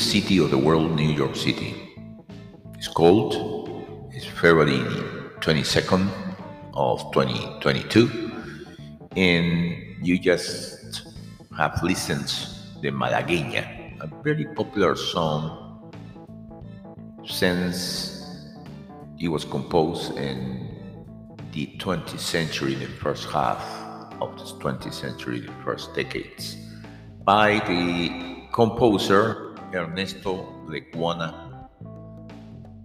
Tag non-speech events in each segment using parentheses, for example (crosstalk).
city of the world, New York City. It's cold. It's February 22nd of 2022. And you just have listened the Malagueña, a very popular song since it was composed in the 20th century, the first half of the 20th century, the first decades, by the composer Ernesto Lecuona.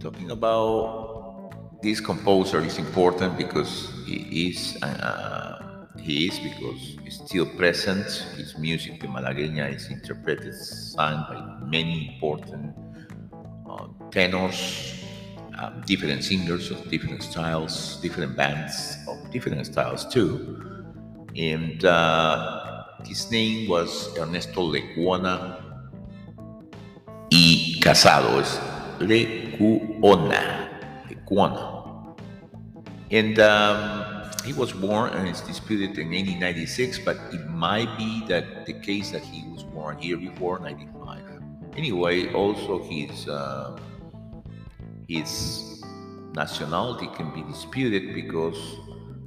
Talking about this composer is important because he is uh, he is because he's still present. His music, the Malagueña, is interpreted, sung by many important uh, tenors, uh, different singers of different styles, different bands of different styles too. And uh, his name was Ernesto Lecuona y casado es Lecuona. Lecuona. And um, he was born and is disputed in 1896, but it might be that the case that he was born here before 95. Anyway, also his uh, his nationality can be disputed because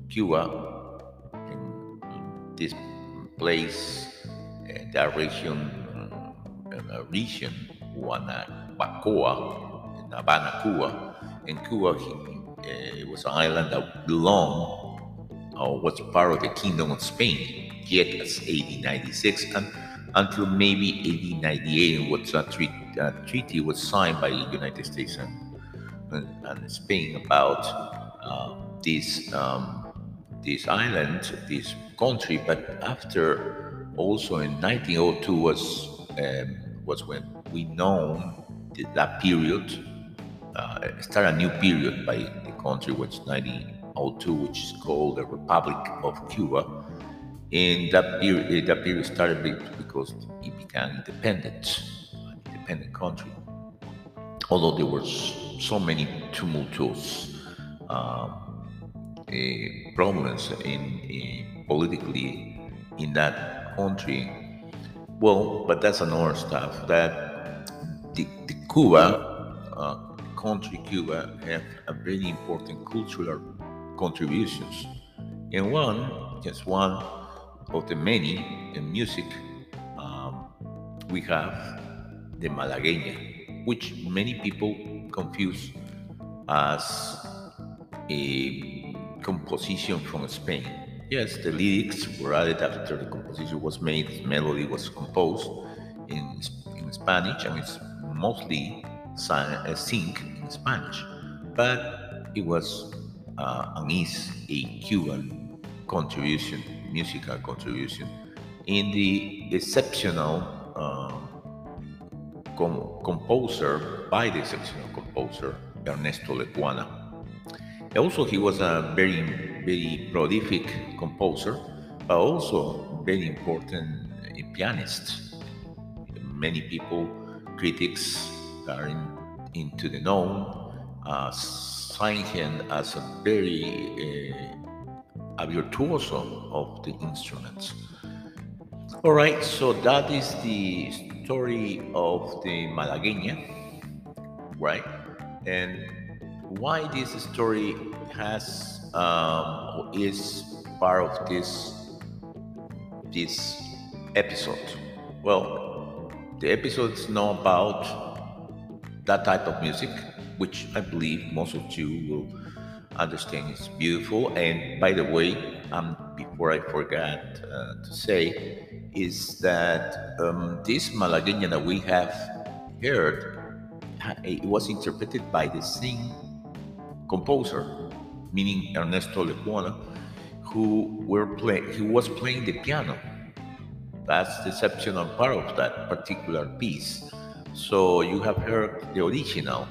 Cuba, in, in this place, uh, that region, uh, region Guanabacoa in Havana. In Cuba, he, uh, it was an island that belonged or was part of the Kingdom of Spain, yet as 1896 and until maybe 1898, when a treaty, a treaty was signed by the United States and, and, and Spain about uh, this um, this island, this country. But after also in 1902 was um, was when we know that period uh, start a new period by the country, which 1902, which is called the Republic of Cuba. And that period, that period started because it became independent, an independent country. Although there was so many tumultuous um, uh, problems in, in politically in that country. Well, but that's another stuff. That the, the Cuba, uh, country Cuba, have a very important cultural contributions. And one, just one of the many in music, um, we have the Malagueña, which many people confuse as a composition from Spain. Yes, the lyrics were added after the composition was made, the melody was composed in, in Spanish, and it's mostly sung, uh, sing in Spanish. But it was uh, and is a Cuban contribution, musical contribution, in the exceptional uh, com- composer, by the exceptional composer, Ernesto Lecuona. Also, he was a very, very prolific composer, but also very important pianist. Many people, critics, that are in, into the known, uh, sign him as a very uh, a virtuoso of the instruments. All right, so that is the story of the Malagueña, right? And why this story has um, is part of this this episode. Well, the episodes know about that type of music, which I believe most of you will understand is beautiful. And by the way, um, before I forgot uh, to say, is that um, this Malagueña that we have heard, it was interpreted by the same composer, meaning Ernesto Lecuona, who were play, he was playing the piano. That's the exceptional part of that particular piece. So you have heard the original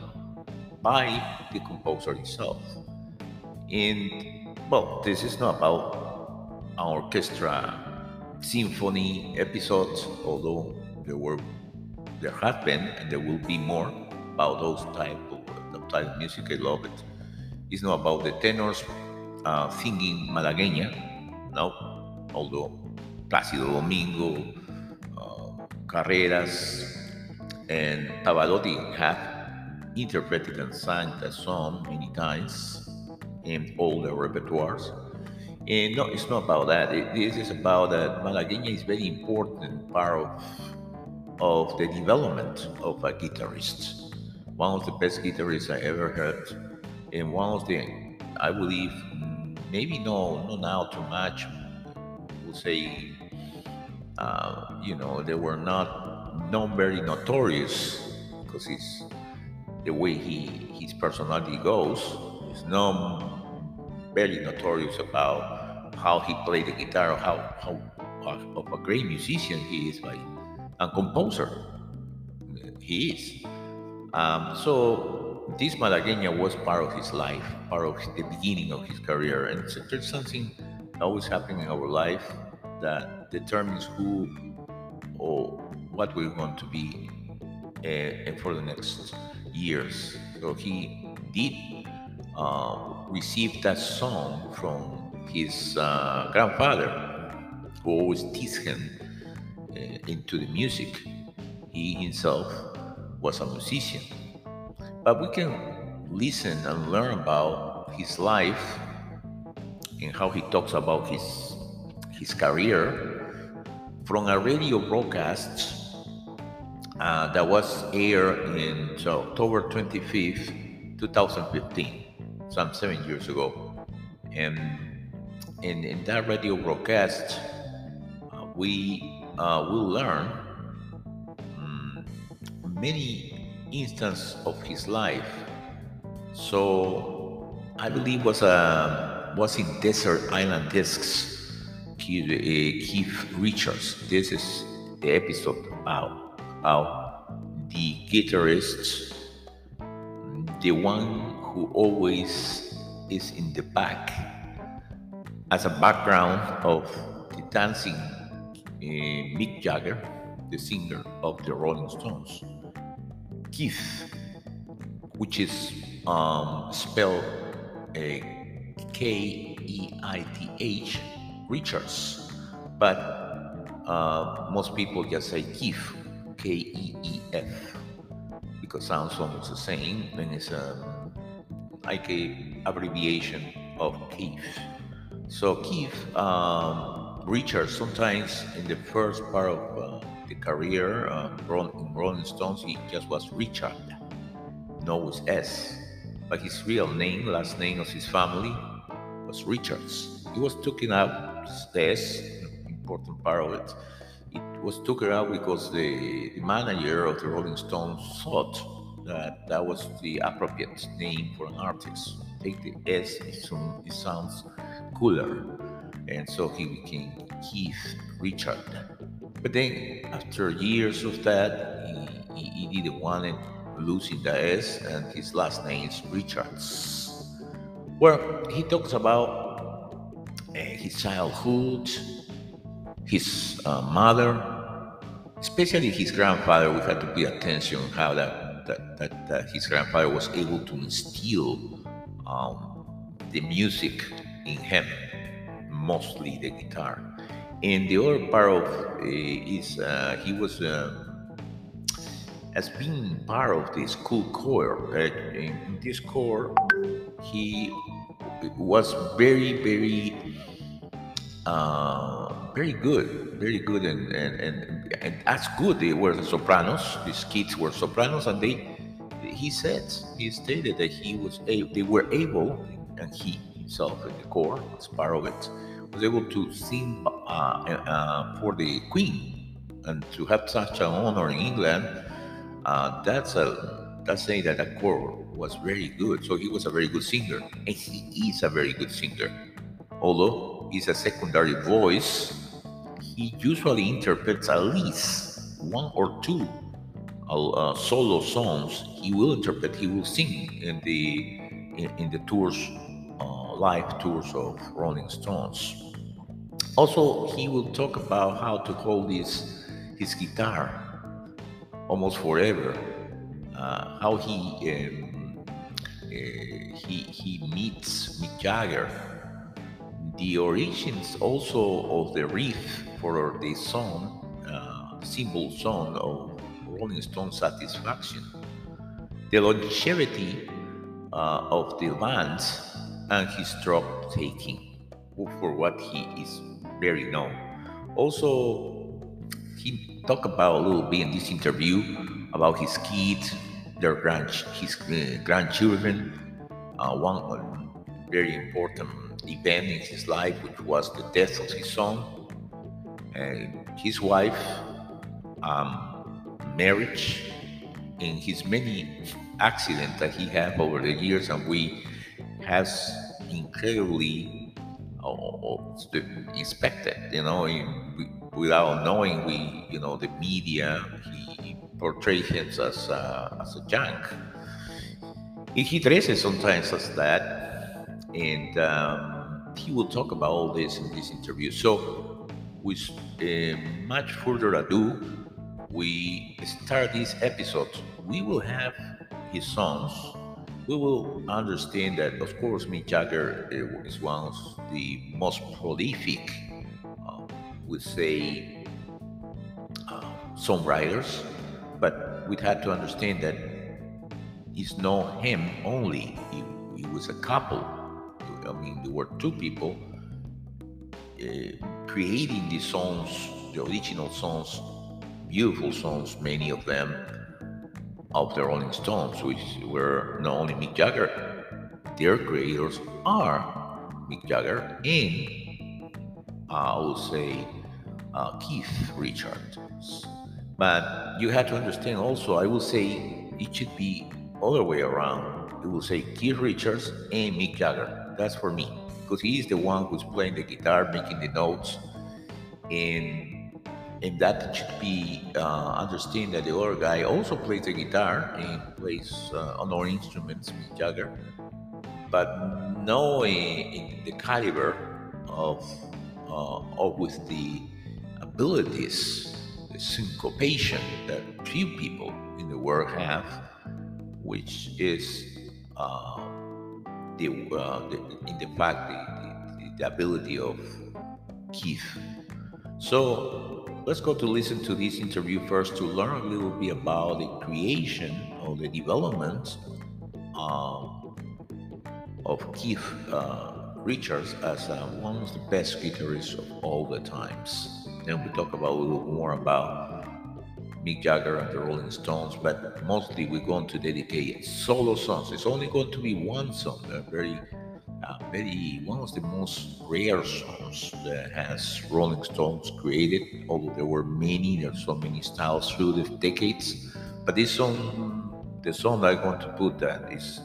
by the composer himself. And well, this is not about an orchestra symphony episodes, although there were there have been and there will be more about those type of type of music. I love it. It's not about the tenors uh, singing malagueña, no, although Plácido Domingo, uh, Carreras, and Pavarotti have interpreted and sang that song many times in all their repertoires. And no, it's not about that. It, this is about that Malagueña is very important part of, of the development of a guitarist. One of the best guitarists I ever heard, and one of the, I believe, maybe no, not now too much. We'll say, uh, you know, they were not not very notorious because he's the way he his personality goes. Is not very notorious about how he played the guitar or how, how of a great musician he is like a composer he is. Um, so this malagueña was part of his life part of the beginning of his career and there's something always happening in our life that determines who or what we're going to be uh, for the next years. So he did uh, receive that song from his uh, grandfather, who always teased him uh, into the music. He himself was a musician. But we can listen and learn about his life and how he talks about his his career from a radio broadcast uh, that was aired in so October 25th, 2015, some seven years ago. And in, in that radio broadcast, uh, we uh, will learn um, many instances of his life. So I believe was a was in Desert Island Discs. Keith, uh, Richards. This is the episode about how the guitarist, the one who always is in the back as a background of the dancing uh, Mick Jagger, the singer of the Rolling Stones, Keith, which is um, spelled uh, K E I T H, Richards, but uh, most people just say Keith K E E F because sounds almost the same and it's a like a abbreviation of Keith. So Keith um, Richard sometimes in the first part of uh, the career um, in Rolling Stones he just was Richard, knows S, but his real name, last name of his family, was Richards. He was taken out S, important part of it. It was taken out because the, the manager of the Rolling Stones thought that that was the appropriate name for an artist. Take the S, it sounds cooler. And so he became Keith Richard. But then, after years of that, he, he, he didn't want it losing the S, and his last name is Richards. Well, he talks about his childhood, his uh, mother, especially his grandfather. We had to pay attention how that, that, that, that his grandfather was able to instill um, the music in him, mostly the guitar. And the other part of uh, is uh, he was uh, as being part of the school choir. In, this choir, he was very, very, uh, very good, very good, and and, and and as good. They were the sopranos. These kids were sopranos, and they. He said, he stated that he was a, they were able, and he himself in the choir as part of it was able to sing uh, uh, for the Queen, and to have such an honor in England, uh, that's a that's saying that that choir was very good. So he was a very good singer, and he is a very good singer. Although he's a secondary voice, he usually interprets at least one or two uh, solo songs. He will interpret, he will sing in the in, in the tours, uh, live tours of Rolling Stones. Also, he will talk about how to hold his, his guitar almost forever, uh, how he, um, uh, he, he meets Mick Jagger, the origins also of the riff for the song, uh, symbol song of Rolling Stone Satisfaction, the longevity uh, of the band, and his drop taking for what he is very known. Also, he talked about a little bit in this interview about his kids, their grand, his uh, grandchildren. Uh, one very important event in his life, which was the death of his son, and his wife, um, marriage, and his many accidents that he had over the years, and we has incredibly or, inspected, you know, without knowing we, you know, the media, he portrays him as a, as a junk. He, he dresses sometimes as that, and um, he will talk about all this in this interview. So, with uh, much further ado, we start this episode. We will have his songs we will understand that, of course, Mick Jagger eh, is one of the most prolific, uh, we say, uh, songwriters, but we had to understand that it's not him only. He, he was a couple. I mean, there were two people uh, creating these songs, the original songs, beautiful songs, many of them of the Rolling Stones, which were not only Mick Jagger, their creators are Mick Jagger and I would say uh, Keith Richards. But you have to understand also, I will say it should be other way around. You will say Keith Richards and Mick Jagger. That's for me because he is the one who's playing the guitar, making the notes, and and that should be uh, understand that the other guy also plays the guitar and plays uh, other instruments, Mick Jagger, but knowing the caliber of, uh, of with the abilities, the syncopation that few people in the world have, which is uh, the, uh, the, in the fact the, the, the ability of Keith. So Let's go to listen to this interview first to learn a little bit about the creation or the development uh, of Keith uh, Richards as uh, one of the best guitarists of all the times. Then we talk about a little more about Mick Jagger and the Rolling Stones, but mostly we're going to dedicate solo songs. It's only going to be one song, very, uh, very one of the most rare songs that has Rolling Stones created. Although there were many, there's so many styles through the decades, but this song, the song I'm going to put that is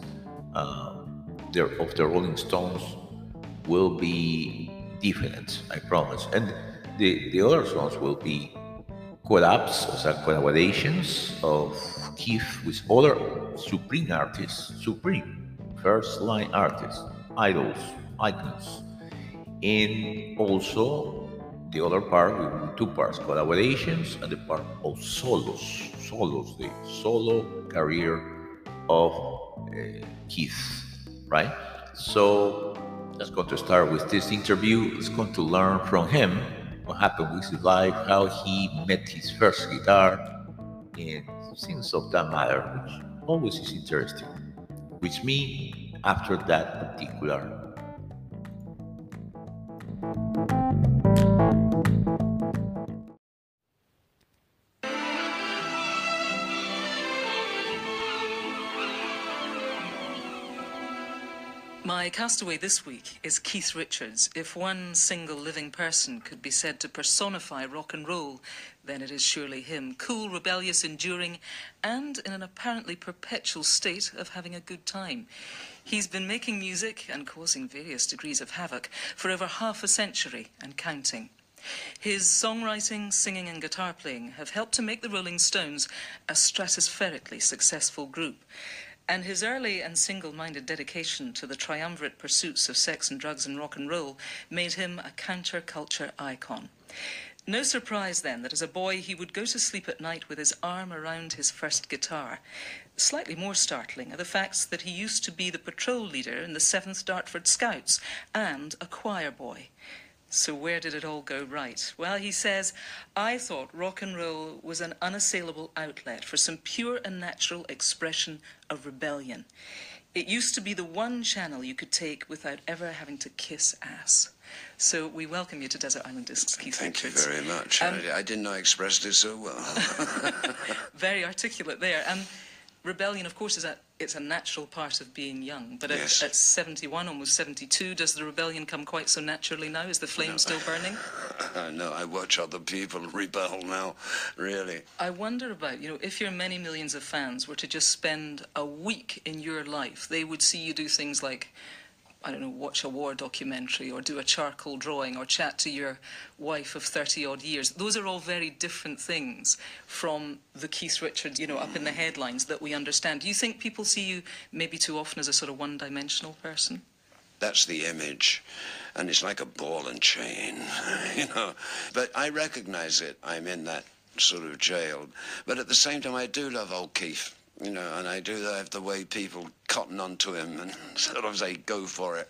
uh, there of the Rolling Stones will be different, I promise, and the the other songs will be collabs, o sea, collaborations of Keith with other Supreme artists, Supreme, first line artists, idols, icons. And also the other part be two parts, collaborations and the part of solos, solos, the solo career of uh, Keith, right? So let's go to start with this interview. It's going to learn from him what happened with his life, how he met his first guitar, and things of that matter, which always is interesting. With me, after that particular My castaway this week is Keith Richards. If one single living person could be said to personify rock and roll, then it is surely him. Cool, rebellious, enduring, and in an apparently perpetual state of having a good time. He's been making music and causing various degrees of havoc for over half a century and counting. His songwriting, singing, and guitar playing have helped to make the Rolling Stones a stratospherically successful group and his early and single-minded dedication to the triumvirate pursuits of sex and drugs and rock and roll made him a counterculture icon. No surprise then that as a boy he would go to sleep at night with his arm around his first guitar. Slightly more startling are the facts that he used to be the patrol leader in the 7th Dartford Scouts and a choir boy. So, where did it all go right? Well, he says, I thought rock and roll was an unassailable outlet for some pure and natural expression of rebellion. It used to be the one channel you could take without ever having to kiss ass. So we welcome you to Desert Island Discs, Keith Thank Richards. you very much. Um, I, I, didn't know I expressed it so well. (laughs) very articulate there. Um, rebellion, of course, is a it's a natural part of being young. But yes. at, at, 71, almost 72, does the rebellion come quite so naturally now? Is the flame no. still burning? (laughs) no, I watch other people rebel now, really. I wonder about, you know, if your many millions of fans were to just spend a week in your life, they would see you do things like I don't know, watch a war documentary or do a charcoal drawing or chat to your wife of 30 odd years. Those are all very different things from the Keith Richards, you know, up in the headlines that we understand. Do you think people see you maybe too often as a sort of one dimensional person? That's the image. And it's like a ball and chain, (laughs) you know. But I recognize it. I'm in that sort of jail. But at the same time, I do love old Keith you know, and I do have the way people cotton onto him and (laughs) sort of say, go for it.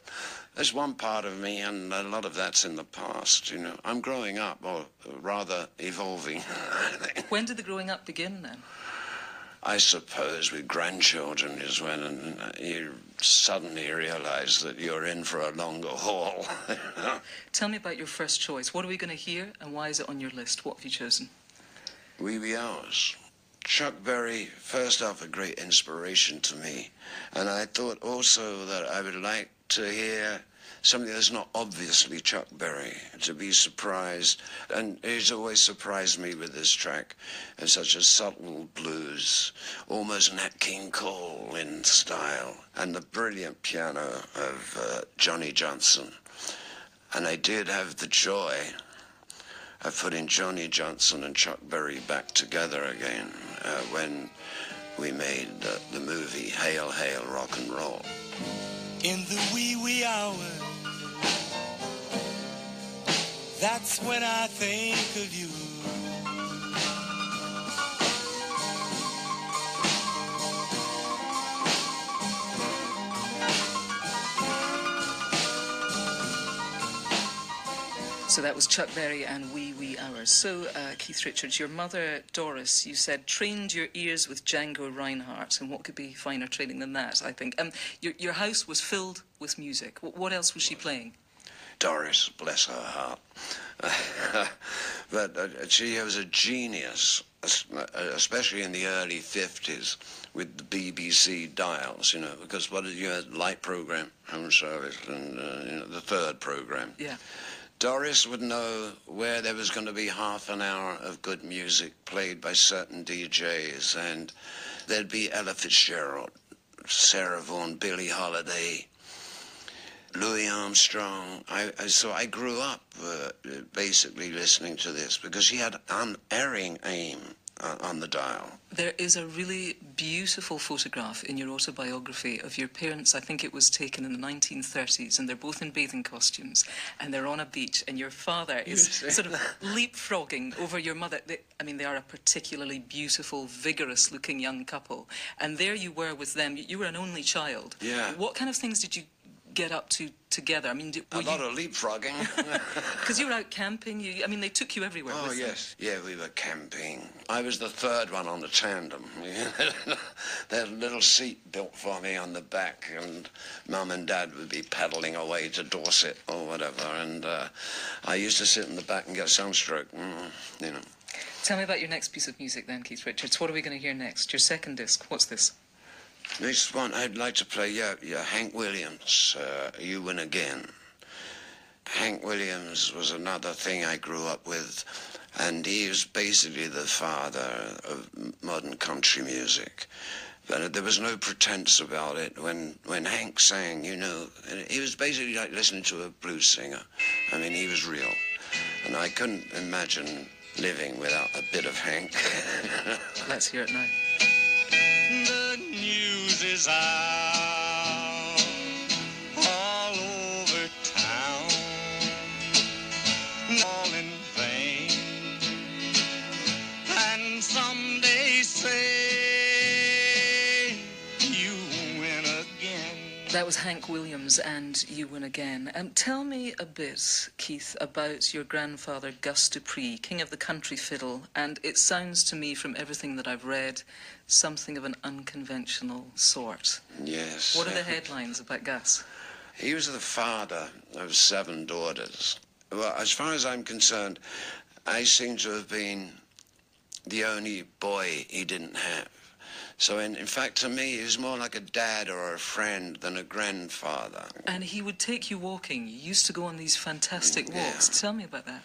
There's one part of me, and a lot of that's in the past, you know. I'm growing up, or rather evolving. (laughs) when did the growing up begin then? I suppose with grandchildren is when uh, you suddenly realize that you're in for a longer haul. (laughs) Tell me about your first choice. What are we going to hear, and why is it on your list? What have you chosen? Wee Wee Hours. Chuck Berry, first off, a great inspiration to me. And I thought also that I would like to hear something that's not obviously Chuck Berry, to be surprised. And he's always surprised me with this track, and such a subtle blues, almost Nat King Cole in style, and the brilliant piano of uh, Johnny Johnson. And I did have the joy of putting Johnny Johnson and Chuck Berry back together again uh, when we made uh, the movie Hail, Hail, Rock and Roll. In the wee wee hours, that's when I think of you. So that was Chuck Berry and Wee Wee Hours. So, uh, Keith Richards, your mother, Doris, you said, trained your ears with Django Reinhardt, and what could be finer training than that, I think. Um, your, your house was filled with music. What, what else was she playing? Doris, bless her heart. (laughs) but uh, she was a genius, especially in the early 50s with the BBC dials, you know, because what did you have? Light program, home service, and uh, you know, the third program. Yeah. Doris would know where there was going to be half an hour of good music played by certain DJs, and there'd be Ella Fitzgerald, Sarah Vaughan, Billie Holiday, Louis Armstrong. I, so I grew up uh, basically listening to this because she had unerring aim uh, on the dial. There is a really beautiful photograph in your autobiography of your parents. I think it was taken in the 1930s, and they're both in bathing costumes, and they're on a beach, and your father is sort of (laughs) leapfrogging over your mother. They, I mean, they are a particularly beautiful, vigorous-looking young couple, and there you were with them. You were an only child. Yeah. What kind of things did you get up to together? I mean, did, a lot you... of leapfrogging. (laughs) (laughs) Because you were out camping. You, I mean, they took you everywhere. Oh yes, them. yeah, we were camping. I was the third one on the tandem. they had a little seat built for me on the back, and Mum and Dad would be paddling away to Dorset or whatever, and uh, I used to sit in the back and get sunstroke. Mm, you know. Tell me about your next piece of music, then, Keith Richards. What are we going to hear next? Your second disc. What's this? This one, I'd like to play, yeah, yeah Hank Williams, uh, You Win Again. Hank Williams was another thing I grew up with, and he was basically the father of modern country music. But there was no pretense about it. When, when Hank sang, you know, he was basically like listening to a blues singer. I mean, he was real. And I couldn't imagine living without a bit of Hank. (laughs) Let's hear it now is out That was Hank Williams and You Win Again. Um, tell me a bit, Keith, about your grandfather Gus Dupree, king of the country fiddle. And it sounds to me from everything that I've read something of an unconventional sort. Yes. What are the headlines about Gus? He was the father of seven daughters. Well, as far as I'm concerned, I seem to have been the only boy he didn't have. So, in, in fact, to me, he was more like a dad or a friend than a grandfather. And he would take you walking. You used to go on these fantastic mm, walks. Yeah. Tell me about that.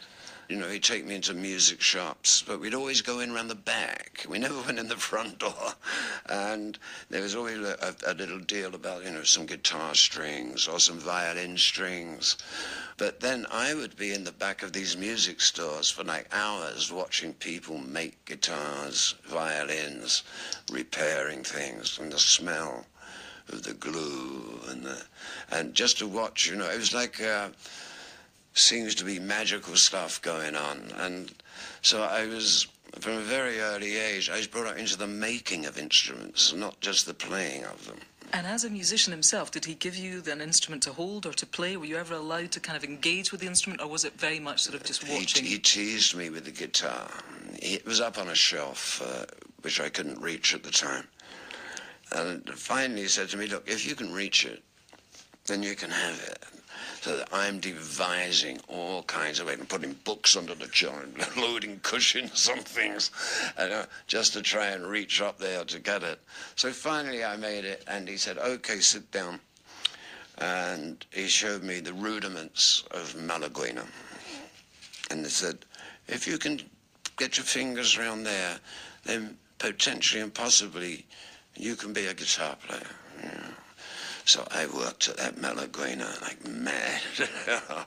You know, he'd take me into music shops, but we'd always go in around the back. We never (laughs) went in the front door. And there was always a, a, little deal about, you know, some guitar strings or some violin strings. But then I would be in the back of these music stores for like hours watching people make guitars, violins, repairing things, and the smell of the glue and the, and just to watch, you know, it was like. Uh, seems to be magical stuff going on. And so I was, from a very early age, I was brought up into the making of instruments, not just the playing of them. And as a musician himself, did he give you an instrument to hold or to play? Were you ever allowed to kind of engage with the instrument, or was it very much sort of just watching? He, he teased me with the guitar. It was up on a shelf, uh, which I couldn't reach at the time. And finally he said to me, look, if you can reach it, then you can have it. So that I'm devising all kinds of ways, and putting books under the chair, (laughs) and loading cushions on things, uh, just to try and reach up there to get it. So finally I made it, and he said, okay, sit down. And he showed me the rudiments of Malaguena. And he said, if you can get your fingers around there, then potentially and possibly you can be a guitar player. So I worked at that Malaguena like mad. (laughs)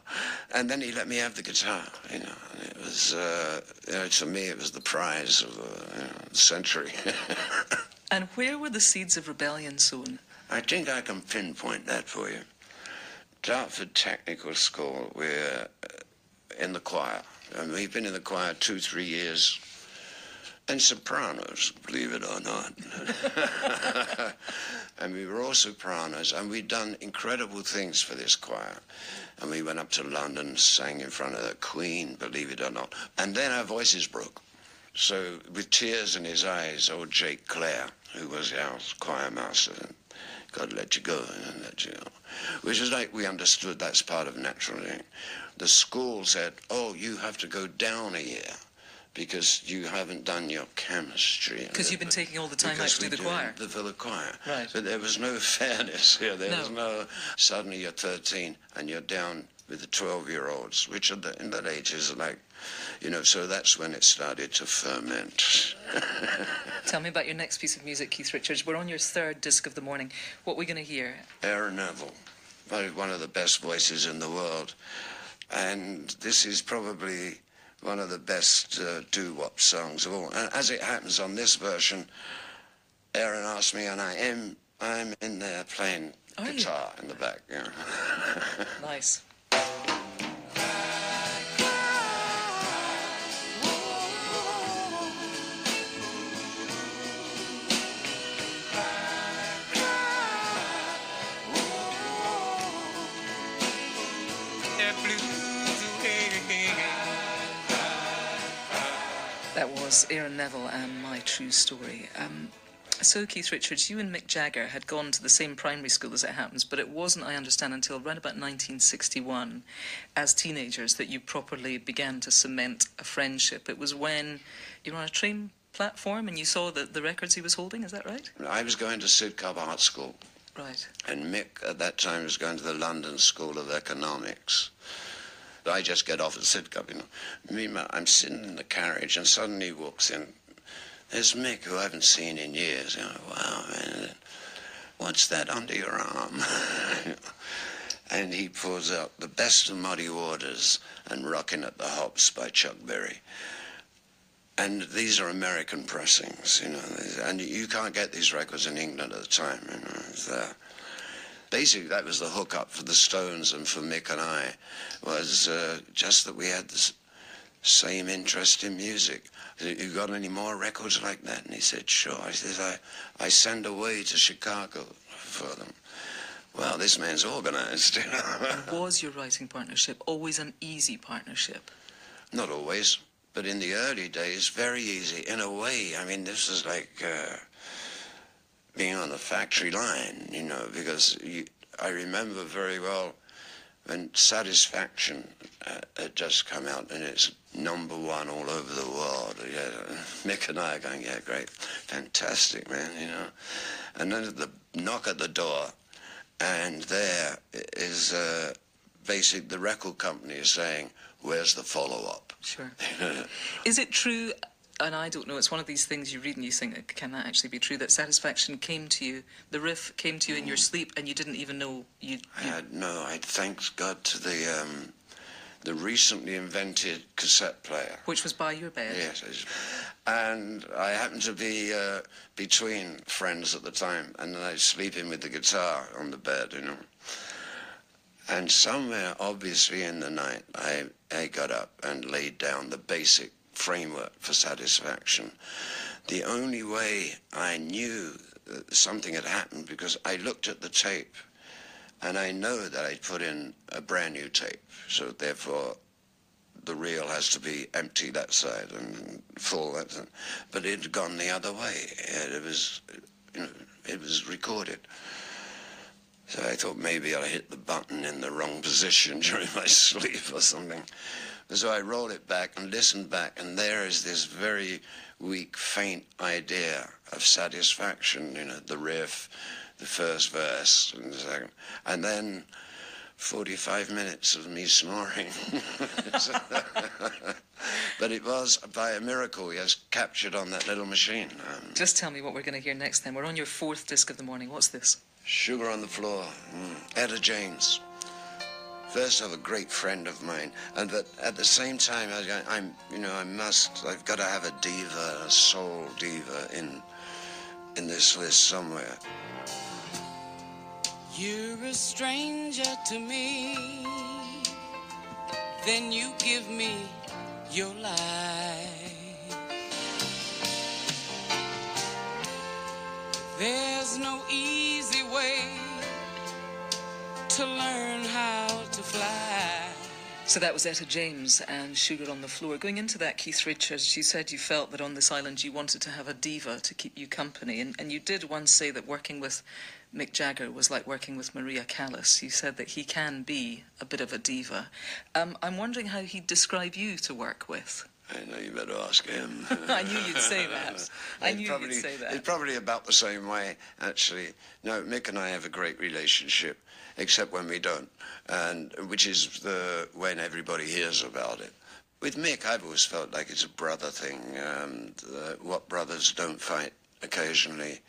and then he let me have the guitar, you know. And it was, uh, you know, to me, it was the prize of the you know, century. (laughs) and where were the seeds of rebellion sown? I think I can pinpoint that for you. Dartford Technical School, we're uh, in the choir. And we've been in the choir two, three years and sopranos, believe it or not. (laughs) and we were all sopranos, and we'd done incredible things for this choir. And we went up to London, sang in front of the Queen, believe it or not. And then our voices broke. So, with tears in his eyes, old Jake Clair, who was our choir master, God let you go and let you go. Which is like we understood that's part of natural thing. The school said, oh, you have to go down a year because you haven't done your chemistry. Because you've been taking all the time out to do the choir. The, the choir. Right. But there was no (laughs) fairness here. There was No. no, suddenly you're 13 and you're down with the 12 year olds, which are the, in that age is like, you know, so that's when it started to ferment. (laughs) Tell me about your next piece of music, Keith Richards. We're on your third disc of the morning. What are we going to hear? Aaron Neville, one of the best voices in the world. And this is probably one of the best uh, doo-wop songs of all. And as it happens on this version, Aaron asked me, and I am I'm in there playing Are you? guitar in the back. Yeah. (laughs) Nice. Was Aaron Neville and My True Story. Um, so, Keith Richards, you and Mick Jagger had gone to the same primary school as it happens, but it wasn't, I understand, until around about 1961, as teenagers, that you properly began to cement a friendship. It was when you were on a train platform and you saw the, the records he was holding, is that right? I was going to Sidcup Art School, Right. and Mick at that time was going to the London School of Economics. I just get off at Sidcup, you know. Meanwhile, I'm sitting in the carriage, and suddenly he walks in. There's Mick, who I haven't seen in years. You know, wow, man, what's that under your arm? (laughs) and he pulls out the best of Muddy Waters and Rockin' at the Hops by Chuck Berry. And these are American pressings, you know, and you can't get these records in England at the time, you know. Basically, that was the hookup for the Stones and for Mick and I, was uh, just that we had the same interest in music. You got any more records like that? And he said, sure. I said, I, I send away to Chicago for them. Well, this man's organized, (laughs) you know. Was your writing partnership always an easy partnership? Not always, but in the early days, very easy. In a way, I mean, this is like uh, being on the factory line, you know, because you, I remember very well when Satisfaction uh, had just come out and it's number one all over the world. Yeah, Mick and I are going, yeah, great, fantastic, man, you know. And then the knock at the door, and there is uh, basic the record company is saying, "Where's the follow-up?" Sure. (laughs) Is it true, and I don't know, it's one of these things you read and you think, can that actually be true, that satisfaction came to you, the riff came to you in your sleep and you didn't even know you. I had no. I thanks God to the um, the recently invented cassette player. which was by your bed? Yes, and I happened to be uh, between friends at the time, and I was sleeping with the guitar on the bed, you know. And somewhere, obviously, in the night, I, I got up and laid down the basic framework for satisfaction. The only way I knew that something had happened because I looked at the tape, and I know that I'd put in a brand new tape, so therefore the reel has to be empty that side and full that side. But it had gone the other way. It was, you know, it was recorded. So I thought maybe I hit the button in the wrong position (laughs) during my (laughs) sleep or something. So I rolled it back and listened back, and there is this very weak, faint idea of satisfaction, you know, the riff, the first verse, and the second. And then 45 minutes of me (laughs) snoring. (laughs) but it was by a miracle, yes, captured on that little machine. Um, Just tell me what we're going to hear next then. We're on your fourth disc of the morning. What's this? Sugar on the Floor, mm. Etta James. First of a great friend of mine, and but at the same time, I, I'm, you know, I must, I've got to have a diva, a soul diva in, in this list somewhere. You're a stranger to me. Then you give me your life. There's no easy way to learn how to fly. So that was Etta James and Sugar on the Floor. Going into that, Keith Richards, you said you felt that on this island you wanted to have a diva to keep you company. And, and you did once say that working with Mick Jagger was like working with Maria Callas. You said that he can be a bit of a diva. Um, I'm wondering how he'd describe you to work with. I know you better ask him. (laughs) I knew you'd say (laughs) that. I knew probably, you'd say that. It's probably about the same way, actually. No, Mick and I have a great relationship, except when we don't, and which is the when everybody hears about it. With Mick, I've always felt like it's a brother thing. Um, what brothers don't fight occasionally.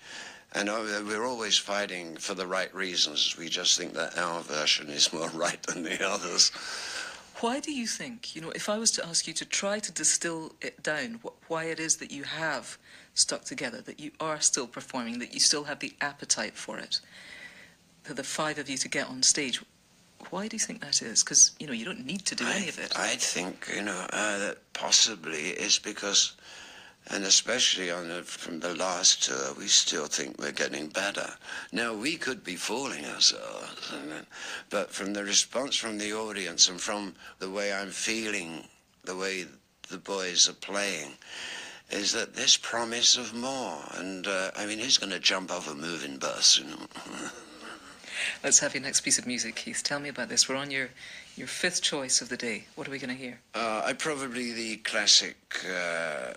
And uh, we're always fighting for the right reasons. We just think that our version is more (laughs) right than the others. Why do you think, you know, if I was to ask you to try to distill it down, wh- why it is that you have stuck together, that you are still performing, that you still have the appetite for it, for the five of you to get on stage, why do you think that is? Because, you know, you don't need to do any of it. I think you know uh, that possibly it's because, and especially on the, from the last tour, we still think we're getting better. Now we could be fooling ourselves, then- but from the response from the audience and from the way I'm feeling, the way the boys are playing. Is that this promise of more? And uh, I mean, who's going to jump off a moving bus? You know? (laughs) Let's have your next piece of music, Keith. Tell me about this. We're on your, your fifth choice of the day. What are we going to hear? Uh, I probably the classic uh,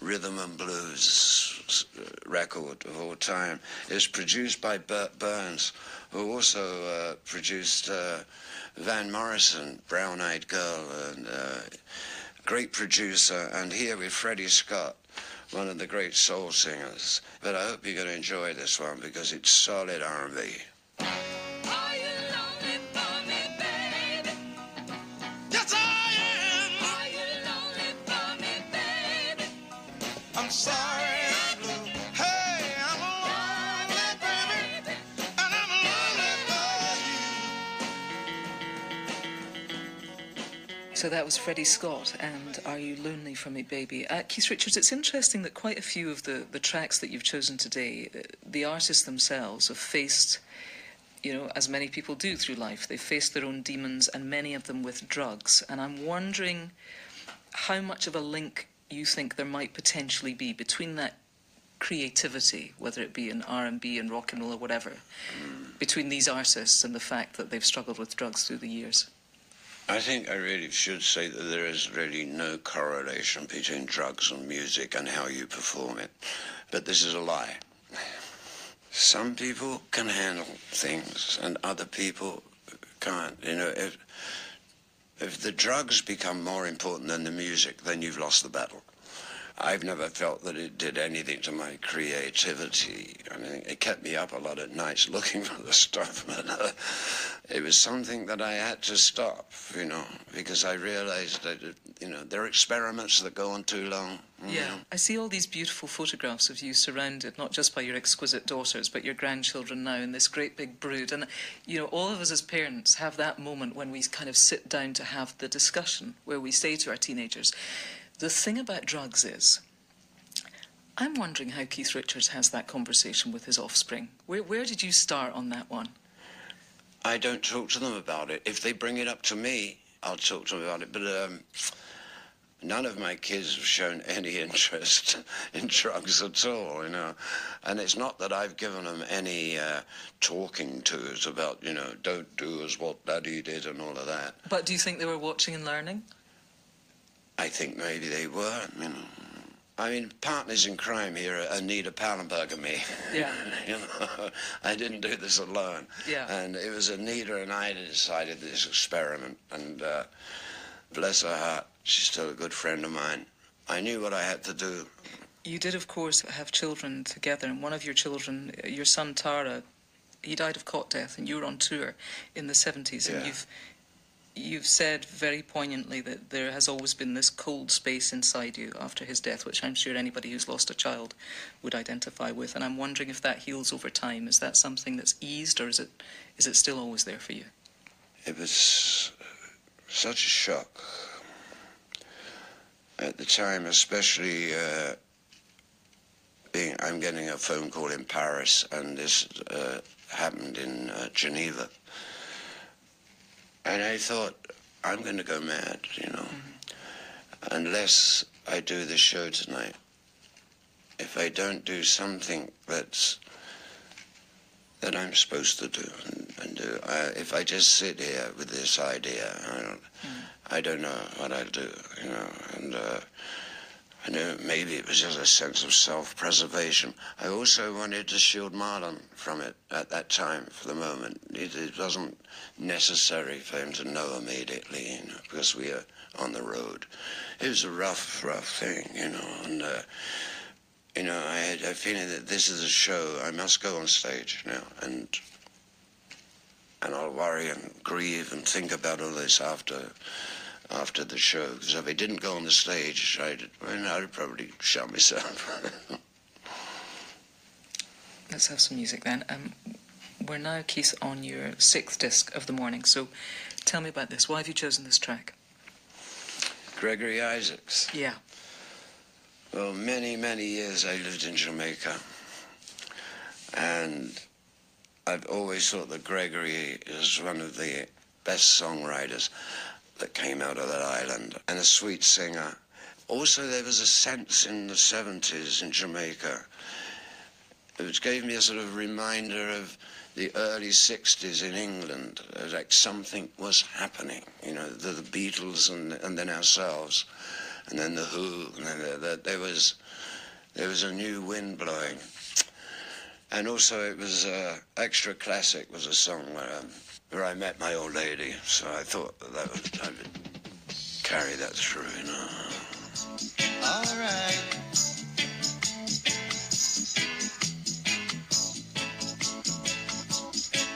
rhythm and blues uh, record of all time. It was produced by Bert Berns, who also uh, produced uh, Van Morrison, Brown Eyed Girl, and uh, great producer. And here with Freddie Scott, one of the great soul singers. But I hope you're going to enjoy this one because it's solid R&B. Are you lonely for me, baby? Yes, I am. Are you lonely for me, baby? I'm sorry I'm blue. Hey, I'm lonely, baby. And I'm lonely for you. So that was Freddie Scott and Are You Lonely for Me Baby? Uh, Keith Richards, it's interesting that quite a few of the, the tracks that you've chosen today, uh, the artists themselves have faced, you know, as many people do through life, They face their own demons and many of them with drugs. And I'm wondering how much of a link you think there might potentially be between that creativity, whether it be in R&B and rock and roll or whatever, between these artists and the fact that they've struggled with drugs through the years. I think I really should say that there is really no correlation between drugs and music and how you perform it. But this is a lie. Some people can handle things and other people can't. You know, if, if the drugs become more important than the music, then you've lost the battle. I've never felt that it did anything to my creativity. I mean, it kept me up a lot at nights (laughs) looking for the stuff, but uh, it was something that I had to stop, you know, because I realized that, it, you know, there are experiments that go on too long. Yeah, know. I see all these beautiful photographs of you surrounded not just by your exquisite daughters, but your grandchildren now in this great big brood. And, you know, all of us as parents have that moment when we kind of sit down to have the discussion where we say to our teenagers, the thing about drugs is, I'm wondering how Keith Richards has that conversation with his offspring. Where, where did you start on that one? I don't talk to them about it. If they bring it up to me, I'll talk to them about it. But um, none of my kids have shown (laughs) any interest in drugs at all, you know. And it's not that I've given them any uh, talking tos about, you know, don't do as what daddy did and all of that. But do you think they were watching and learning? I think maybe they were, you know. I mean, partners in crime here are Anita Pallenberg and me. Yeah. (laughs) you know, I didn't do this alone. Yeah. And it was Anita and I that decided this experiment. And uh, bless her heart, she's still a good friend of mine. I knew what I had to do. You did, of course, have children together, and one of your children, uh, your son Tara, he died of cot death, and you were on tour in the 70s, and Yeah. you've you've said very poignantly that there has always been this cold space inside you after his death, which I'm sure anybody who's lost a child would identify with. And I'm wondering if that heals over time. Is that something that's eased, or is it is it still always there for you? It was such a shock at the time, especially uh, being. I'm getting a phone call in Paris, and this uh, happened in uh, Geneva. And I thought, I'm going to go mad, you know, unless I do the show tonight. If I don't do something that's that I'm supposed to do and, and do, I, if I just sit here with this idea, I don't, I don't know what I'll do, you know, and. Uh, I knew maybe it was just a sense of self-preservation. I also wanted to shield Marlon from it at that time for the moment. It, it wasn't necessary for him to know immediately, you know, because we are on the road. It was a rough, rough thing, you know, and, uh, you know, I had a feeling that this is a show. I must go on stage now, and and I'll worry and grieve and think about all this after after the show. Because if I didn't go on the stage, I'd, I'd probably shot myself. (laughs) Let's have some music then. Um, we're now, Keith, on your sixth disc of the morning. So tell me about this. Why have you chosen this track? Gregory Isaacs. Yeah. Well, many, many years I lived in Jamaica. And I've always thought that Gregory is one of the best songwriters that came out of that island and a sweet singer. Also, there was a sense in the 70s in Jamaica which gave me a sort of reminder of the early 60s in England, like something was happening, you know, the, the Beatles and, and then ourselves, and then the Who, and then the, the, there was there was a new wind blowing. And also it was uh, Extra Classic was a song where, um, where I met my old lady, so I thought that, would, I would carry that through, you know. All right.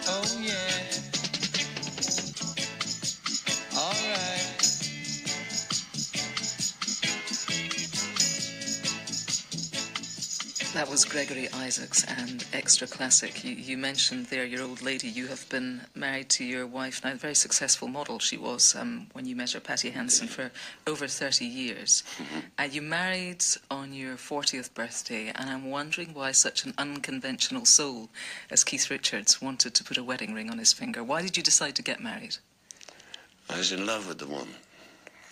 Oh yeah. That was Gregory Isaacs and Extra Classic. You, you mentioned there your old lady. You have been married to your wife now, a very successful model she was um, when you met her, Patty Hansen, for over 30 years. Uh, you married on your 40th birthday, and I'm wondering why such an unconventional soul as Keith Richards wanted to put a wedding ring on his finger. Why did you decide to get married? I was in love with the woman.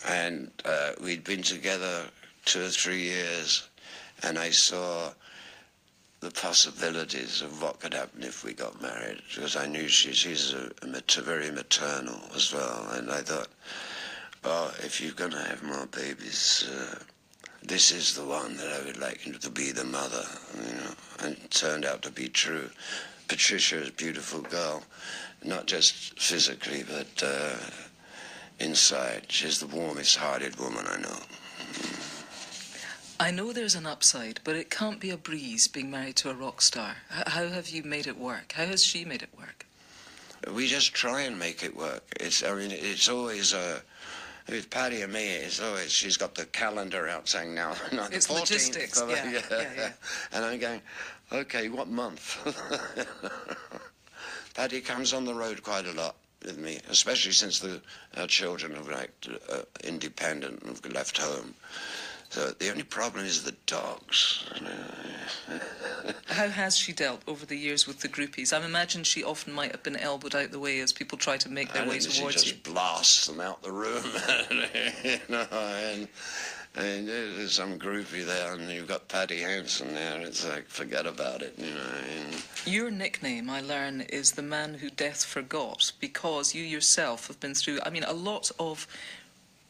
And uh, we'd been together two or three years, and I saw the possibilities of what could happen if we got married, because I knew she, she's a, a very maternal as well. And I thought, well, if you're going to have more babies, uh, this is the one that I would like to be the mother, you know. And it turned out to be true. Patricia is a beautiful girl, not just physically, but uh, inside. She's the warmest hearted woman I know. I know there's an upside, but it can't be a breeze being married to a rock star. How have you made it work? How has she made it work? We just try and make it work. It's, I mean, it's always, uh, with Patty and me, it's always, she's got the calendar out saying now, (laughs) not It's the 14th. logistics, of- yeah, yeah, yeah. (laughs) And I'm going, okay, what month? (laughs) Patty comes on the road quite a lot with me, especially since the our children have like uh, independent and have left home. So the only problem is the dogs. (laughs) How has she dealt over the years with the groupies? I imagine she often might have been elbowed out the way as people try to make their way then she towards just you. blasts them out the room. (laughs) you know, and, and there's some groupie there, and you've got Patty Hansen there. It's like, forget about it, you know. And Your nickname, I learn, is the man who death forgot because you yourself have been through, I mean, a lot of,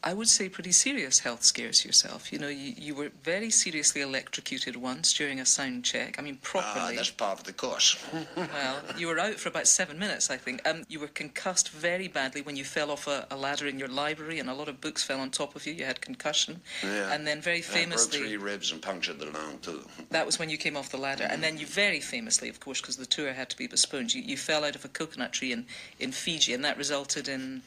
I would say, pretty serious health scares yourself. You know, you, you were very seriously electrocuted once during a sound check. I mean, ah, properly. that's part of the course. (laughs) Well, you were out for about seven minutes, I think. Um, you were concussed very badly when you fell off a, a ladder in your library, and a lot of books fell on top of you. You had concussion, Yeah. and then very I broke three ribs and punctured the lung, too. that was when you came off the ladder. And then you very famously, of course, because the tour had to be postponed, you, you fell out of a coconut tree in, in Fiji, and that resulted in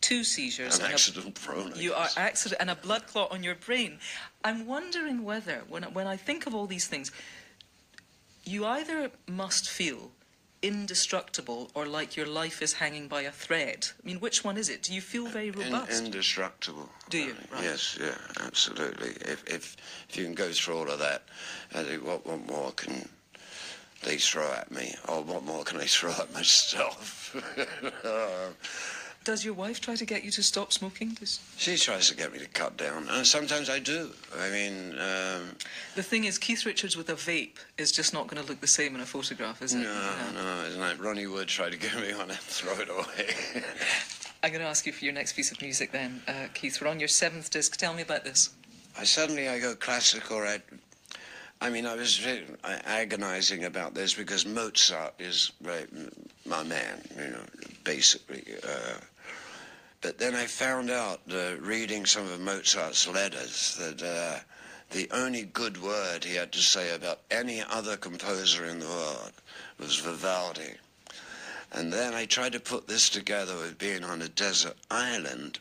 two seizures. I'm and a- prone. I you are accident and a blood clot on your brain. I'm wondering whether, when when I think of all these things, you either must feel indestructible or like your life is hanging by a thread. I mean, which one is it? Do you feel very In- robust? indestructible. Do you? Right. Yes, yeah, absolutely. If, if if you can go through all of that, I think what what more can they throw at me, or what more can they throw at (laughs) myself? (laughs) Um, Does your wife try to get you to stop smoking? Does... She tries to get me to cut down, and sometimes I do. I mean, um, The thing is, Keith Richards with a vape is just not going to look the same in a photograph, is it? no, no, it's like Ronnie Wood tried to get me on and (laughs) throw it away. (laughs) I'm going to ask you for your next piece of music then, uh, Keith. We're on your seventh disc. Tell me about this. I suddenly I go classical. I, I mean I was very agonizing about this because Mozart is right, my man, you know, basically. Uh, but then I found out, uh, reading some of Mozart's letters, that uh, the only good word he had to say about any other composer in the world was Vivaldi. And then I tried to put this together with being on a desert island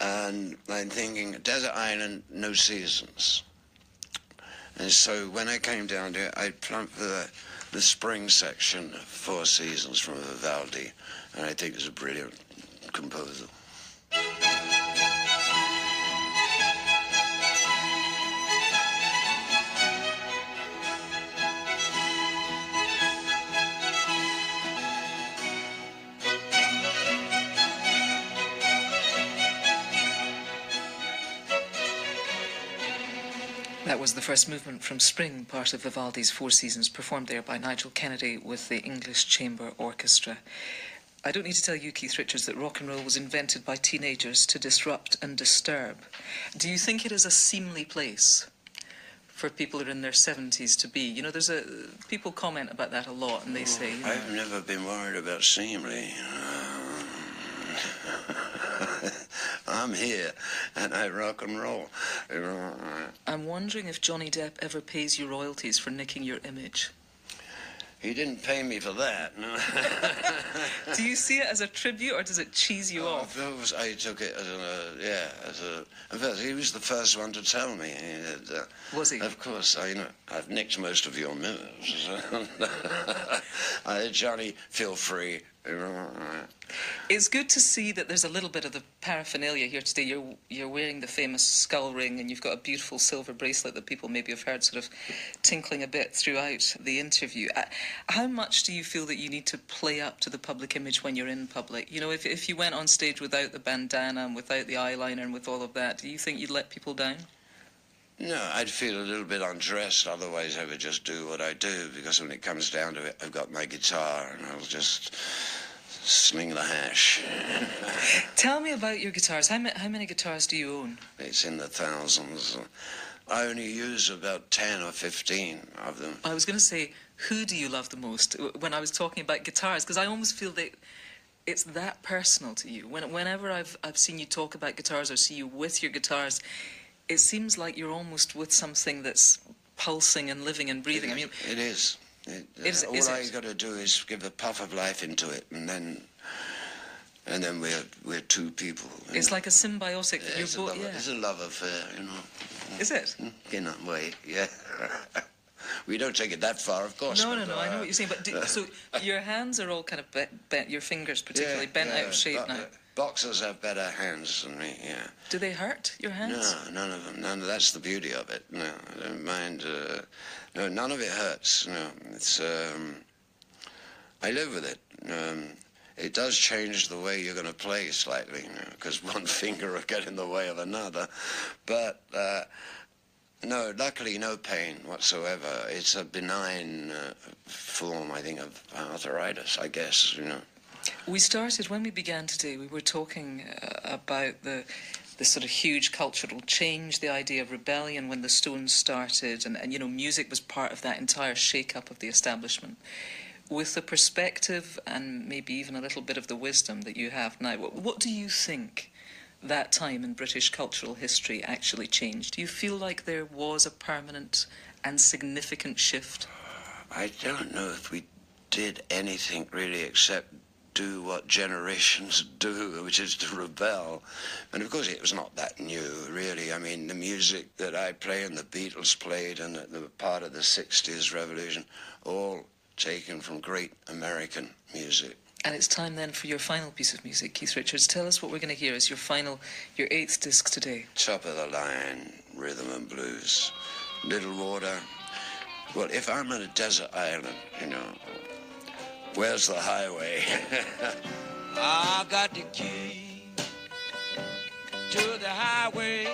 and I'm thinking, desert island, no seasons. And so when I came down here, I plumped the, the spring section, Four Seasons from Vivaldi, and I think it's a brilliant composer. That was the first movement from Spring, part of Vivaldi's Four Seasons, performed there by Nigel Kennedy with the English Chamber Orchestra. I don't need to tell you, Keith Richards, that rock and roll was invented by teenagers to disrupt and disturb. Do you think it is a seemly place for people who are in their 70s to be? You know, there's a people comment about that a lot, and they say, you know, I've never been worried about seemly. (laughs) I'm here and I rock and roll. I'm wondering if Johnny Depp ever pays you royalties for nicking your image. He didn't pay me for that. No. (laughs) Do you see it as a tribute, or does it cheese you Oh, off? those, I took it as a, yeah, as a, in fact, he was the first one to tell me. He had, uh, Was he? Of course, I, you know, I've nicked most of your moves. (laughs) uh, Johnny, feel free. It's good to see that there's a little bit of the paraphernalia here today. You're you're wearing the famous skull ring, and you've got a beautiful silver bracelet that people maybe have heard sort of tinkling a bit throughout the interview. Uh, How much do you feel that you need to play up to the public image when you're in public? You know, if if you went on stage without the bandana and without the eyeliner and with all of that, do you think you'd let people down? No, I'd feel a little bit undressed. Otherwise, I would just do what I do because when it comes down to it, I've got my guitar and I'll just sling the hash. (laughs) Tell me about your guitars. How, ma- how many guitars do you own? It's in the thousands. I only use about 10 or 15 of them. I was going to say, who do you love the most when I was talking about guitars? Because I almost feel that it's that personal to you. When, whenever I've, I've seen you talk about guitars or see you with your guitars, it seems like you're almost with something that's pulsing and living and breathing. I mean, It is. It, uh, Is- all is I it? got to do is give a puff of life into it, and then, and then we're we're two people. it's know. like a symbiotic. Yeah, it's, a love, yeah. it's a love affair, you know. Is it? In a way, yeah. (laughs) we don't take it that far, of course. No, no, no. I know uh, what you're saying. But do, so (laughs) your hands are all kind of bent, bent your fingers particularly yeah, bent out of shape now. Boxers have better hands than me, yeah. Do they hurt your hands? No, none of them. None. Of, That's the beauty of it. No, I don't mind. Uh, no, none of it hurts. No, it's. Um, I live with it. Um, it does change the way you're going to play slightly, because (laughs) one finger will get in the way of another. But uh, no, luckily, no pain whatsoever. It's a benign uh, form, I think, of arthritis. I guess you know. We started when we began today. We were talking uh, about the the sort of huge cultural change, the idea of rebellion when the Stones started, and, and you know, music was part of that entire shake-up of the establishment. With the perspective and maybe even a little bit of the wisdom that you have now, what, what do you think that time in British cultural history actually changed? Do you feel like there was a permanent and significant shift? I don't know if we did anything really except do what generations do, which is to rebel. And of course, it was not that new, really. I mean, the music that I play and the Beatles played and the part of the 60s revolution, all taken from great American music. And it's time then for your final piece of music, Keith Richards. Tell us what we're going to hear as your final, your eighth disc today. Top of the line, rhythm and blues. Little Walter. Well, if I'm on a desert island, you know, where's the highway? I (laughs) I got the key to the highway.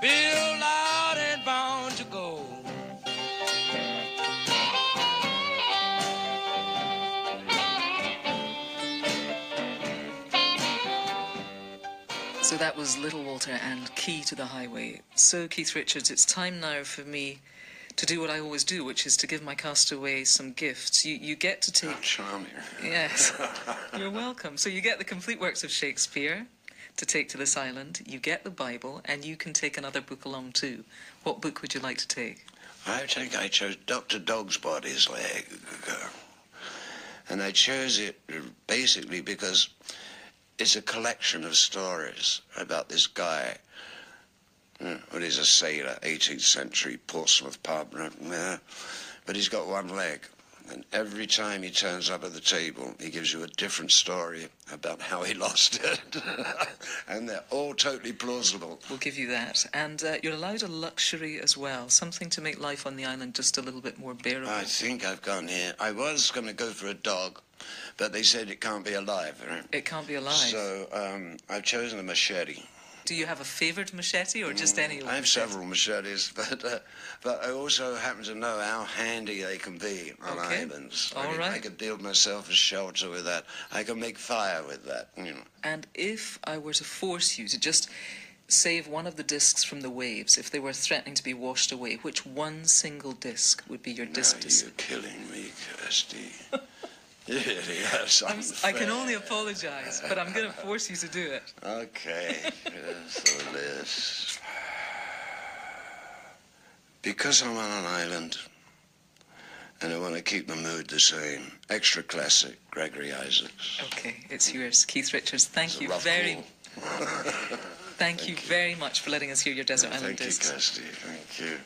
Built out and bound to go. So that was Little Walter and Key to the Highway. So, Keith Richards, it's time now for me to do what I always do, which is to give my castaway some gifts. You, you get to take. take. charming. Yes, (laughs) you're welcome. So, you get the complete works of Shakespeare to take to this island, you get the Bible, and you can take another book along too. What book would you like to take? I think I chose Dr. Dogbody's Leg. Uh, and I chose it uh, basically because it's a collection of stories about this guy. Uh, Well, he's a sailor, 18th century Portsmouth pub, uh, but he's got one leg. And every time he turns up at the table, he gives you a different story about how he (laughs) lost it. (laughs) and they're all totally plausible. We'll give you that. And uh, you're allowed a luxury as well, something to make life on the island just a little bit more bearable. I think I've gone here. I was going to go for a dog, but they said it can't be alive. Right? It can't be alive. So um, I've chosen a machete. Do you have a favoured machete or just any? I have several machetes, (laughs) but uh, but I also happen to know how handy they can be on Okay. islands. All I, can, I could build myself a shelter with that. I can make fire with that. You know. And if I were to force you to just save one of the discs from the waves, if they were threatening to be washed away, which one single disc would be your disc? now you're killing me, Kirsty. (laughs) (laughs) I'm, I can only apologise, but I'm going to force you to do it. Okay, so this. Because I'm on an island and I want to keep the mood the same, extra classic, Gregory Isaacs. Okay, it's yours, Keith Richards. Thank It's you very, call. (laughs) thank, you, very much for letting us hear your desert island Thank you. Kirsty. Thank you.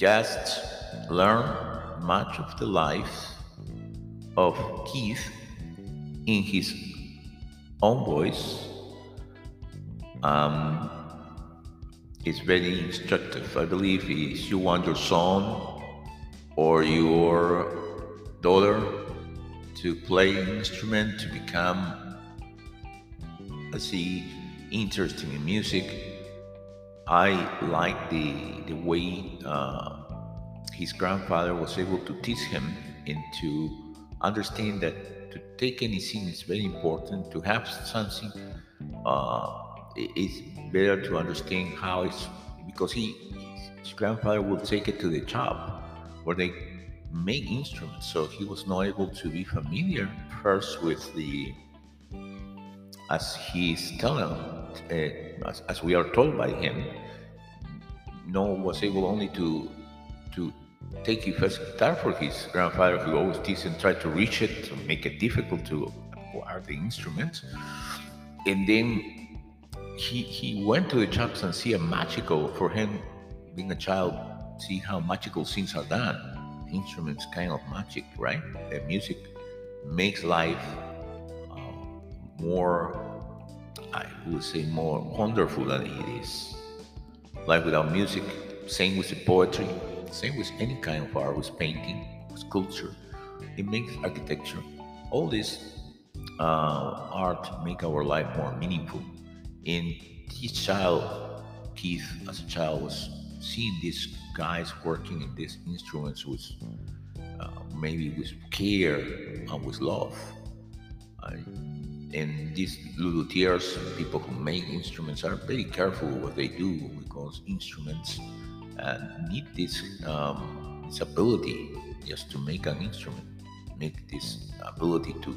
Just learn much of the life of Keith in his own voice. Um, it's very instructive. I believe if you want your son or your daughter to play an instrument, to become, let's see, interesting in music, I like the the way uh, his grandfather was able to teach him and to understand that to take anything is very important. To have something, uh, it's better to understand how it's because he his grandfather would take it to the shop where they make instruments, so he was not able to be familiar first with the as he's telling, uh, as, as we are told by him, Noah was able only to to take his first guitar for his grandfather, who always teased and tried to reach it to make it difficult to acquire the instrument. And then he he went to the shops and see a magical for him, being a child, see how magical things are done. Instruments kind of magic, right? The music makes life more, I would say, more wonderful than it is. Life without music, same with the poetry, same with any kind of art, with painting, with sculpture. It makes architecture. All this uh, art make our life more meaningful. And this child, Keith, as a child, was seeing these guys working in these instruments with uh, maybe with care and with love. I, and these luthiers, people who make instruments, are very careful what they do because instruments uh, need this um, this ability just to make an instrument, make this ability to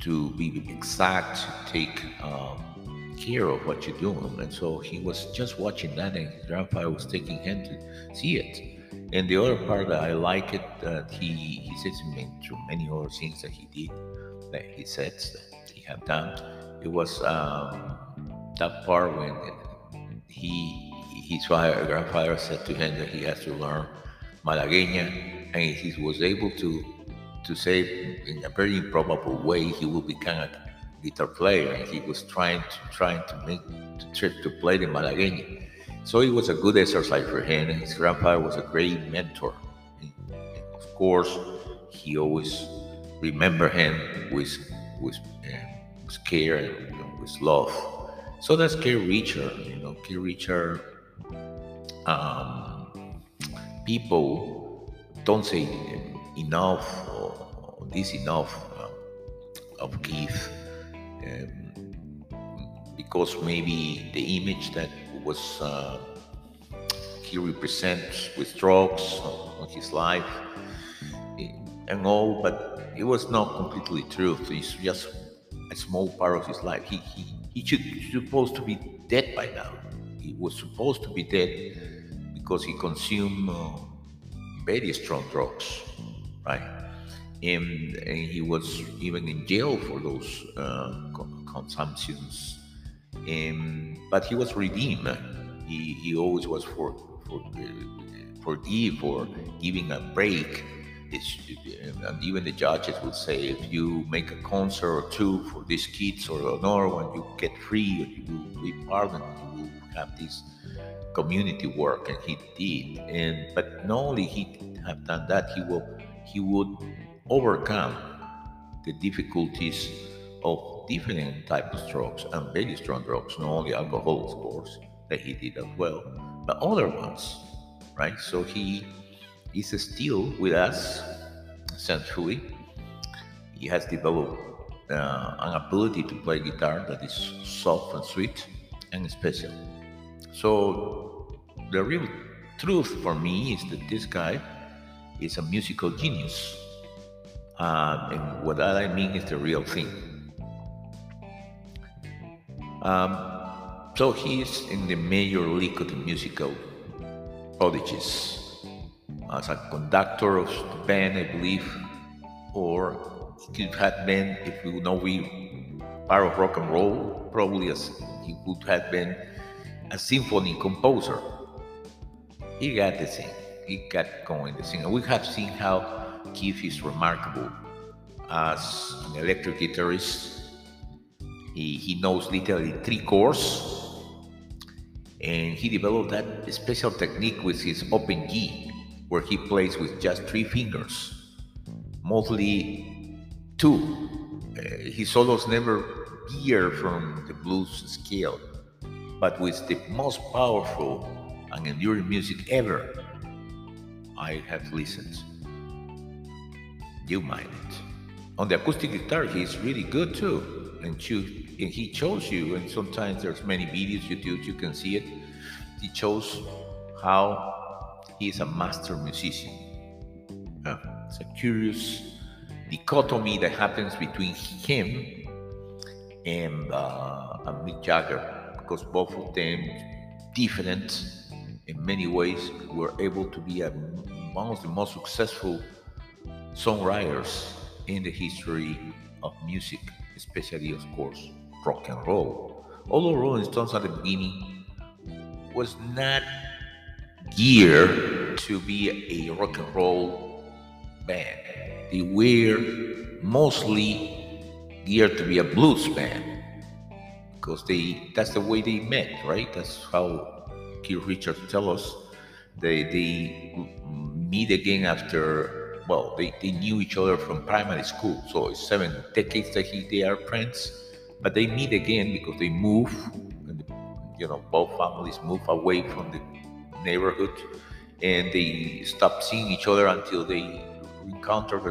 to be exact, to take um, care of what you're doing. And so he was just watching that, and his grandfather was taking him to see it. And the other part that I like it that he he says many, through many other things that he did, that he said that had done. It was um, that part when he his father, grandfather said to him that he has to learn Malagueña, and he was able to to say in a very improbable way he will become a guitar player, and he was trying to trying to make the trip to play the Malagueña. So it was a good exercise for him, and his grandfather was a great mentor. And, of course, he always remember him with with care and you know, with love. So that's Keith Richard. You know, Keith Richard. Um, people don't say enough or, or this enough uh, of Keith um, because maybe the image that was uh, he represents with drugs on his life and all, but it was not completely true. It's just a small part of his life. He he he should supposed to be dead by now. He was supposed to be dead because he consumed uh, very strong drugs, right? And, and he was even in jail for those uh, consumptions. And, but he was redeemed. He, he always was for, for uh, forgive or giving a break it's, and even the judges would say if you make a concert or two for these kids or another one, you get free or you will be pardoned, you will have this community work, and he did. And but not only he have done that, he will he would overcome the difficulties of different types of drugs and very strong drugs, not only alcohol, of course, that he did as well, but other ones, right? So he is still with us, essentially. He has developed uh, an ability to play guitar that is soft and sweet and special. So, the real truth for me is that this guy is a musical genius. Uh, and what I mean is the real thing. Um, so he's in the major league of the musical prodigies as a conductor of the band, I believe, or he could have been, if you know, we part of rock and roll, probably as he would have been a symphony composer. He got the thing. He got going the thing. And we have seen how Keith is remarkable as an electric guitarist. He, he knows literally three chords. And he developed that special technique with his open G where he plays with just three fingers, mostly two. Uh, his solos never veer from the blues scale, but with the most powerful and enduring music ever I have listened. You mind it. On the acoustic guitar, he's really good too, and, and he shows you. And sometimes there's many videos YouTube you can see it. He shows how he is a master musician. Uh, it's a curious dichotomy that happens between him and, uh, and Mick Jagger, because both of them different in many ways were able to be a, one of the most successful songwriters in the history of music, especially, of course, rock and roll. Although Rolling Stones at the beginning was not geared to be a rock and roll band. They were mostly geared to be a blues band because they that's the way they met, right? That's how Keith Richards tell us they they meet again after well they, they knew each other from primary school, so it's seven decades that he, they are friends, but they meet again because they move, and you know both families move away from the neighborhood, and they stopped seeing each other until they encountered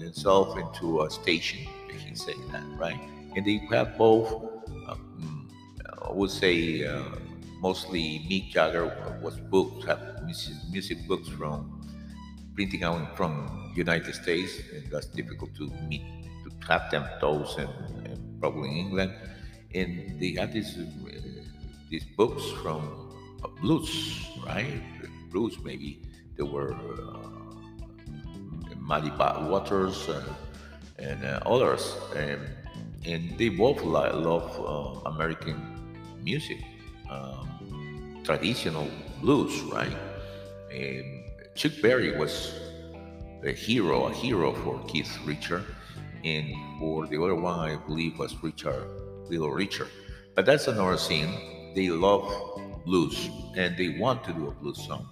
themselves into a station. He said that, right? And they have both. Um, I would say uh, mostly Mick Jagger was booked, have music books from printing out from United States, and that's difficult to meet to have them those and, and probably in England. And they had these uh, these books from blues, right? Blues, maybe there were uh, Muddy Waters uh, and uh, others, and, and they both li- love uh, American music. Um, traditional blues, right? And Chuck Berry was a hero, a hero for Keith Richard, and for the other one, I believe was Richard, Little Richard. But that's another scene. They love blues and they want to do a blues song,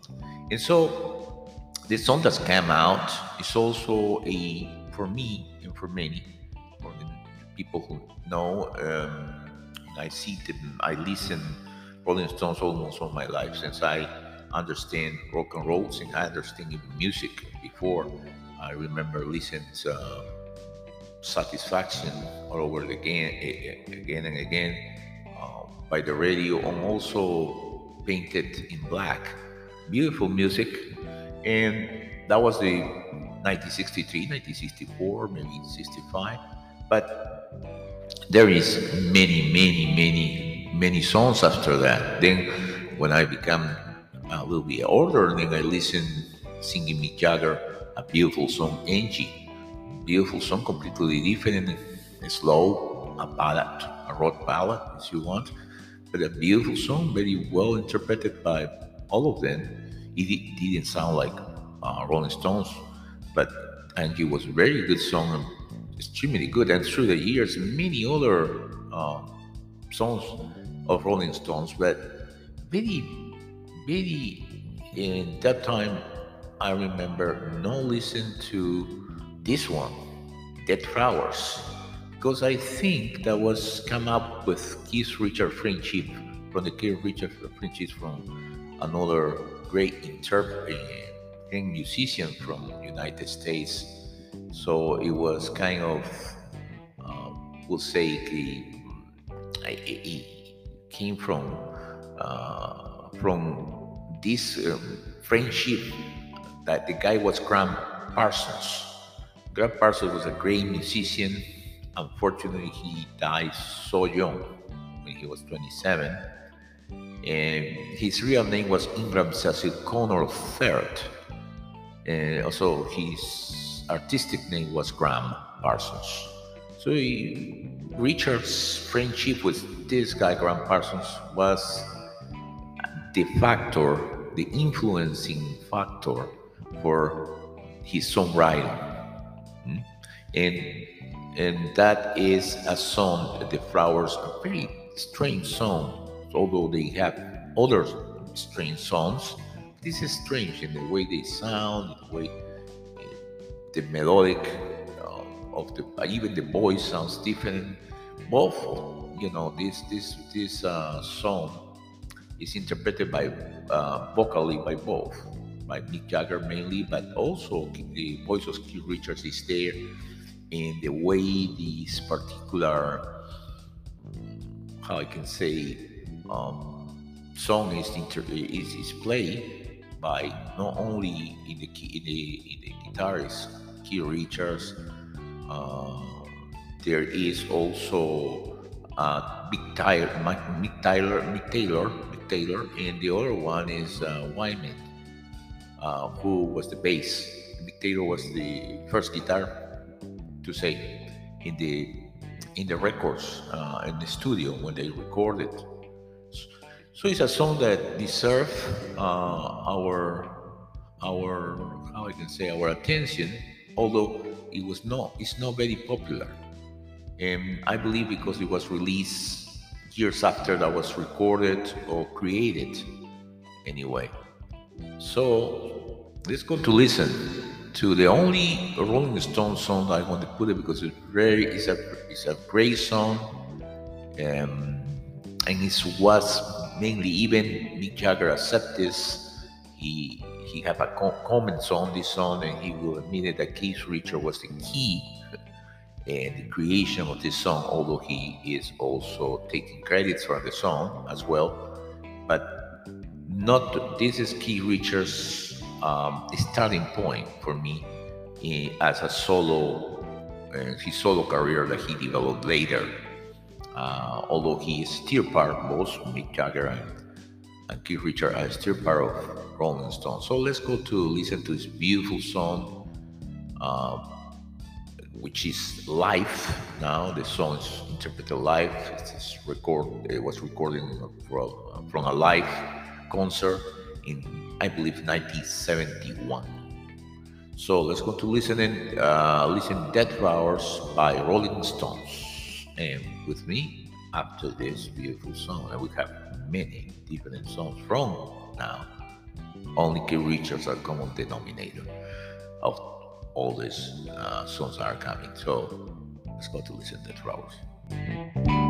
and so the song that's come out is also a for me and for many, for the people who know. Um, I see them. I listen Rolling Stones almost all my life since I understand rock and roll, since I understand even music before. I remember listening to uh, Satisfaction all over again, again and again by the radio, and also Painted in Black. Beautiful music, and that was the 1963, 1964, maybe 65. But there is many, many, many, many songs after that. Then when I become a little bit older, then I listen singing Mick Jagger, a beautiful song, Angie. Beautiful song, completely different, slow, a ballad, a rock ballad, if you want, but a beautiful song, very well interpreted by all of them. It didn't sound like uh, Rolling Stones, but Angie was a very good song, extremely good. And through the years, many other uh, songs of Rolling Stones, but very, very in that time, I remember no listen to this one, Dead Flowers, because I think that was come up with Keith Richard friendship from the Keith Richard friendship from another great interpreter and musician from United States. So it was kind of, um, we'll say, it came from uh, from this um, friendship that the guy was Gram Parsons. Gram Parsons was a great musician. Unfortunately, he died so young when he was 27. And his real name was Ingram Cecil Connor III. And also, his artistic name was Graham Parsons. So, he, Richard's friendship with this guy, Graham Parsons, was the factor, the influencing factor for his songwriting. Hmm? And and that is a song, The Flowers, a very strange song. Although they have other strange songs, this is strange in the way they sound, the way the melodic uh, of the even the voice sounds different. Both, you know, this this this uh, song is interpreted by uh, vocally by both, by Mick Jagger mainly, but also the voice of Keith Richards is there, and the way this particular, how I can say, um, song is inter- is, is played by not only in the key, in the, in the guitarist Keith Richards. Uh, there is also uh, Mick Tyler, Mick Tyler, Mick Taylor, Mick Taylor, and the other one is uh, Wyman, uh, who was the bass. Mick Taylor was the first guitar to say in the in the records uh, in the studio when they recorded. So it's a song that deserves uh, our our how I can say our attention, although it was not it's not very popular. And I believe because it was released years after that was recorded or created anyway. So let's go to listen to the only Rolling Stone song I want to put it because it's very it's a it's a great song. Um, and it was mainly even Mick Jagger accept this. He he have a co- comments on this song and he will admit that Keith Richard was the key and the creation of this song, although he is also taking credits for the song as well. But not this is Keith Richards' um, starting point for me eh, as a solo, uh, his solo career that he developed later. Uh, although he is still part, both Mick Jagger and, and Keith Richard are still part of Rolling Stone. So let's go to listen to this beautiful song, uh, which is Life now. The song is interpreted live. It, record, it was recorded from a live concert in I believe, 1971. So let's go to listening, uh, listen Dead Flowers by Rolling Stones. And with me, after this beautiful song, and we have many different songs from now, only Keith Richards are common denominator of all these uh, songs are coming. So let's go to listen Dead Flowers.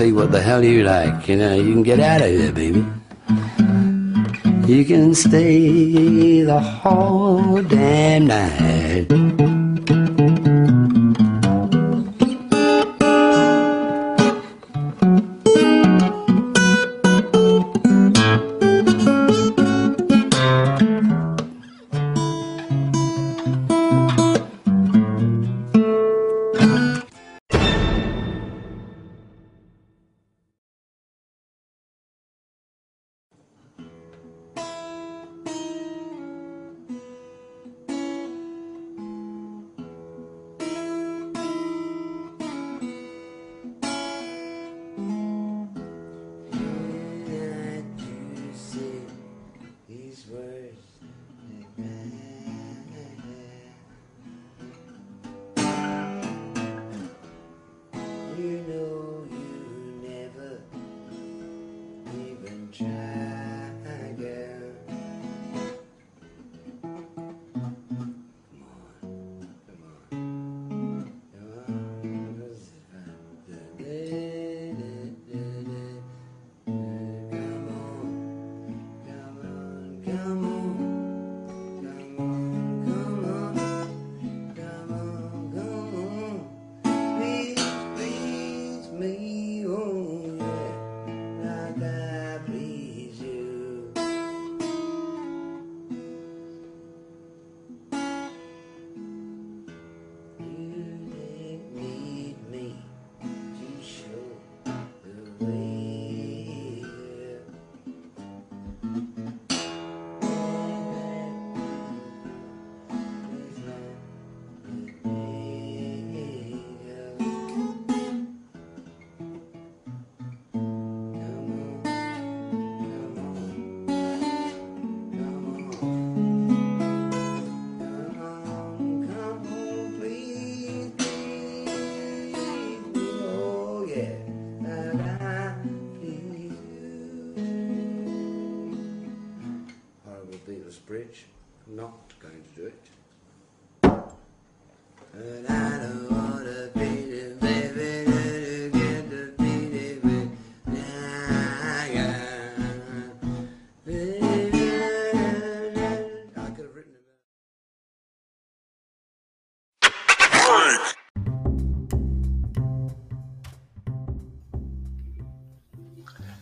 see what the hell you like. You know, you can get out of here, baby. You can stay the whole damn night.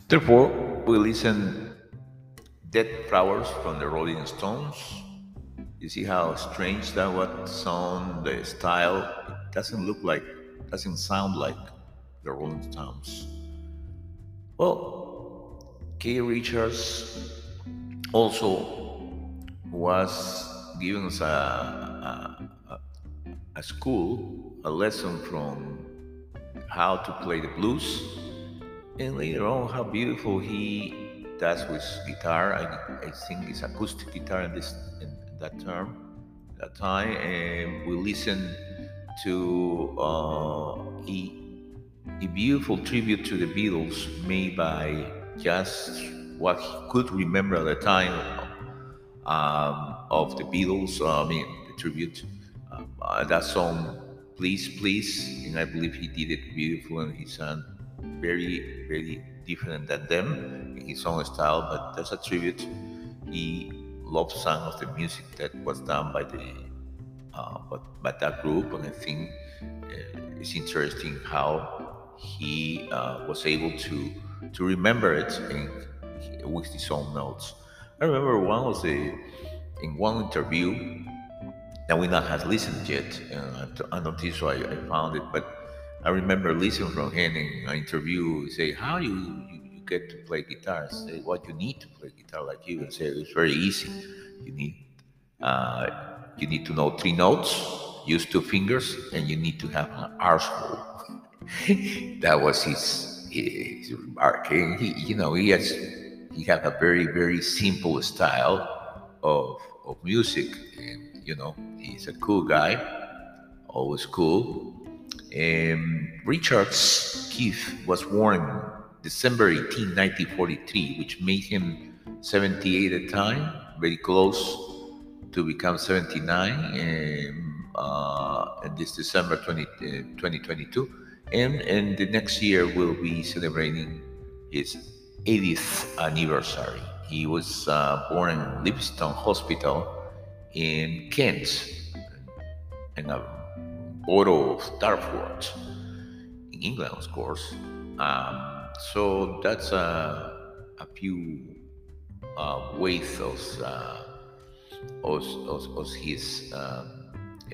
Therefore, we listen Dead Flowers from the Rolling Stones. You see how strange that what sound, the style, it doesn't look like, doesn't sound like the Rolling Stones. Well, Keith Richards also was giving us a, a, a school, a lesson from how to play the blues and later on how beautiful he does with guitar. I, I think it's acoustic guitar in this in that term that time. And we listen to uh, a, a beautiful tribute to the beatles made by just what he could remember at the time um, of the beatles. Uh, i mean the tribute um, uh, that song please please. And i believe he did it beautiful and he sang very, very different than them in his own style, but that's a tribute. He loved some of the music that was done by the uh, by, by that group, and I think uh, it's interesting how he uh, was able to to remember it with his own notes. I remember one was a in one interview that we not has listened yet. Uh, I don't think so. I, I found it, but I remember listening from him in an interview. Say, "How you, you you get to play guitar?" Say, "What you need to play guitar like you?" And say, "It's very easy. You need uh, you need to know three notes, use two fingers, and you need to have an arsehole." (laughs) that was his his remark. And he, you know, he has he had a very very simple style of of music, and you know, he's a cool guy, always cool. Um, Richards Keith was born December 18, 1943, which made him 78 at the time, very close to become 79 um, uh, this December 20, uh, 2022. And, and the next year we'll be celebrating his 80th anniversary. He was uh, born in Livingstone Hospital in Kent, in a borough of Dartford, in England, of course. Um, so that's a, a few uh, ways of, uh, of, of, of his um,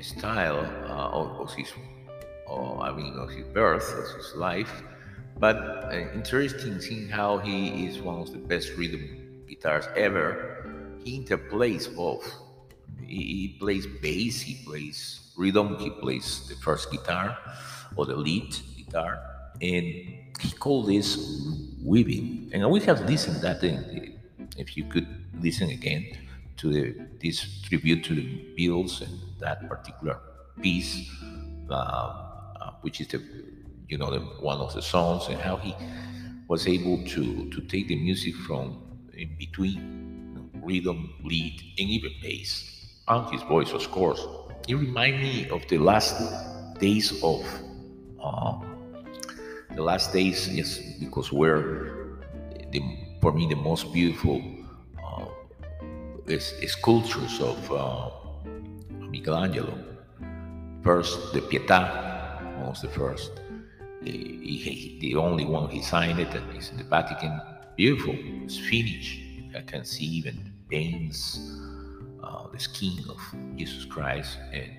style, uh, of, of his, uh, I mean, of his birth, of his life. But uh, interesting seeing how he is one of the best rhythm guitars ever. He interplays both. He, he plays bass, he plays rhythm, he plays the first guitar or the lead guitar, and he called this weaving. And we have listened that thing. If you could listen again to the, this tribute to the Beatles and that particular piece, uh, uh, which is the you know the, one of the songs, and how he was able to to take the music from in between rhythm, lead, and even bass, and his voice, of course. It remind me of the last days of uh, the last days, yes, because we're the, for me the most beautiful uh, is, is sculptures of uh, Michelangelo. First, the Pietà was the first. The, he, he- the only one he signed it, and it's in the Vatican. Beautiful. It's finished. I can see even veins, uh, the skin of Jesus Christ, and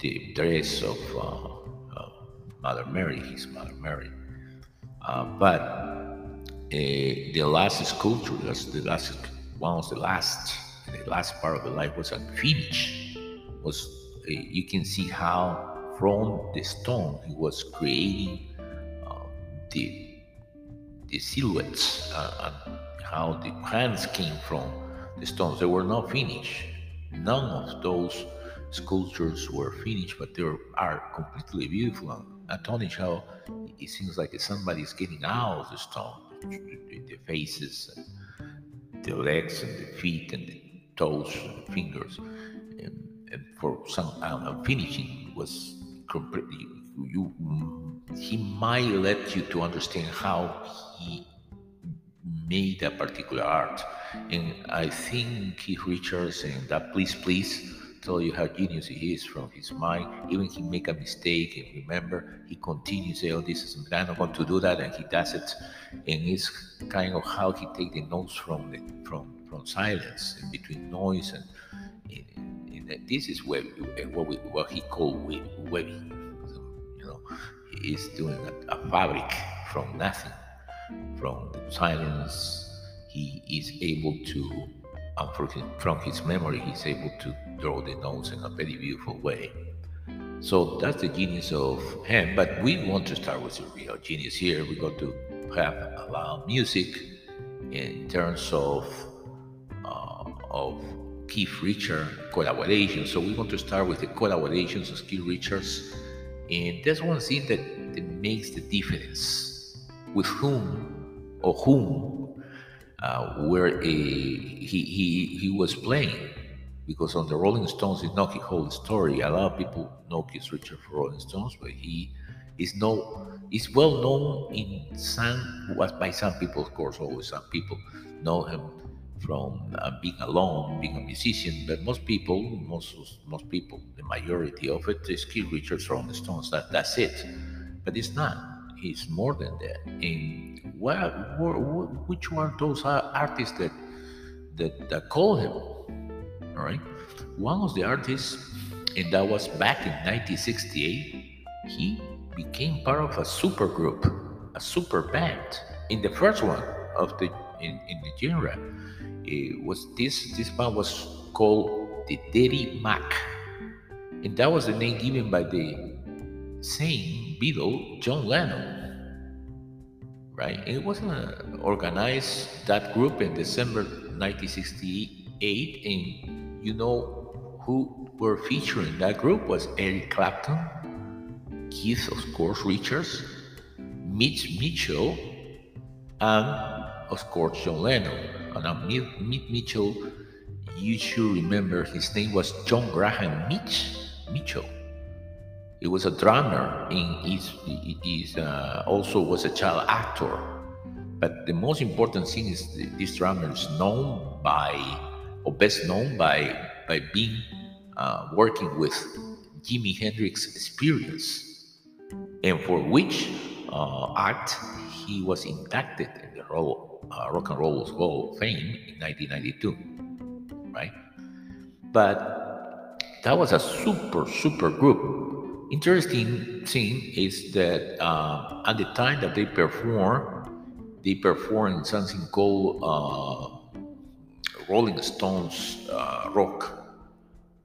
the dress of uh, uh, Mother Mary, his Mother Mary. Uh, but uh, the last sculpture, that's the last one was the last, the last part of the life was a finish. Was uh, you can see how from the stone he was creating uh, the the silhouettes and how the hands came from the stones. They were not finished. None of those sculptures were finished, but they are completely beautiful. And astonishing how it seems like somebody's getting out of the stone. The, faces, and the legs, and the feet, and the, toes, and the fingers, and, and for some know, finishing was completely you. He might let you to understand how he made a particular art, and I think Keith Richards and that please please tell you how genius he is from his mind. Even he make a mistake and remember he continues say, "Oh, this is I'm not going to do that," and he does it. And it's kind of how he take the notes from the from from silence and between noise and. and, and this is web, what we what he called web, webby. So, you know, he is doing a, a fabric from nothing, from the silence. He is able to and from his, memory, he's able to draw the notes in a very beautiful way. So that's the genius of him. But we want to start with the real genius here. We're going to have a lot of music in terms of uh, of Keith Richards collaboration. So we want to start with the collaborations of Keith Richards, and that's one thing that, that makes the difference with whom or whom uh, where a, he, he, he was playing. Because on the Rolling Stones, it's not his whole story. A lot of people know Keith Richards for Rolling Stones, but he is no is well known in some by some people, of course. Always some people know him from uh, being alone, being a musician. But most people, most most people, the majority of it is Keith Richards Rolling Stones. That that's it. But it's not. He's more than that. And what, what which were those artists that that, that called him? All right. One of the artists, and that was back in 1968, he became part of a super group, a super band. In the first one of the in, in the genre, it was this this band was called the Dirty Mac, and that was the name given by the same Beatle, John Lennon. Right? It wasn't uh, organized that group in December 1968, and you know who were featuring that group was Eric Clapton, Keith, of course, Richards, Mitch Mitchell, and of course John Lennon. And now Mitch Mitchell, you should remember his name was John Graham Mitch Mitchell. He was a drummer. In his, his uh, also was a child actor. But the most important thing is this drummer is known by, or best known by, by being uh, working with Jimi Hendrix Experience, and for which uh, act he was inducted in the Roll, uh, Rock and Roll Hall of Fame in 1992, right? But that was a super, super group. Interesting thing is that uh, at the time that they performed, they performed something called uh, Rolling Stones uh, Rock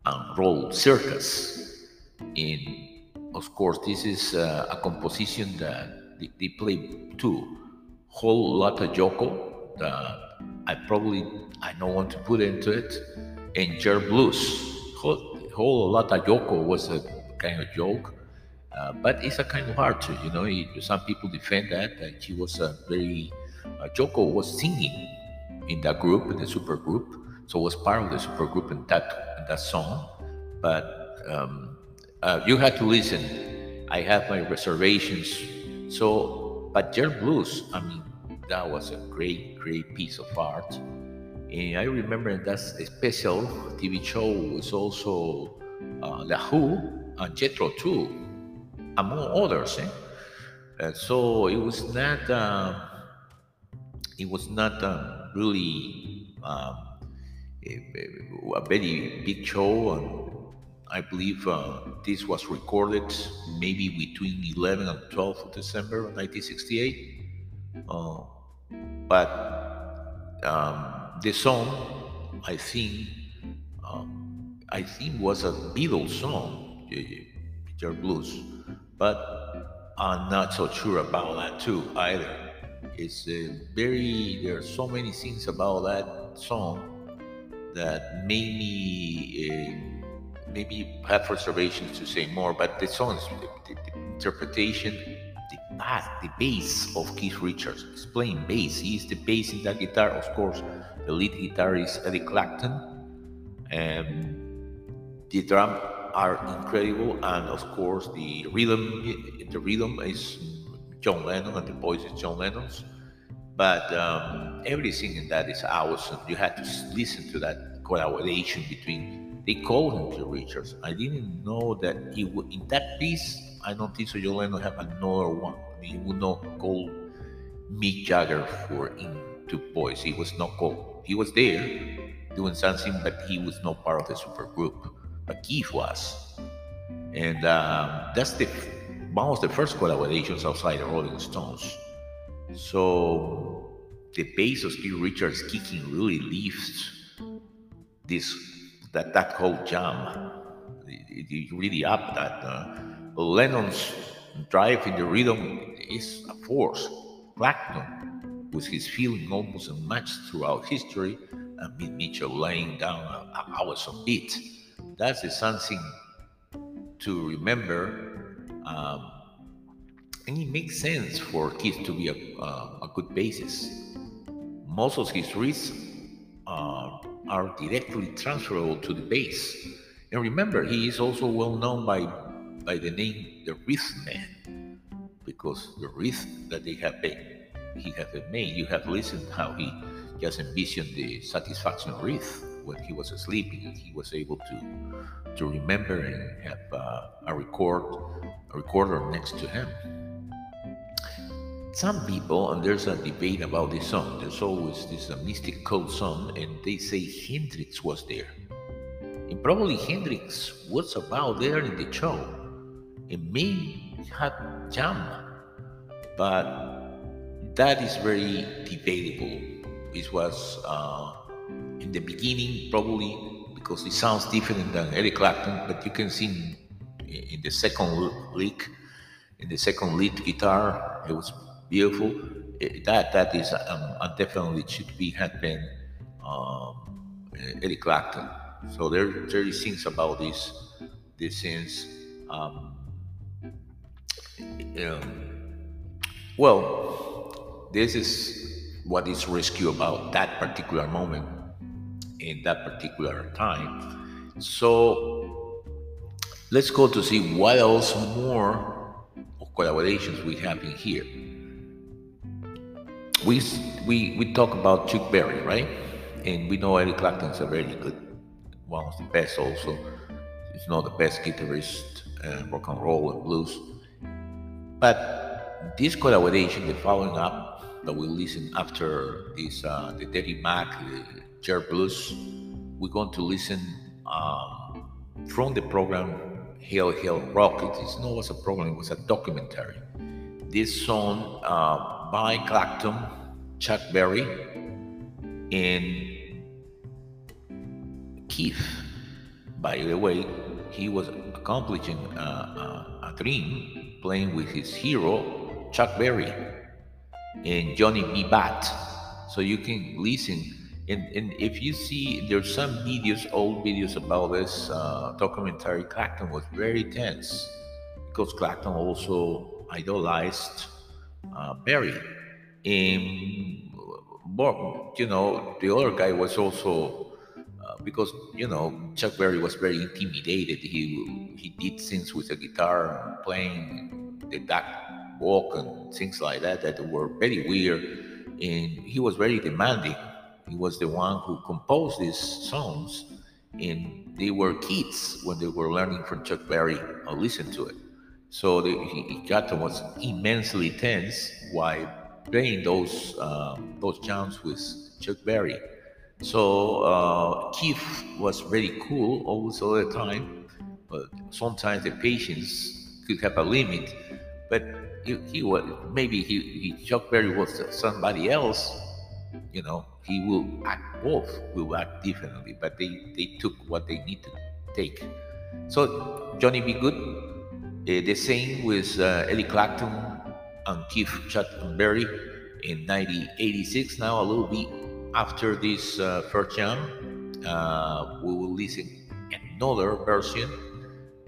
and Roll Circus. And of course, this is uh, a composition that they, they play two whole lot of Yoko that I probably I don't want to put into it, and Yer Blues. Whole, whole lot of Yoko was a kind of joke, uh, but it's a kind of art. You know, some people defend that that she was a very uh, Yoko was singing in that group, in the super group, so was part of the super group in that in that song. But um, uh, you had to listen. I have my reservations. So, but Yer Blues, I mean, that was a great, great piece of art. And I remember that special TV show was also uh, The Who and Jethro Tull, among others. Eh? And so it was not, uh, it was not uh, really um, a, a, very big show. And I believe uh, this was recorded maybe between 11 and 12 of December 1968. Uh, but um, the song, I think, um, I think was a Beatles song, Peter Blues, but I'm not so sure about that too either. It's uh, very there are so many things about that song that made me uh, maybe have reservations to say more. But the song, the, the interpretation, the bass, the bass of Keith Richards, is playing bass. He is the bass in that guitar, of course. The lead guitar is Eddie Clapton, and the drum are incredible, and of course the rhythm. The rhythm is John Lennon, and the voice is John Lennon's. But um, everything in that is awesome. You had to listen to that collaboration between. They called him Keith Richards. I didn't know that he would in that piece. I don't think so. John Lennon have another one. He would not call Mick Jagger for into voice. He was not called. He was there doing something, but he was not part of the supergroup. But Keith was, and um, that's the one of the first collaborations outside the Rolling Stones. So the bass of Keith Richards kicking really lifts this that that whole jam. It, it- really up that. Uh, Lennon's drive in the rhythm is a force. Clapton, with his feeling almost unmatched throughout history, and Mitchell laying down hours of beat. That's something to remember. Um, and it makes sense for Keith to be a, uh, a good basis. Most of his riffs uh, are directly transferable to the base. And remember, he is also well known by, by the name the Riff Man, because the riff that they have made, he have made, you have listened how he just envisioned the satisfaction riff when he was asleep, He was able to to remember and have uh, a record a recorder next to him. Some people, and there's a debate about this song. There's always this uh, mystic code song, and they say Hendrix was there. And probably Hendrix was about there in the show. And may had jam, but that is very debatable. It was uh, in the beginning probably because it sounds different than Eric Clapton, but you can see in, the second lick, in the second lead guitar, it was beautiful. Eh, that that is um, definitely should be had been um, Eric Clapton. So there there is things about this these things. Um, um, well, this is what is rescue about that particular moment in that particular time. So let's go to see what else more collaborations we have in here. We we we talk about Chuck Berry, right? And we know Eric Clapton's a very good, one of the best also. He's not the best guitarist, uh, rock and roll and blues. But this collaboration, the following up that we listen after this, uh, the Dirty Mac, the Yer Blues, we're going to listen um, from the program Hail Hail Rock. It is not was a program; it was a documentary. This song uh, by Clapton, Chuck Berry, and Keith. By the way, he was accomplishing uh, a, a dream playing with his hero, Chuck Berry, and Johnny B. Batt. So you can listen. And, and if you see, there's some videos, old videos about this uh, documentary. Clapton was very tense because Clapton also idolized uh, Berry. And, well, you know, the other guy was also uh, because you know Chuck Berry was very intimidated. He he did things with the guitar, playing the duck walk and things like that that were very weird, and he was very demanding. He was the one who composed these songs, and they were kids when they were learning from Chuck Berry or listen to it. So the, he, got was immensely tense while playing those uh, those jams with Chuck Berry. So uh, Keith was very cool always all the time, but sometimes the patience could have a limit. But he, he was maybe he, he Chuck Berry was somebody else, you know. He will act both will act differently, but they they took what they need to take. So Johnny B. Goode, uh, the same with uh, Eddie Clapton and Keith Chuck Berry in 1986. Now a little bit after this uh, first jam, uh, we will listen another version,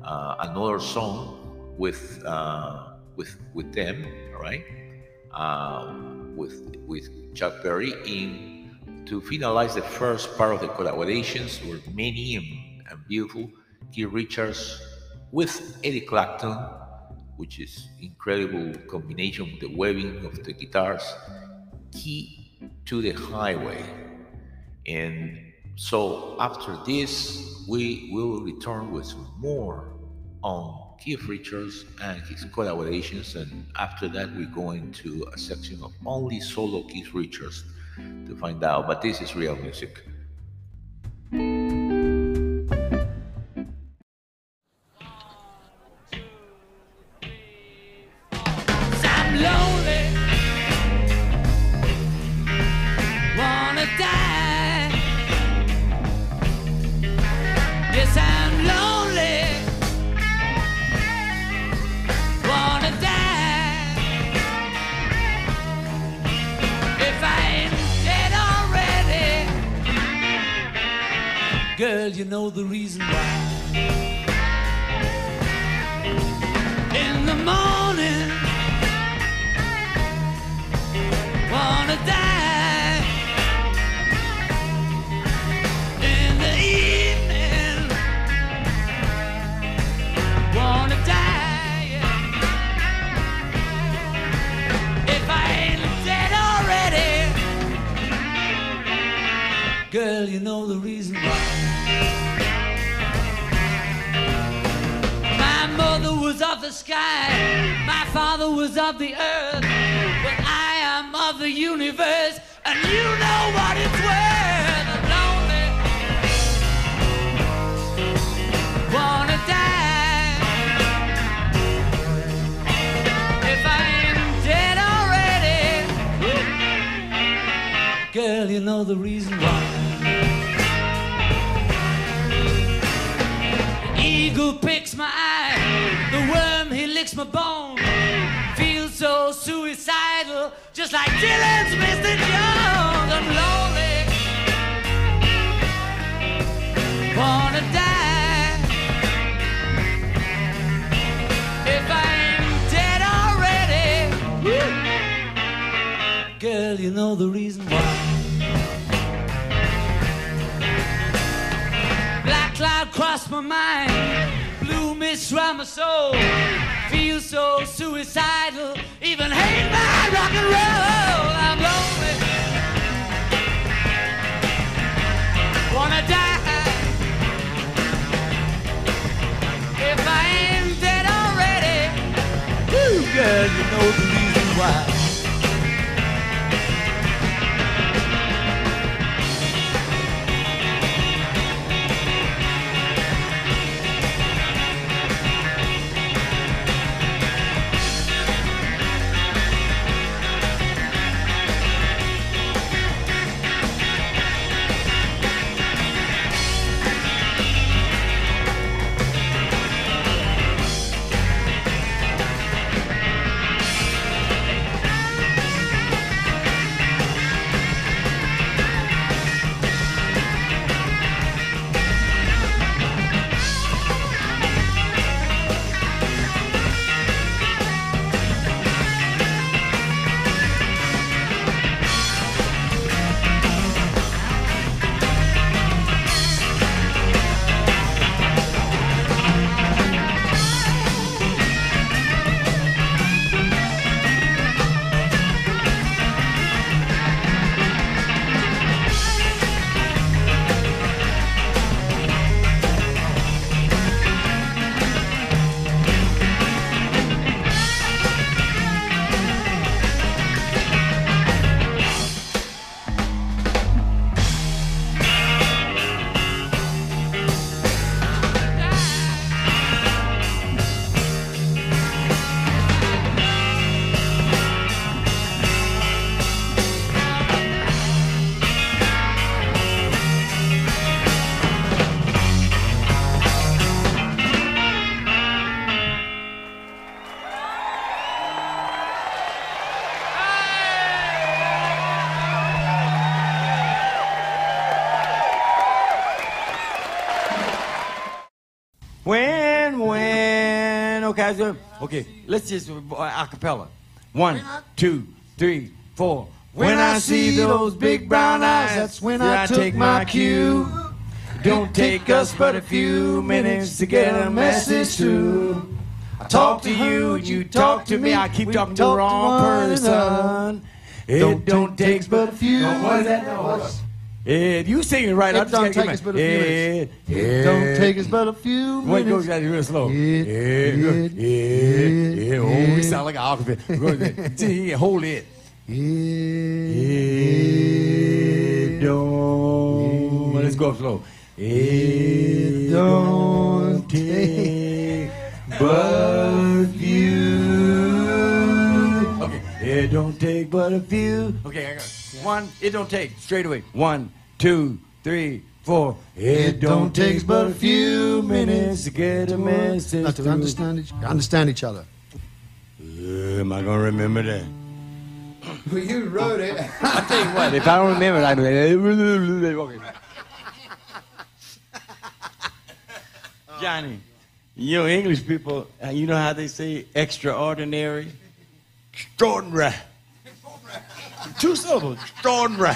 uh, another song with uh, with with them, all right? With with Chuck Berry in to finalize the first part of the collaborations were many and, and beautiful. Keith Richards with Eddie Clapton, which is incredible combination with the webbing of the guitars. Key to the Highway. And so after this, we will return with more on Keith Richards and his collaborations. And after that, we go into a section of only solo Keith Richards to find out. But this is real music. You know the reason why. In the morning wanna die in the evening. Wanna die if I ain't dead already. Girl, you know the reason why. Was of the sky, my father was of the earth, but I am of the universe, and you know what it's worth. I'm lonely, wanna die. If I ain't dead already, girl, you know the reason why. eagle picks my eye, my bone. Feel so suicidal, just like Dylan's Mr. Jones. I'm lonely, wanna die. If I ain't dead already, girl, you know the reason why. Black cloud crossed my mind, blue mist round my soul. Feel so suicidal, even hate my rock and roll. I'm lonely, wanna die. If I ain't dead already, woo, girl, you know the reason why. When, okay, okay, let's just uh, a cappella. One, two, three, four. When I see those big brown eyes, that's when I take my cue. Don't take us but a few minutes to get a message through. I talk to you, you talk to me. I keep talking to the wrong person. It don't take but a few. What is that noise? Ed, you singing right. I It just don't take us but a few Ed, It don't take us but a few minutes. Wait, go minutes. do real slow. Ed, Ed, Ed, Ed, Ed. Oh, we sound like an octopus. Go ahead. See, (laughs) Hold it. It It don't. Let's go slow. It don't take but It don't take but a few. Okay, I got it. one. It don't take straight away. One, two, three, four. It don't take but a few minutes to get a message. Not to understand each, understand each other. Uh, am I gonna remember that? Well, you wrote it. (laughs) I tell you what, if I don't remember it, I do it. Okay. Johnny, you know English people, uh, you know how they say extraordinary? Extraordinary. Two syllables. Extraordinary.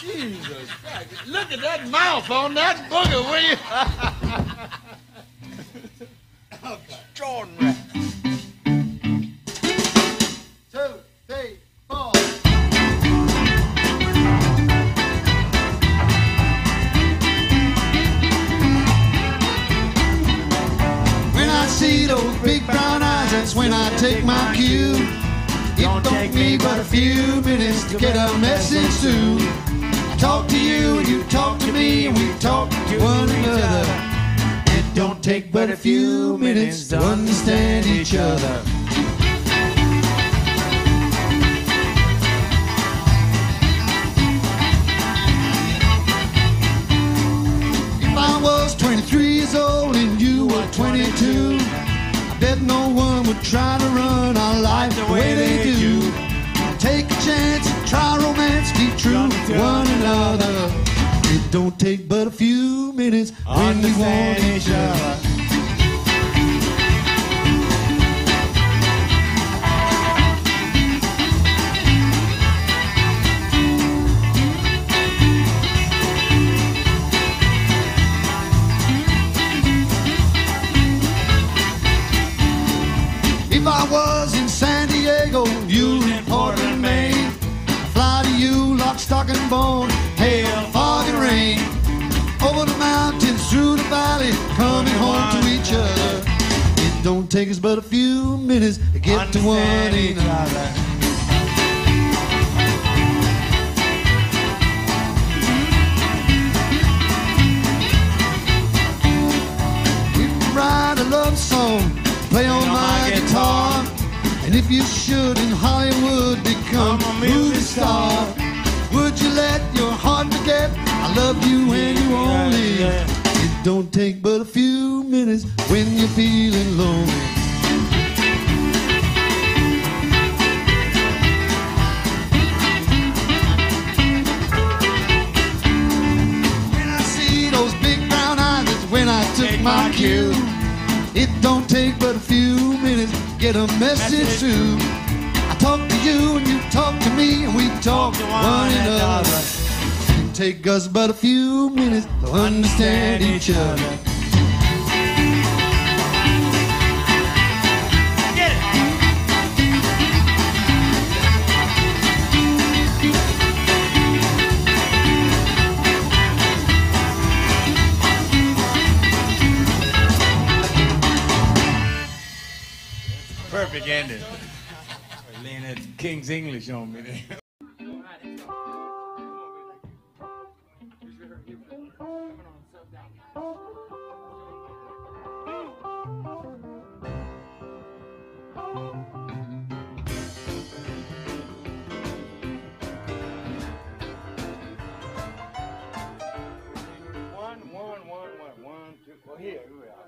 Jesus Christ. Look at that mouth on that booger, will you? (laughs) Extraordinary. See those big brown eyes, that's when I take my cue. It don't take me but a few minutes to get a message through. I talk to you and you talk to me and we talk to one another. It don't take but a few minutes to understand each other. If I was 23 no one would try to run our life the way they do. Take a chance, try romance, be true to one another. It don't take but a few minutes when we want each other. If I was in San Diego, you in Portland, Maine, I'd fly to you lock, stock, and bone, hail, fog, and rain. Over the mountains, through the valley, coming home to each other. It don't take us but a few minutes to get to one another. We can write a love song, play on my guitar. And if you should in Hollywood become a movie star, would you let your heart forget I love you when you only? It don't take but a few minutes when you're feeling lonely. When I see those big brown eyes, that's when I took my cue. It don't take but a few minutes to get a message through. I talk to you and you talk to me and we talk to one another. It take us but a few minutes to understand each other. Perfect ending. Laying that King's English on me there. One, one, one, one, one, two. Well, here, here we are.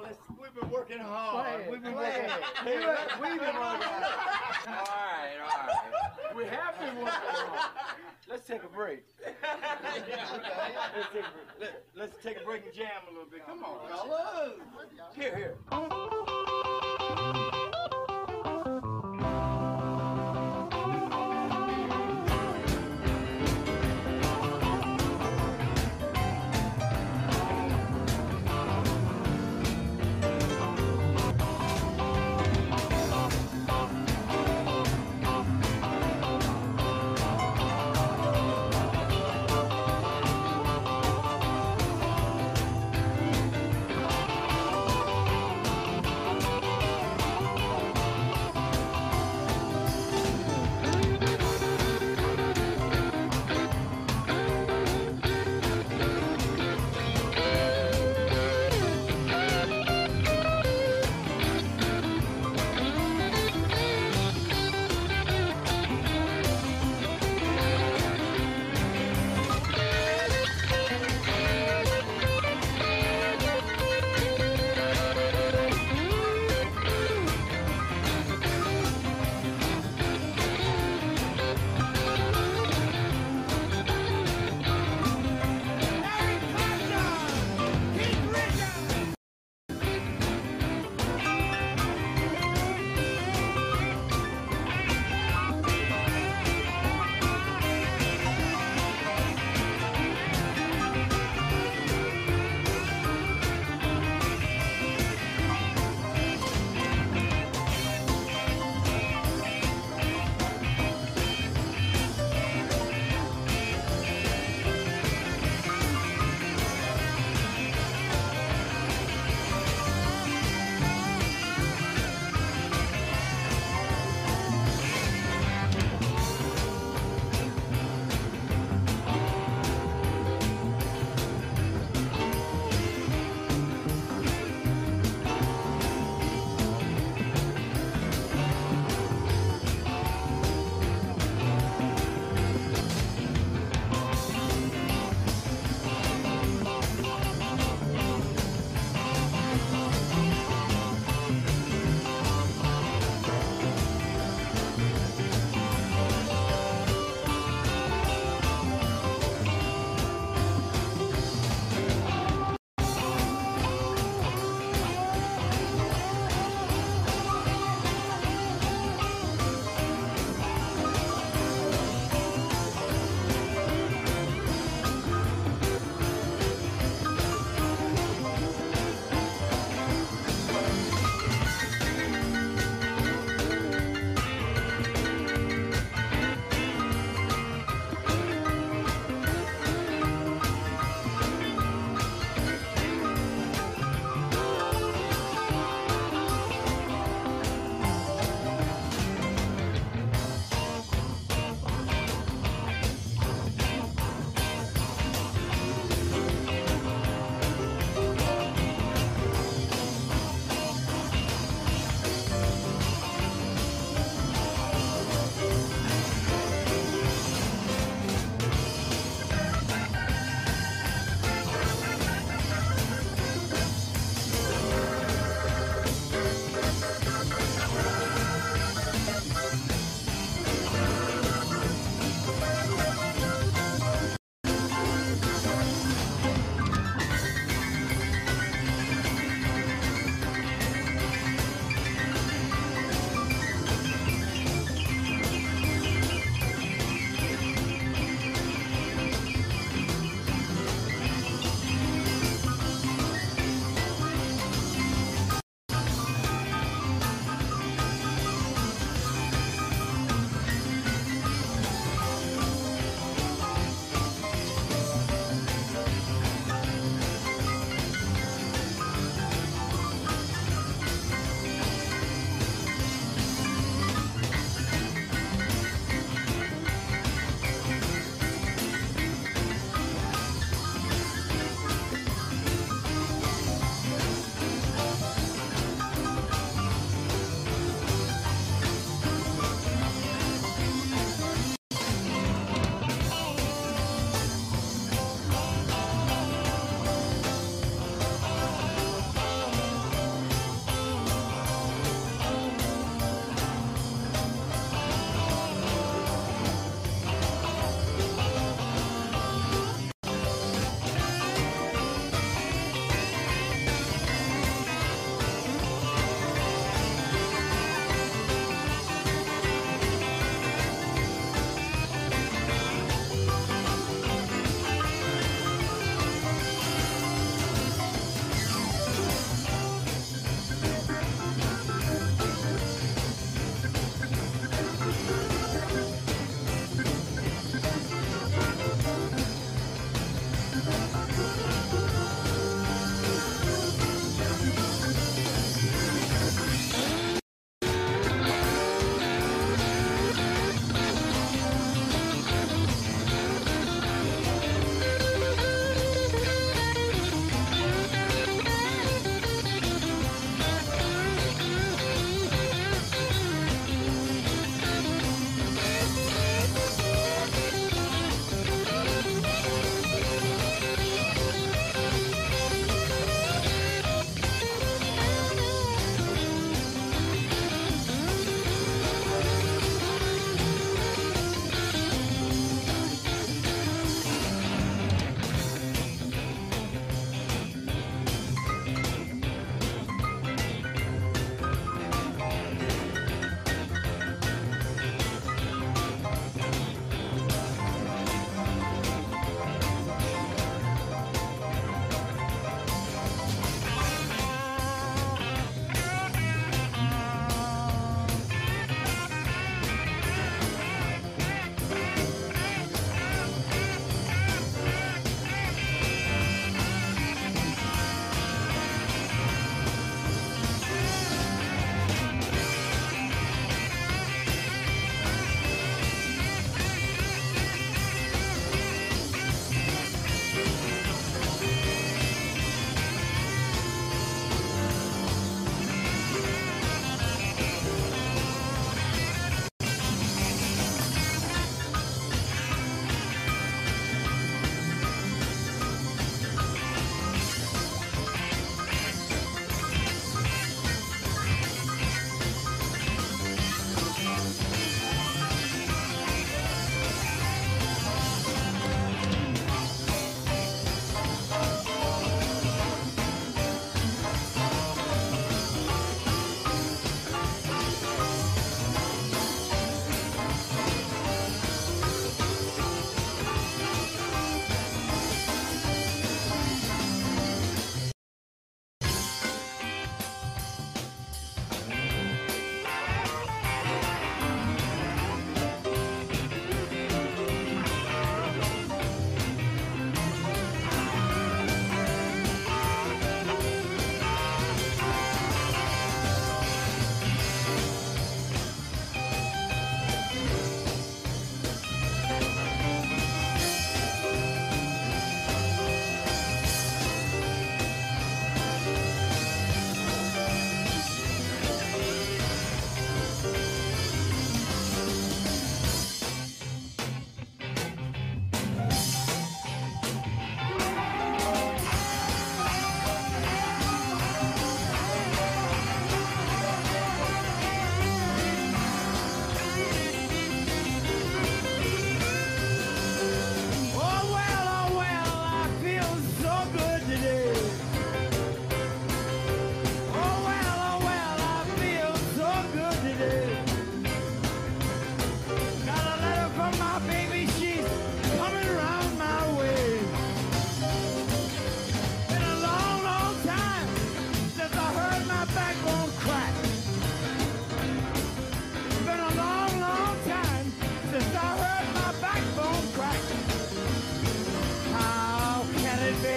On, let's. We've been working hard. ahead, We've been go working. ahead. Hey, we've been working hard. All right, all right. We have been working hard. Let's take a break. let's, take a break. Let, let's take a break and jam a little bit. Come on, fellas. Here, here.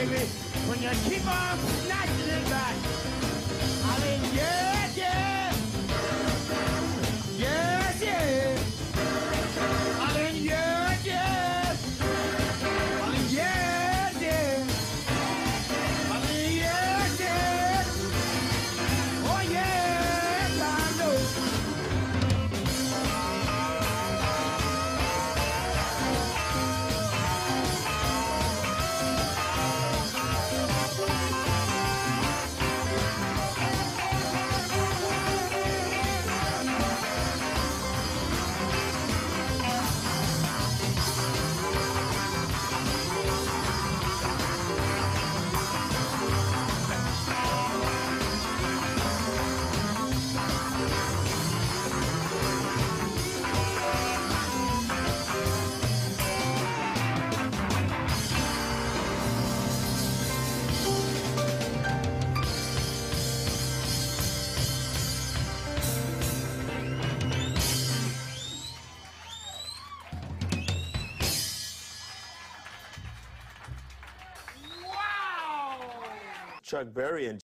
baby, when you keep on snatching it back. I mean, yeah. Very interesting.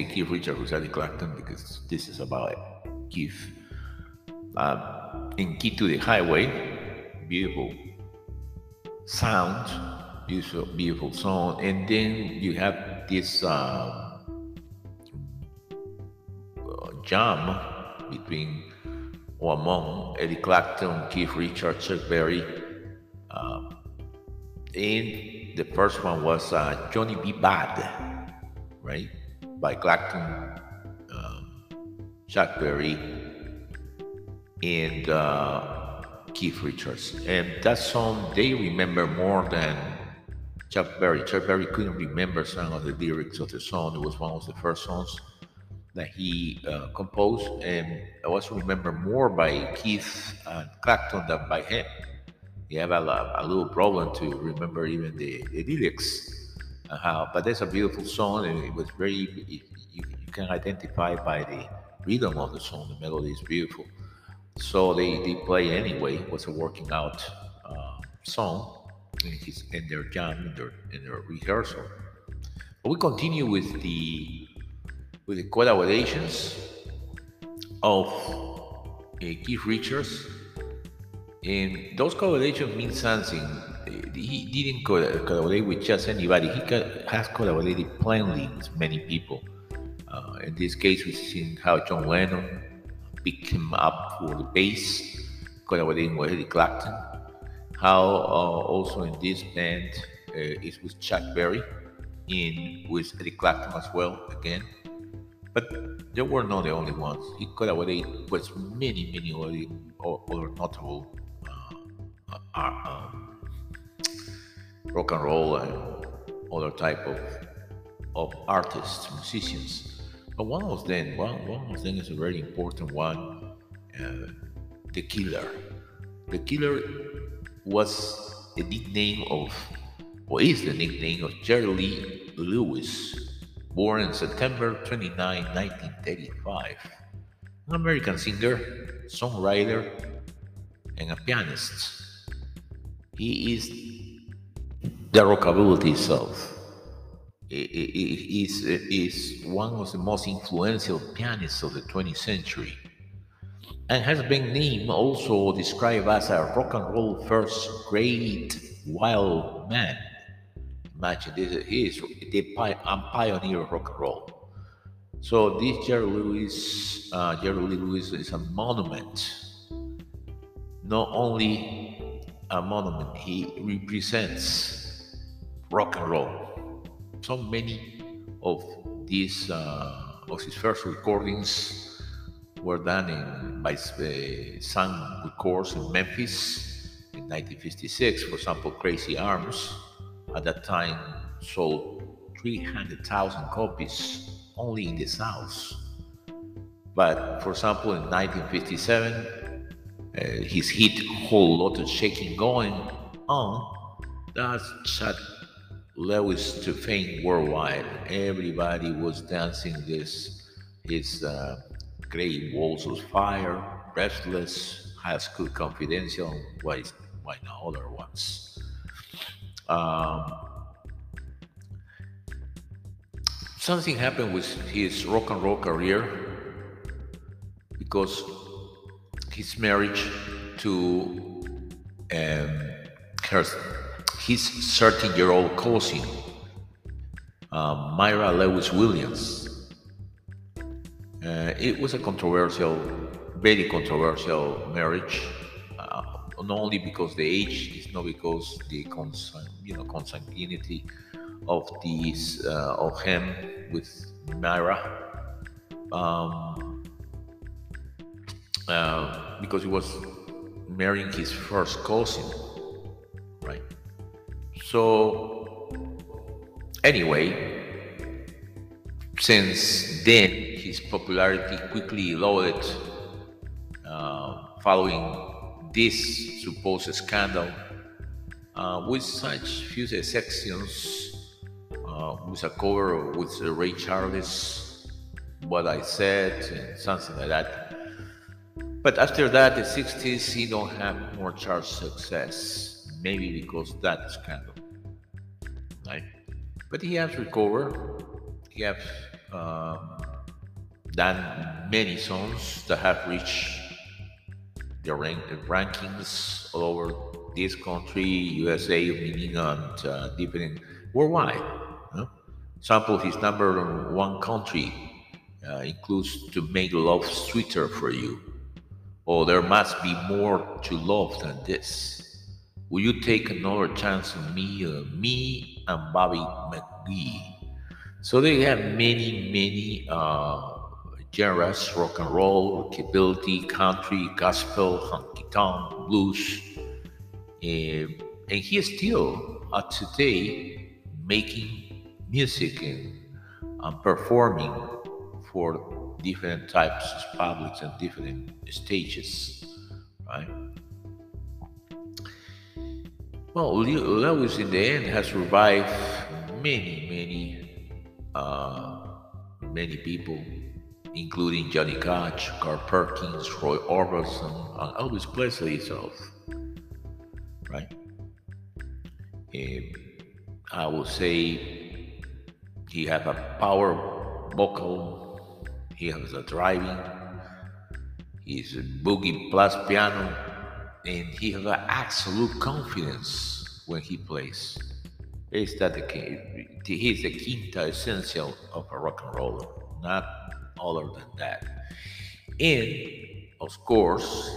Say Keith Richard with Clapton because this is about Keith. Um, in Key to the Highway, beautiful sound, beautiful, beautiful song, and then you have this uh, uh, jam between or among Eric Clapton, Keith Richards, Chuck Berry. Uh, and the first one was uh, Johnny B. Bad, right? By Clapton, um, Chuck Berry, and uh, Keith Richards. And that song they remember more than Chuck Berry. Chuck Berry couldn't remember some of the lyrics of the song. It was one of the first songs that he uh, composed, and I also remember more by Keith and Clapton than by him. You have a, a little problem to remember even the, the lyrics, uh, but that's a beautiful song, and it was very you, you can identify by the rhythm of the song. The melody is beautiful, so they, they play anyway. It was a working out uh, song in, his, in their jam in their in their rehearsal. But we continue with the with the collaborations of uh, Keith Richards. And those collaborations mean something. Uh, He didn't co- collaborate with just anybody. He has collaborated plainly with many people. Uh, in this case, we've seen how John Lennon picked him up for the bass, collaborating with Eric Clapton. How uh, also in this band uh, is with Chuck Berry, in with Eric Clapton as well again. But they were not the only ones. He collaborated with many, many other, other notable uh, uh, um, rock and roll and other type of of artists, musicians. But one of them, one, one of them is a very important one, uh, The Killer. The Killer was a nickname of, or is the nickname of Jerry Lee Lewis, born in September 29, 1935. An American singer, songwriter, and a pianist. He is the rockabilly itself. Is, is one of the most influential pianists of the 20th century and has been named also described as a rock and roll first great wild man. Imagine this, he is the pioneer of rock and roll. So this Jerry Lewis, uh, Jerry Lewis is a monument. Not only a monument, he represents rock and roll. So many of these uh, of his first recordings were done in by uh, Sun Records in Memphis in 1956. For example, Crazy Arms at that time sold 300,000 copies only in the South. But for example, in 1957, uh, his hit "Whole Lot of Shaking Going On" that shot Lewis to fame worldwide. Everybody was dancing this his uh, Great Balls of Fire, Breathless, High School Confidential, why why not other ones? Um, something happened with his rock and roll career because his marriage to um, her, his 13 year old cousin, uh, Myra Lewis Williams. Uh, it was a controversial, very controversial marriage, uh, not only because the age, it's not because the cons- you know consanguinity of these uh, of him with Myra. Um, uh, because he was marrying his first cousin, right? So, anyway, since then his popularity quickly lowered uh, following this supposed scandal, uh, with such few exceptions, uh, with a cover with Ray Charles, what I said, and something like that. But after that, the 60s, he don't have more chart success. Maybe because that scandal, right? But he has recovered. He has um, done many songs that have reached the rank, rankings all over this country, USA, meaning and uh, different worldwide. Sample his number one country uh, includes to make love sweeter for you. Oh, there must be more to love than this. Will you take another chance on me, uh, me and Bobby McGee? So they have many, many uh, genres: rock and roll, rockabilly, country, gospel, honky tonk, blues, Um, and he is still uh, today making music and um, performing for different types of publics and different stages, right? Well, Le- Lewis in the end has survived many, many, uh, many people, including Johnny Cash, Carl Perkins, Roy Orbison, and Elvis Presley himself, right? Um, I would say he have a power vocal, he has a driving, he's a boogie plus piano, and he has an absolute confidence when he plays. Is that the case? He's the quinta essential of a rock and roller, not other than that. And of course,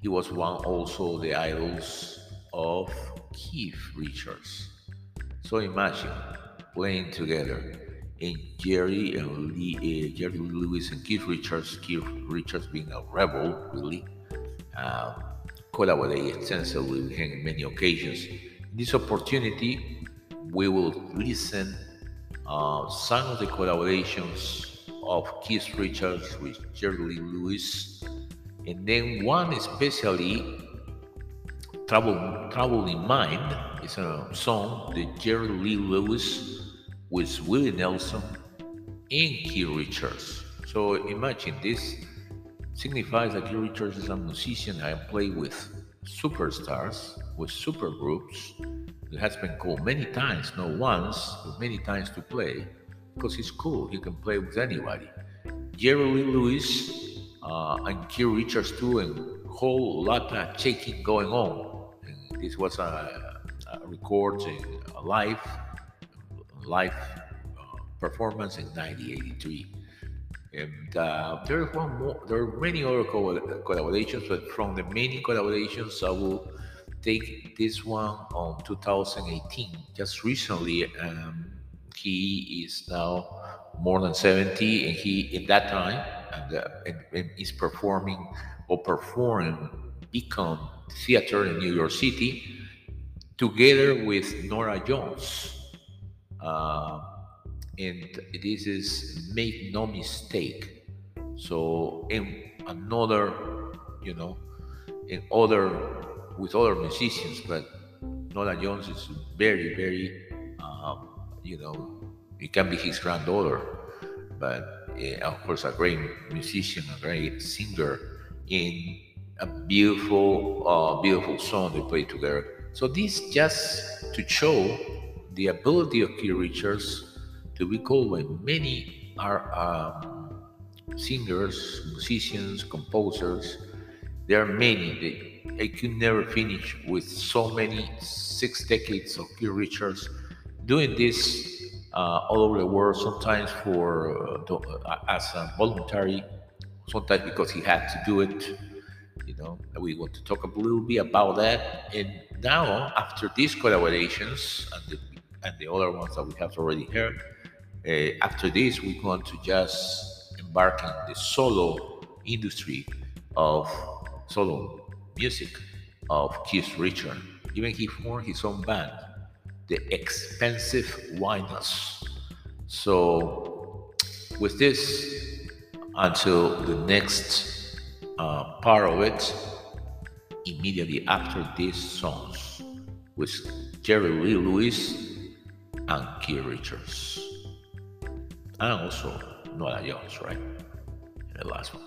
he was one also the idols of Keith Richards. So imagine playing together and Jerry and Lee, uh, Jerry Lewis and Keith Richards, Keith Richards being a rebel, really, uh, collaborated extensively with him in many occasions. In this opportunity, we will listen uh, some of the collaborations of Keith Richards with Jerry Lewis, and then one especially Trouble, Trouble in Mind is a song that Jerry Lee Lewis with Willie Nelson and Keith Richards. So imagine this signifies that Keith Richards is a musician I play with superstars, with super groups. It has been called many times, not once, but many times to play because he's cool. He can play with anybody. Jerry Lee Lewis uh, and Keith Richards too, and whole lot of shaking going on. And this was a, a recording, live, live uh, performance in 1983. And uh, there is one more. There are many other co- collaborations, but from the many collaborations, I will take this one on 2018. Just recently, um, he is now more than 70, and he in that time and, uh, and, and is performing or performing Beacon Theater in New York City together with Norah Jones. Uh, and this is make no mistake. So in another, you know, in other with other musicians, but Norah Jones is very, very, um, you know, it can be his granddaughter, but uh, of course a great musician, a great singer, in a beautiful, uh, beautiful song they play together. So this just to show the ability of Keith Richards to be called when many are um, singers, musicians, composers. There are many. They, I could never finish with so many six decades of Keith Richards doing this uh, all over the world. Sometimes for uh, uh, as a voluntary, sometimes because he had to do it. You know, we want to talk a little bit about that. And now, after these collaborations and the and the other ones that we have already heard, uh, after this, we're going to just embark in the solo industry of solo music of Keith Richard. Even he formed his own band, the X-Pensive Winos. So, with this, until the next uh, part of it, immediately after these songs, with Jerry Lee Lewis and Keith Richards. And also Norah Jones, right? The last one.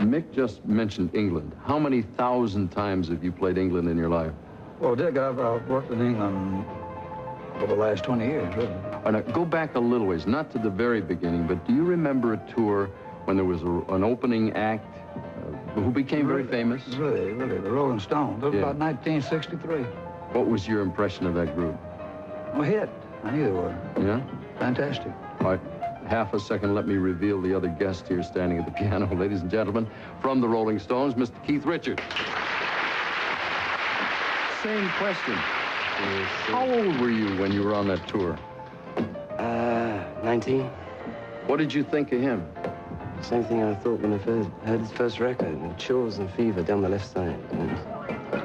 Mick just mentioned England. How many thousand times have you played England in your life? Well, Dick, I've, I've worked in England for the last 20 years, really. All right, now, go back a little ways, not to the very beginning, but do you remember a tour when there was a, an opening act uh, who became very famous? Really, really, the Rolling Stones. That was Yeah. about 1963. What was your impression of that group? Well, hit. I knew they were. Yeah? Fantastic. All right, half a second, let me reveal the other guest here standing at the (laughs) piano. Ladies and gentlemen, from the Rolling Stones, Mr. Keith Richards. Same question. How old were you when you were on that tour? Uh, 19. What did you think of him? Same thing I thought when I first heard his first record, chills and fever down the left side.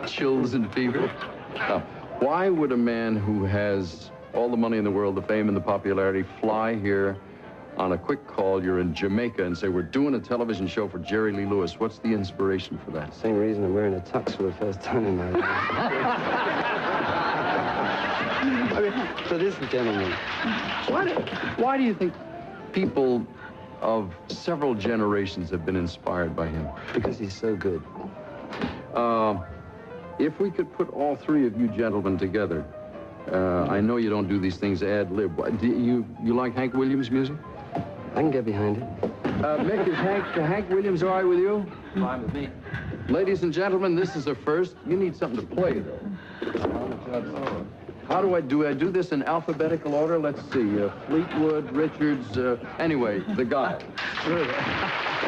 Chills and fever? Now, why would a man who has all the money in the world, the fame and the popularity, fly here on a quick call? You're in Jamaica and say, We're doing a television show for Jerry Lee Lewis. What's the inspiration for that? Same reason I'm wearing a tux for the first time in my life. (laughs) I mean, for this gentleman. Why do, why do you think people of several generations have been inspired by him? Because he's so good. Uh, if we could put all three of you gentlemen together, uh, I know you don't do these things ad lib. Do you you like Hank Williams music? I can get behind it. Uh, Mick, is Hank, uh, Hank Williams all right with you? Fine with me. Ladies and gentlemen, this is a first. You need something to play, though. How do I do I do this in alphabetical order? Let's see. Uh, Fleetwood, Richards, uh, anyway, the guy. (laughs)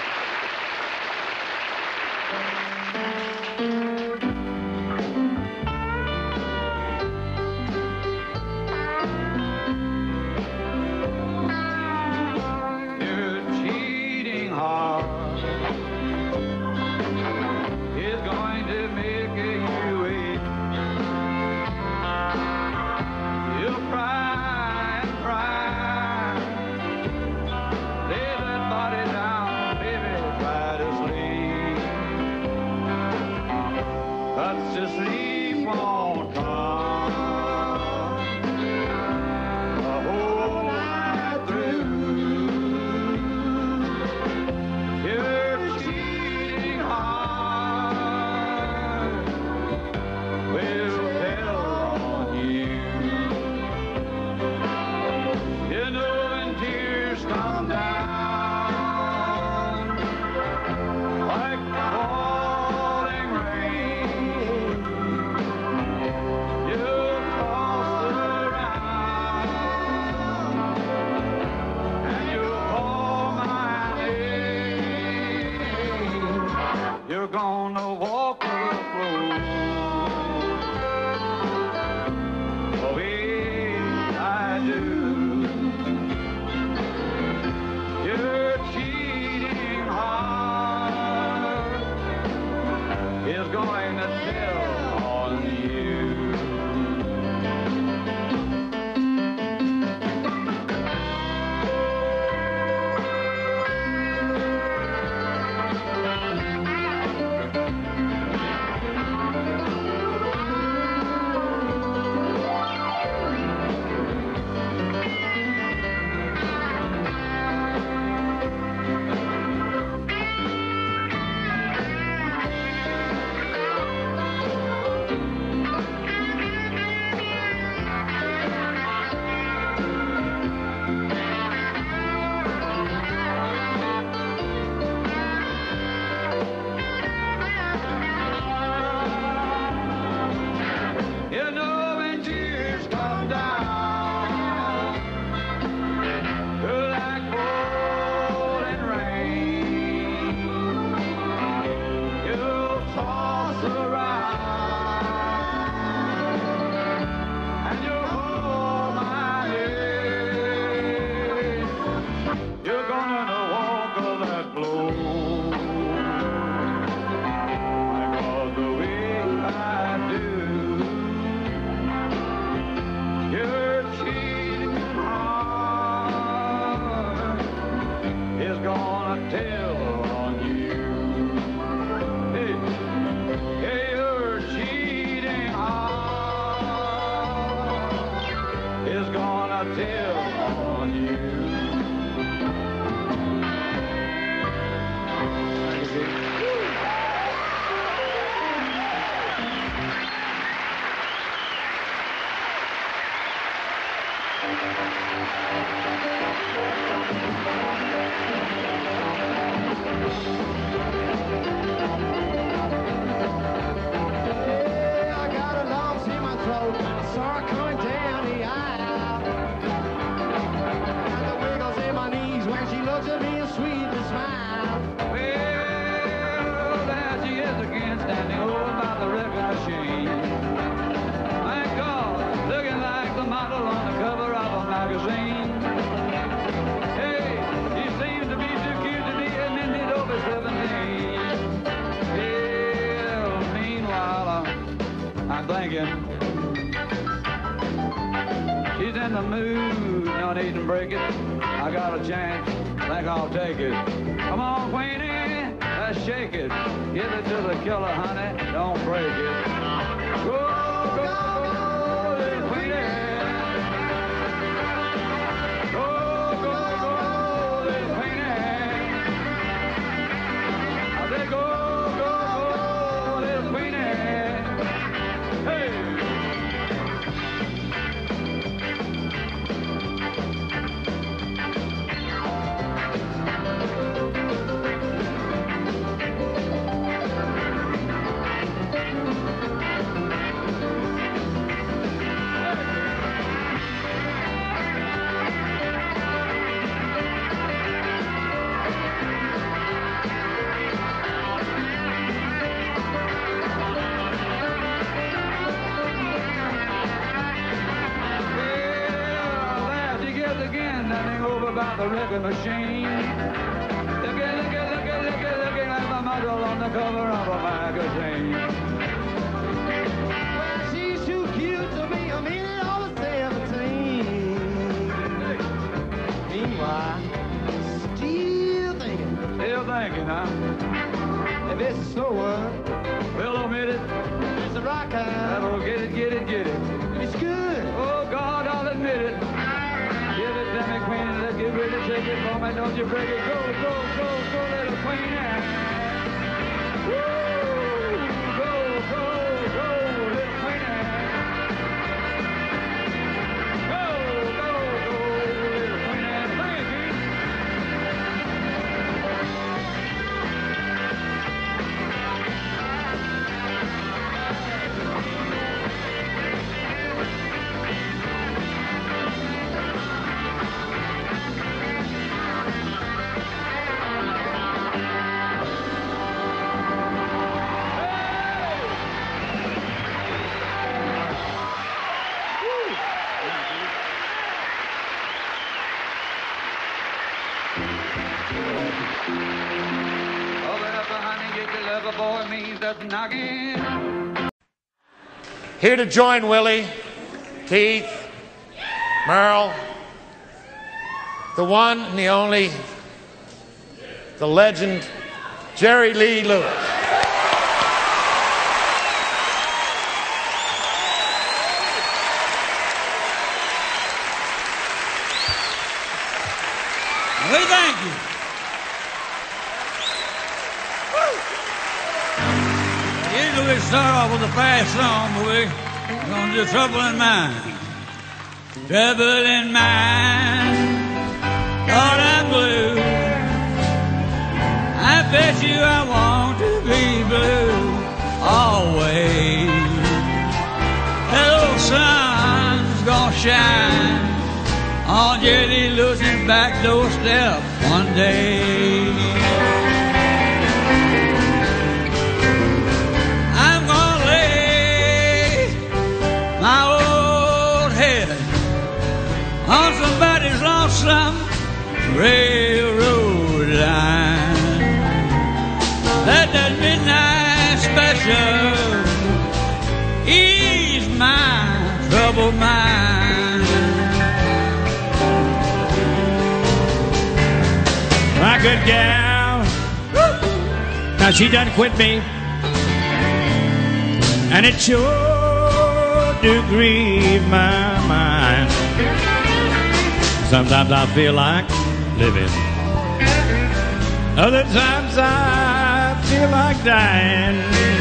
Here to join Willie, Keith, Merle, the one and the only, the legend, Jerry Lee Lewis. trouble in mind, trouble in mind. Lord, I'm blue. I bet you I want to be blue always. Hello, sun's gonna shine on Jerry Lewis's back doorstep. Now she done quit me, and it sure do grieve my mind. Sometimes I feel like living. Other times I feel like dying.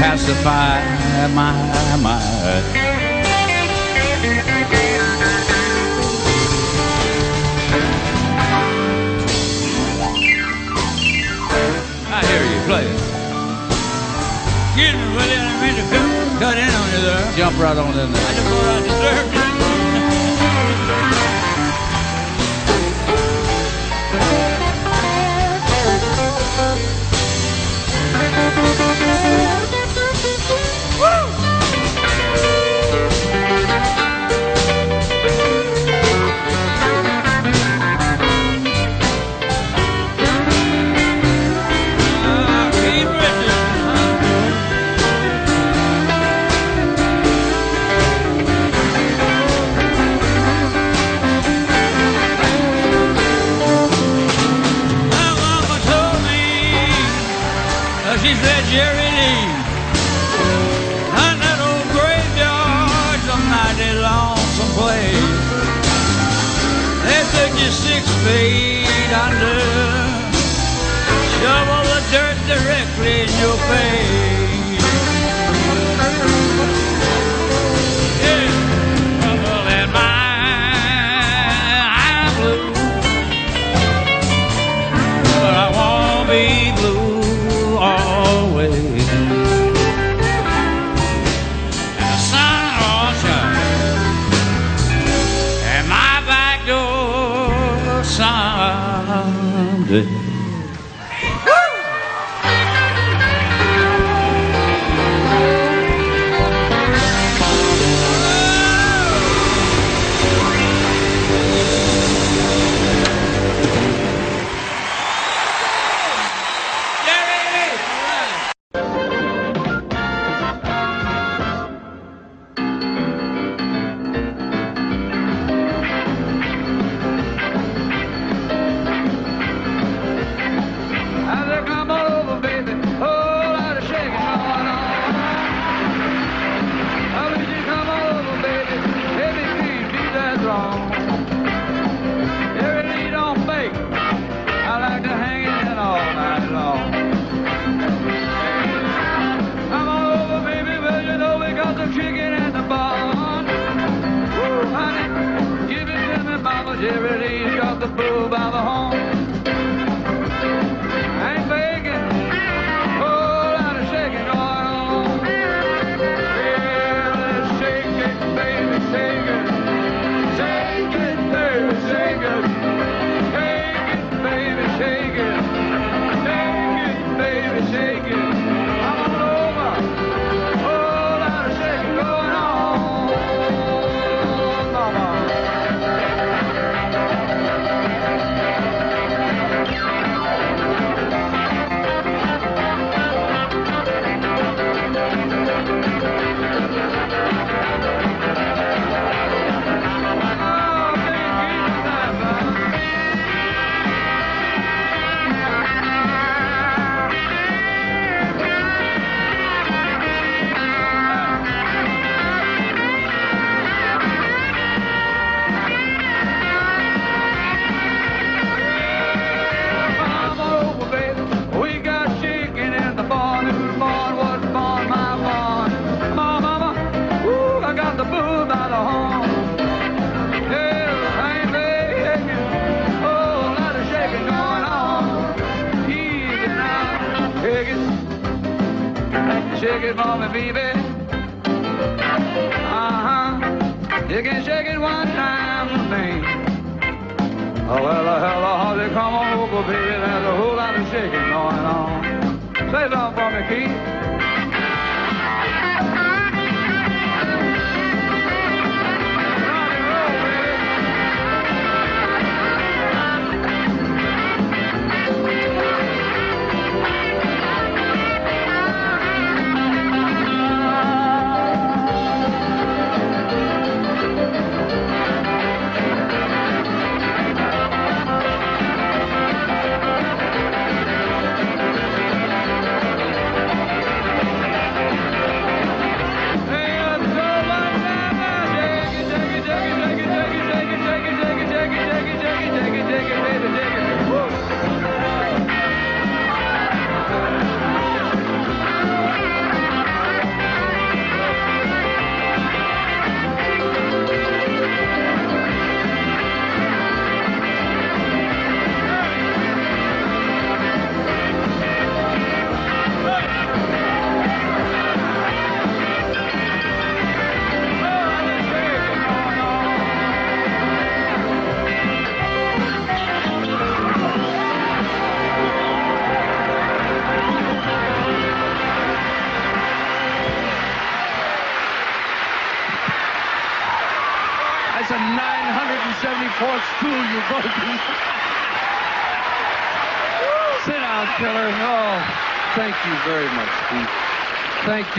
pacify my mind. I hear you play it. Excuse me, Willie, I'm in the to cut in on you there. Jump right on in there. I just thought I deserved it. Jerry Lee. And that old graveyard's a mighty lonesome place. They took you six feet under, shovel the dirt directly in your face.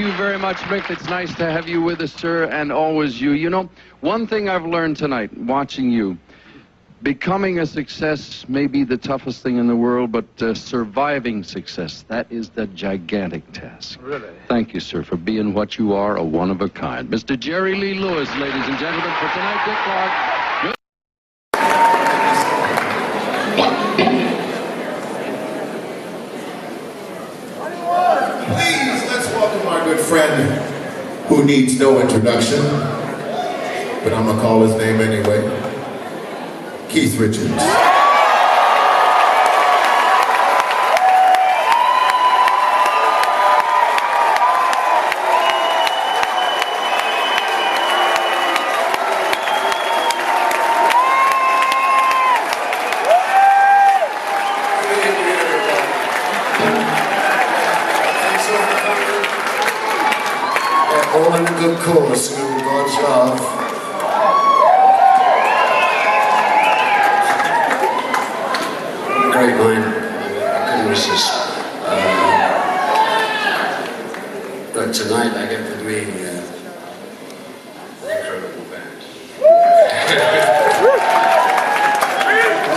You very much, Mick. It's nice to have you with us, sir, and always you. You know, one thing I've learned tonight, watching you, becoming a success may be the toughest thing in the world, but uh, surviving success, that is the gigantic task. Really? Thank you, sir, for being what you are, a one of a kind. Mr. Jerry Lee Lewis, ladies and gentlemen, for tonight, Dick Clark. Please, let's welcome our good friend who needs no introduction, but I'm gonna call his name anyway. Keith Richards.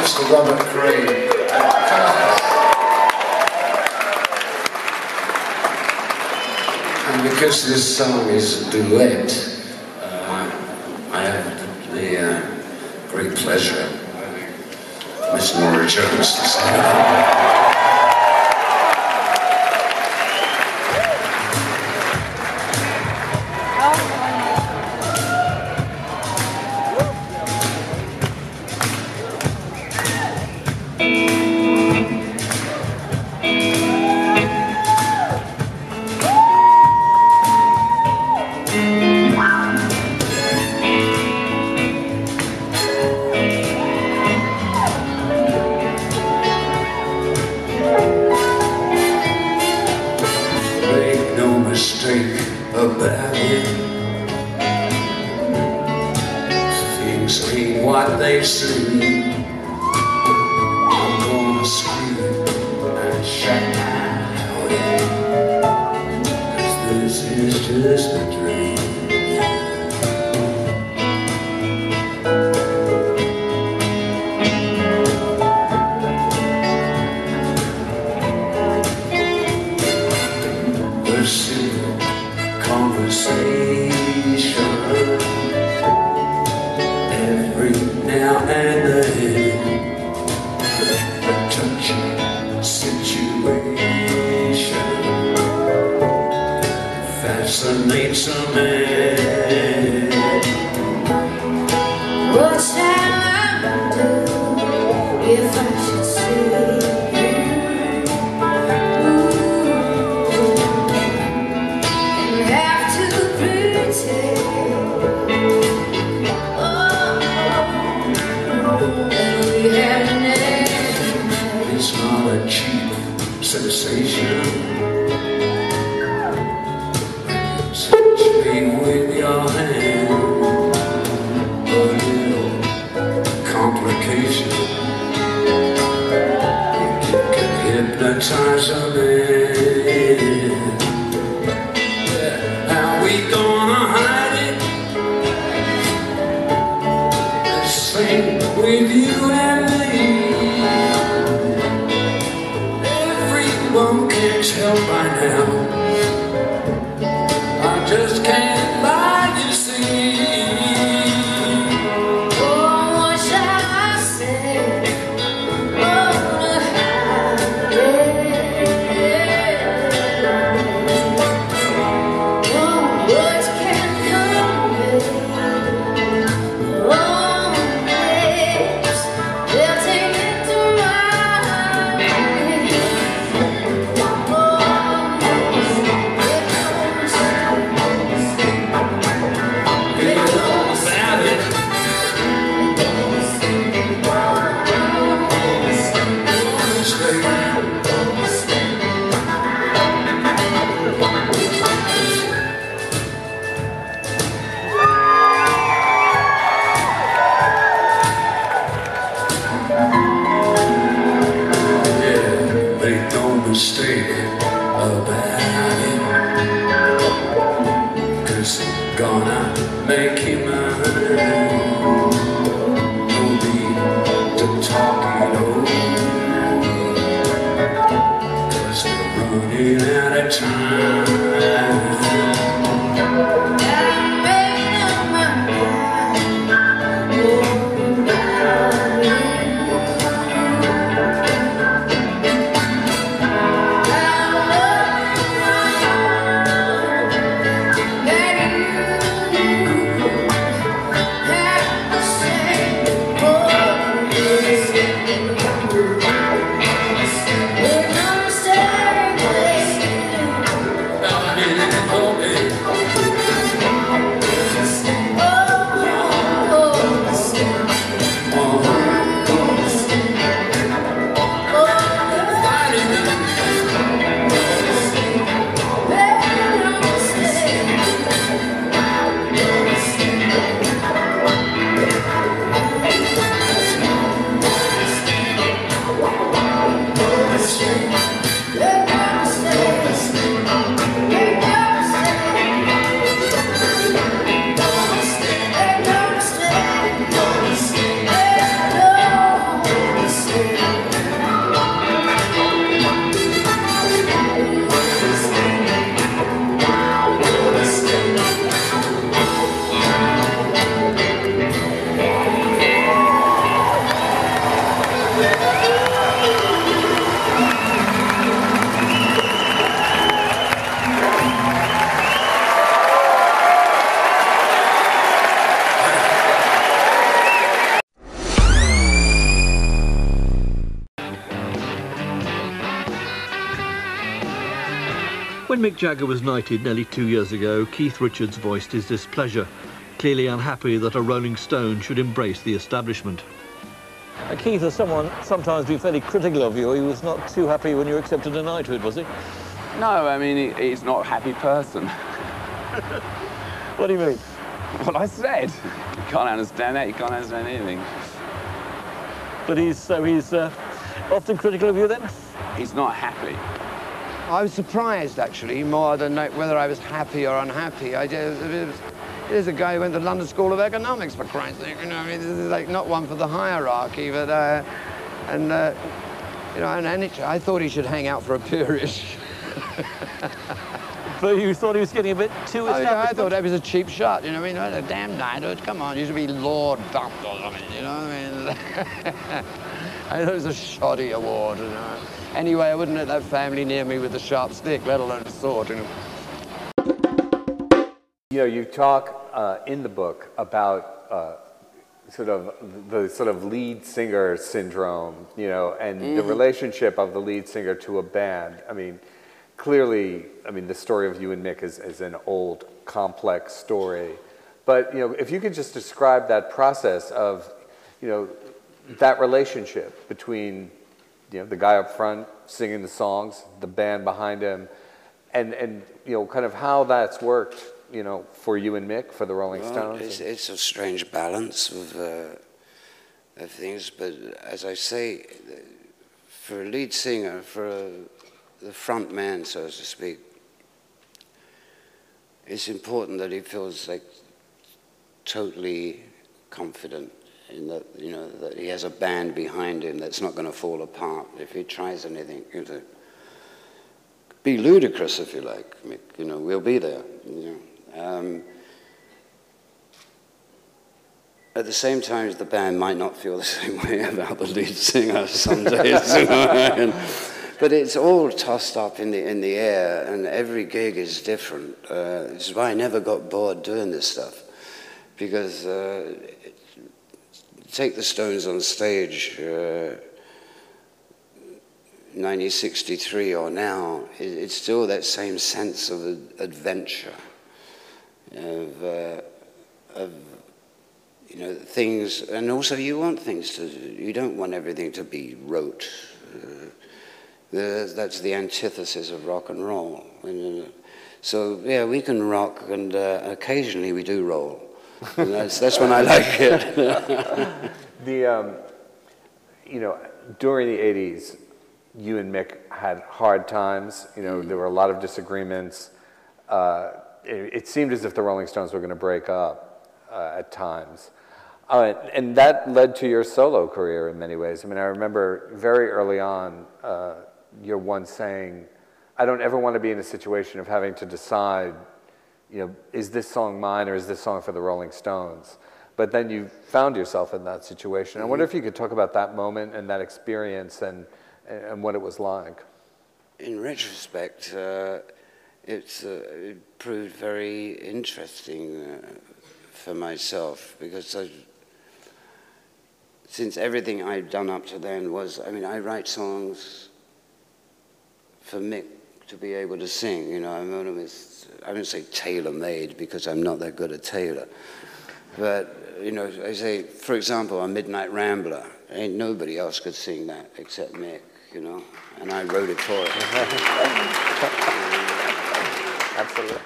Mr. Robert Cray. And because this song is a duet, uh, I have the, the uh, great pleasure of Miss Norah Jones to sing. Make Mick Jagger was knighted nearly two years ago, Keith Richards voiced his displeasure, clearly unhappy that a Rolling Stone should embrace the establishment. Uh, Keith, as someone sometimes been fairly critical of you, he was not too happy when you accepted a knighthood, was he? No, I mean, he, he's not a happy person. (laughs) what do you mean? What I said. You can't understand that, you can't understand anything. But he's, so he's uh, often critical of you then? He's not happy. I was surprised, actually, more than like, whether I was happy or unhappy. I just, it was, here's a guy who went to London School of Economics, for Christ's sake. You know, I mean, this is like not one for the hierarchy, but, uh, and, uh, you know, and, and it, I thought he should hang out for a period. (laughs) But you thought he was getting a bit too Oh, yeah, I thought that was a cheap shot, you know what I mean? A damn knighthood, come on, you should be Lord Dumped or something, you know what I mean? (laughs) I thought it was a shoddy award, you know. Anyway, I wouldn't let that family near me with a sharp stick, let alone a sword, you know. You know, you talk uh, in the book about uh, sort of the sort of lead singer syndrome, you know, and the Mhm. relationship of the lead singer to a band. I mean, clearly, I mean, the story of you and Mick is, is an old, complex story. But, you know, if you could just describe that process of, you know, that relationship between, you know, the guy up front singing the songs, the band behind him, and, and you know, kind of how that's worked, you know, for you and Mick, for the Rolling Well, Stones. it's, it's a strange balance of, uh, of things, but as I say, for a lead singer, for a, the front man, so to speak, it's important that he feels like totally confident in that, you know, that he has a band behind him that's not going to fall apart if he tries anything. You know, be ludicrous if you like. You know, we'll be there. You know. um, at the same time, the band might not feel the (laughs) same way about the lead singer some days. (laughs) but it's all tossed up in the in the air, and every gig is different. Uh, this is why I never got bored doing this stuff, because uh, take the Stones on stage. Uh, 1963 or now, it, it's still that same sense of adventure, of, uh, of you know things, and also you want things to. You don't want everything to be rote. Uh, that's the antithesis of rock and roll. And, uh, so yeah, we can rock, and uh, occasionally we do roll. That's that's when I like it. (laughs) the, um, you know, during the 80s, you and Mick had hard times. You know, there were a lot of disagreements. Uh, it, it seemed as if the Rolling Stones were going to break up uh, at times. Uh, and that led to your solo career in many ways. I mean, I remember very early on, uh, you're once saying, I don't ever want to be in a situation of having to decide, you know, is this song mine or is this song for the Rolling Stones? But then you found yourself in that situation. I wonder if you could talk about that moment and that experience and, and what it was like. In retrospect, uh, it's, uh, it proved very interesting uh, for myself because I, since everything I'd done up to then was, I mean, I write songs for Mick to be able to sing. You know, I'm one of his, I wouldn't say tailor-made because I'm not that good a tailor. But, you know, I say, for example, on Midnight Rambler, ain't nobody else could sing that except Mick, you know, and I wrote it for him. (laughs) Absolutely.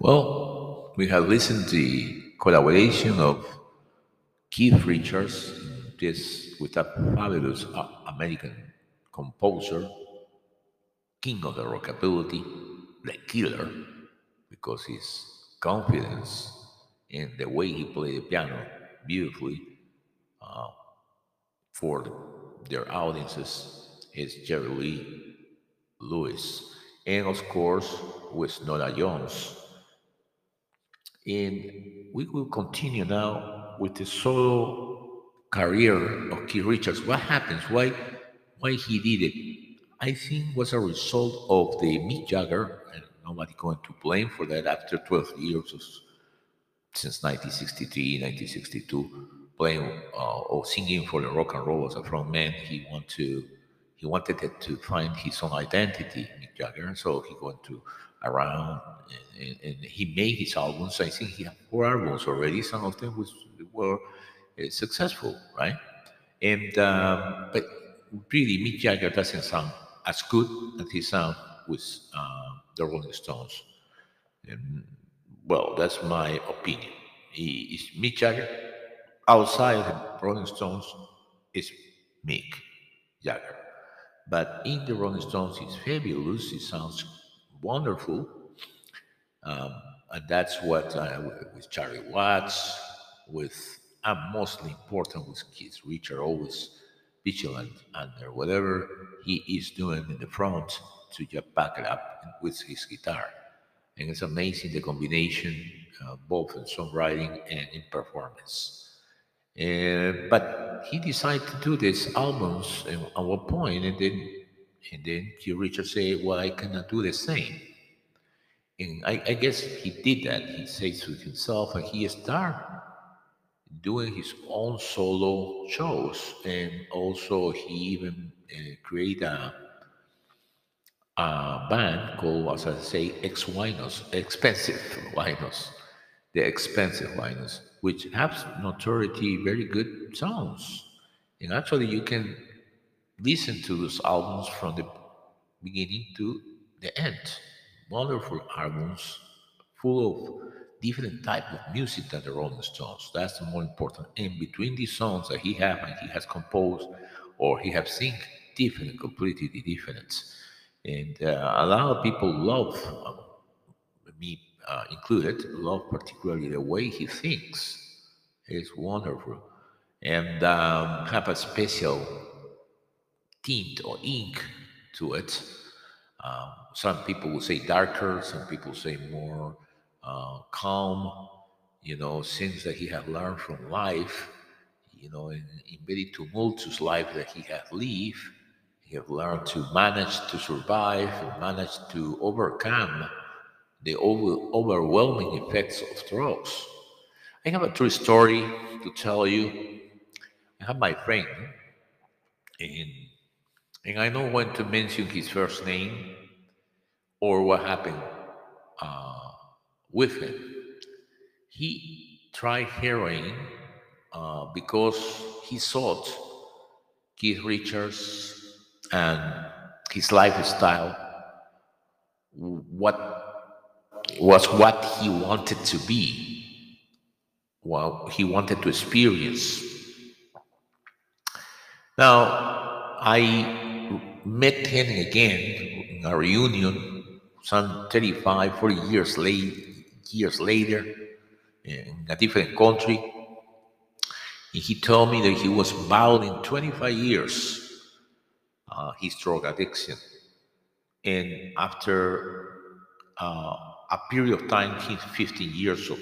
Well, we have listened to the collaboration of Keith Richards, this with a fabulous uh, American composer, king of the rockabilly, the killer, because his confidence in the way he played the piano beautifully uh, for their audiences is Jerry Lee Lewis, and of course with Norah Jones. And we will continue now with the solo career of Keith Richards. What happens? Why, why he did it? I think was a result of the Mick Jagger, and nobody going to blame for that. After 12 years of, since 1963, 1962, playing uh, or singing for the rock and roll as a front man, he wanted to he wanted to find his own identity, Mick Jagger. So he went to around and, and, and he made his albums. I think he had four albums already. Some of them was were uh, successful, right? And um, but really, Mick Jagger doesn't sound as good as he sound with uh, the Rolling Stones. And well, that's my opinion. He is Mick Jagger. Outside the Rolling Stones is Mick Jagger. But in the Rolling Stones, it's fabulous. It sounds wonderful. Um, and that's what uh, with Charlie Watts, with and mostly important with Keith Richard, always vigilant under whatever he is doing in the front to just back it up with his guitar. And it's amazing the combination, uh, both in songwriting and in performance. Uh, but he decided to do these albums at at one point, and then and then Keith Richard said, "Well, I cannot do the same." And I, I guess he did that. He says to himself, and he started doing his own solo shows, and also he even uh, created a, a band called, as I say, Ex Winos, X-Pensive Winos, the X-Pensive Winos, which have notoriety, very good songs. And actually, you can listen to those albums from the beginning to the end. Wonderful albums, full of different type of music than the Rolling Stones. That's the more important. And between these songs that he have and he has composed or he have sing different, completely different. And uh, a lot of people love, uh, me uh, included, love particularly the way he thinks. It's wonderful. And um, have a special tint or ink to it. Um, some people will say darker, some people say more uh, calm, you know, things that he had learned from life, you know, in, in very tumultuous life that he had lived. He had learned to manage to survive and manage to overcome the over, overwhelming effects of drugs. I have a true story to tell you. I have my friend, and, and I know when to mention his first name or what happened uh, with him. He tried heroin uh, because he thought Keith Richards and his lifestyle what was what he wanted to be, what he wanted to experience. Now, I met him again in a reunion some 35, 40 years late, years later, in a different country. And he told me that he was battling 25 years uh, his drug addiction. And after uh, a period of time, 15 years of,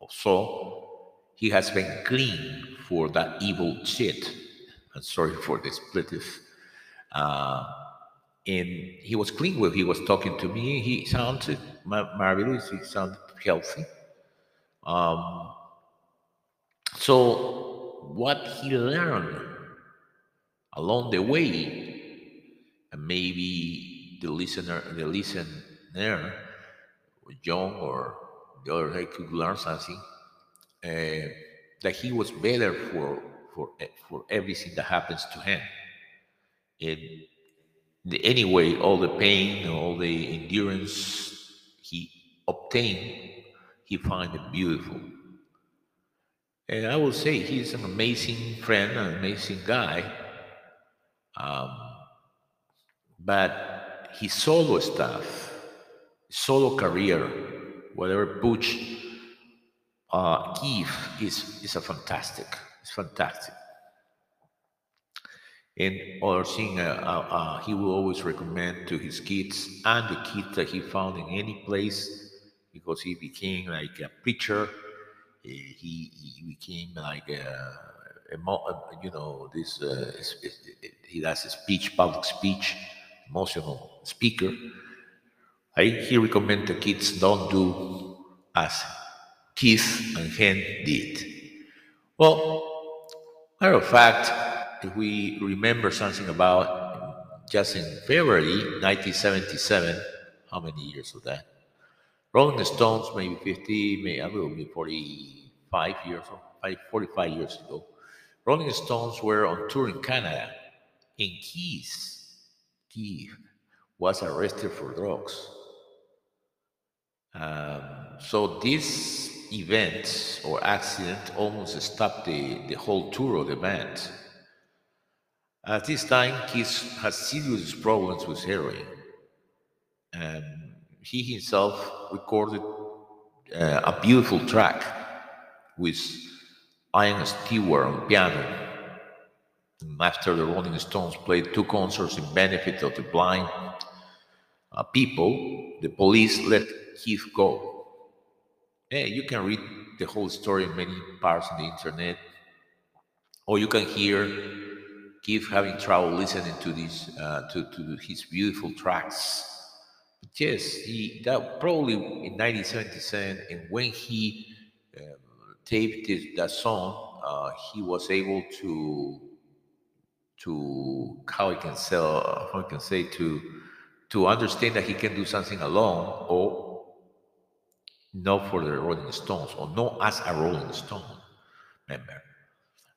or so, he has been clean for that evil shit. I'm sorry for the expletive. Uh, and he was clean when he was talking to me. He sounded marvelous. He sounded healthy. Um, so what he learned along the way, and maybe the listener, the listener, young or the other they could learn something, uh, that he was better for for for everything that happens to him. And anyway, all the pain, all the endurance he obtained, he find it beautiful. And I will say he's an amazing friend, an amazing guy. Um, but his solo stuff, solo career, whatever Butch uh, is is a fantastic. It's fantastic. And other thing, uh, uh, he will always recommend to his kids and the kids that he found in any place, because he became like a preacher. He, he became like a, a you know this. Uh, he does a speech, public speech, emotional speaker. I he recommend the kids don't do as Keith and Hen did. Well, matter of fact, if we remember something about just in February 1977, how many years of that? Rolling Stones, maybe 50, maybe a little bit 45 years, or 45 years ago. Rolling Stones were on tour in Canada, and Keith, Keith was arrested for drugs. Um, so this event or accident almost stopped the, the whole tour of the band. At this time, Keith had serious problems with heroin. And he himself recorded uh, a beautiful track with Ian Stewart on piano. After the Rolling Stones played two concerts in benefit of the blind uh, people, the police let Keith go. Yeah, you can read the whole story in many parts on the internet, or you can hear Keith having trouble listening to these uh, to, to his beautiful tracks. But yes, he that probably in 1977, and when he um, taped this, that song, uh, he was able to to how I can sell how I can say to to understand that he can do something alone or not for the Rolling Stones or not as a Rolling Stone member.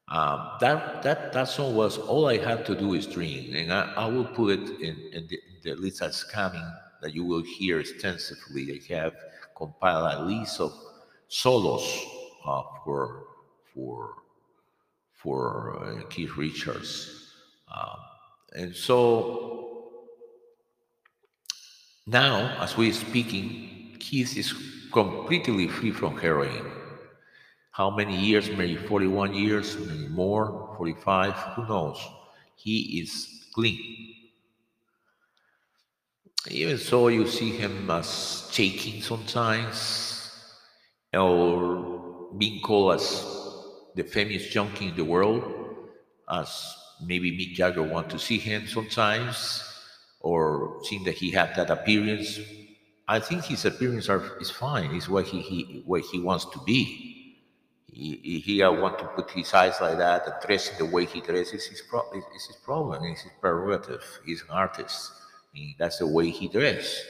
Um, that that that song was all I had to do is dream, and I, I will put it in, in, the, the list that's coming that you will hear extensively. I have compiled a list of solos uh, for for for uh, Keith Richards, um, and so now as we're speaking, Keith is completely free from heroin. How many years? Maybe 41 years, maybe more, 45, who knows? He is clean. Even so, you see him as shaking sometimes, or being called as the famous junkie in the world, as maybe Mick Jagger want to see him sometimes, or seeing that he had that appearance. I think his appearance are, is fine. Is what he, he what he wants to be. He, he, he uh, want to put his eyes like that and dress the way he dresses. His pro- is, is his problem. It's his prerogative. He's an artist. And that's the way he dresses.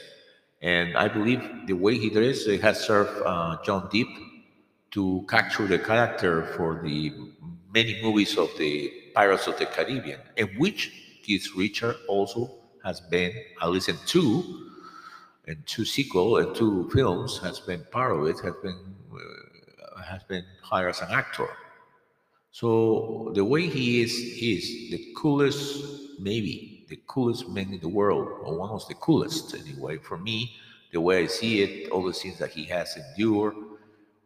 And I believe the way he dress uh, has served uh, Johnny Depp to capture the character for the many movies of the Pirates of the Caribbean, in which Keith Richard also has been, at least in two, and two sequel and two films has been part of it, has been uh, has been hired as an actor. So the way he is is the coolest, maybe the coolest man in the world, or one of the coolest anyway. For me, the way I see it, all the things that he has endured,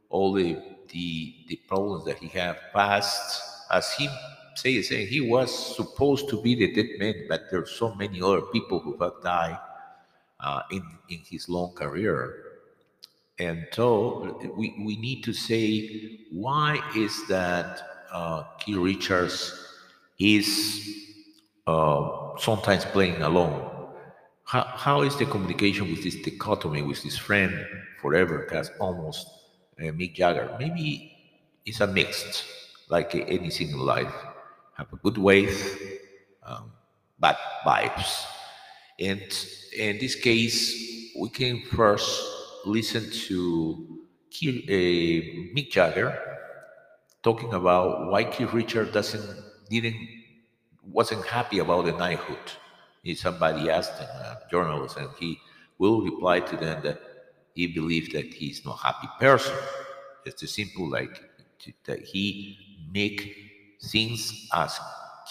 all the the, the problems that he have passed, as he say, say he was supposed to be the dead man, but there are so many other people who have died uh, in in his long career. And so we, we need to say, why is that uh, Keith Richards is uh, sometimes playing alone? How, how is the communication with this dichotomy with this friend forever has almost uh, Mick Jagger? Maybe it's a mixed, like anything in life. Have a good wave, um, bad vibes. And in this case, we can first listen to Keith, uh, Mick Jagger talking about why Keith Richard doesn't didn't wasn't happy about the knighthood. Somebody asked him, a journalist, and he will reply to them that he believed that he's not happy person. It's as simple like that he make things as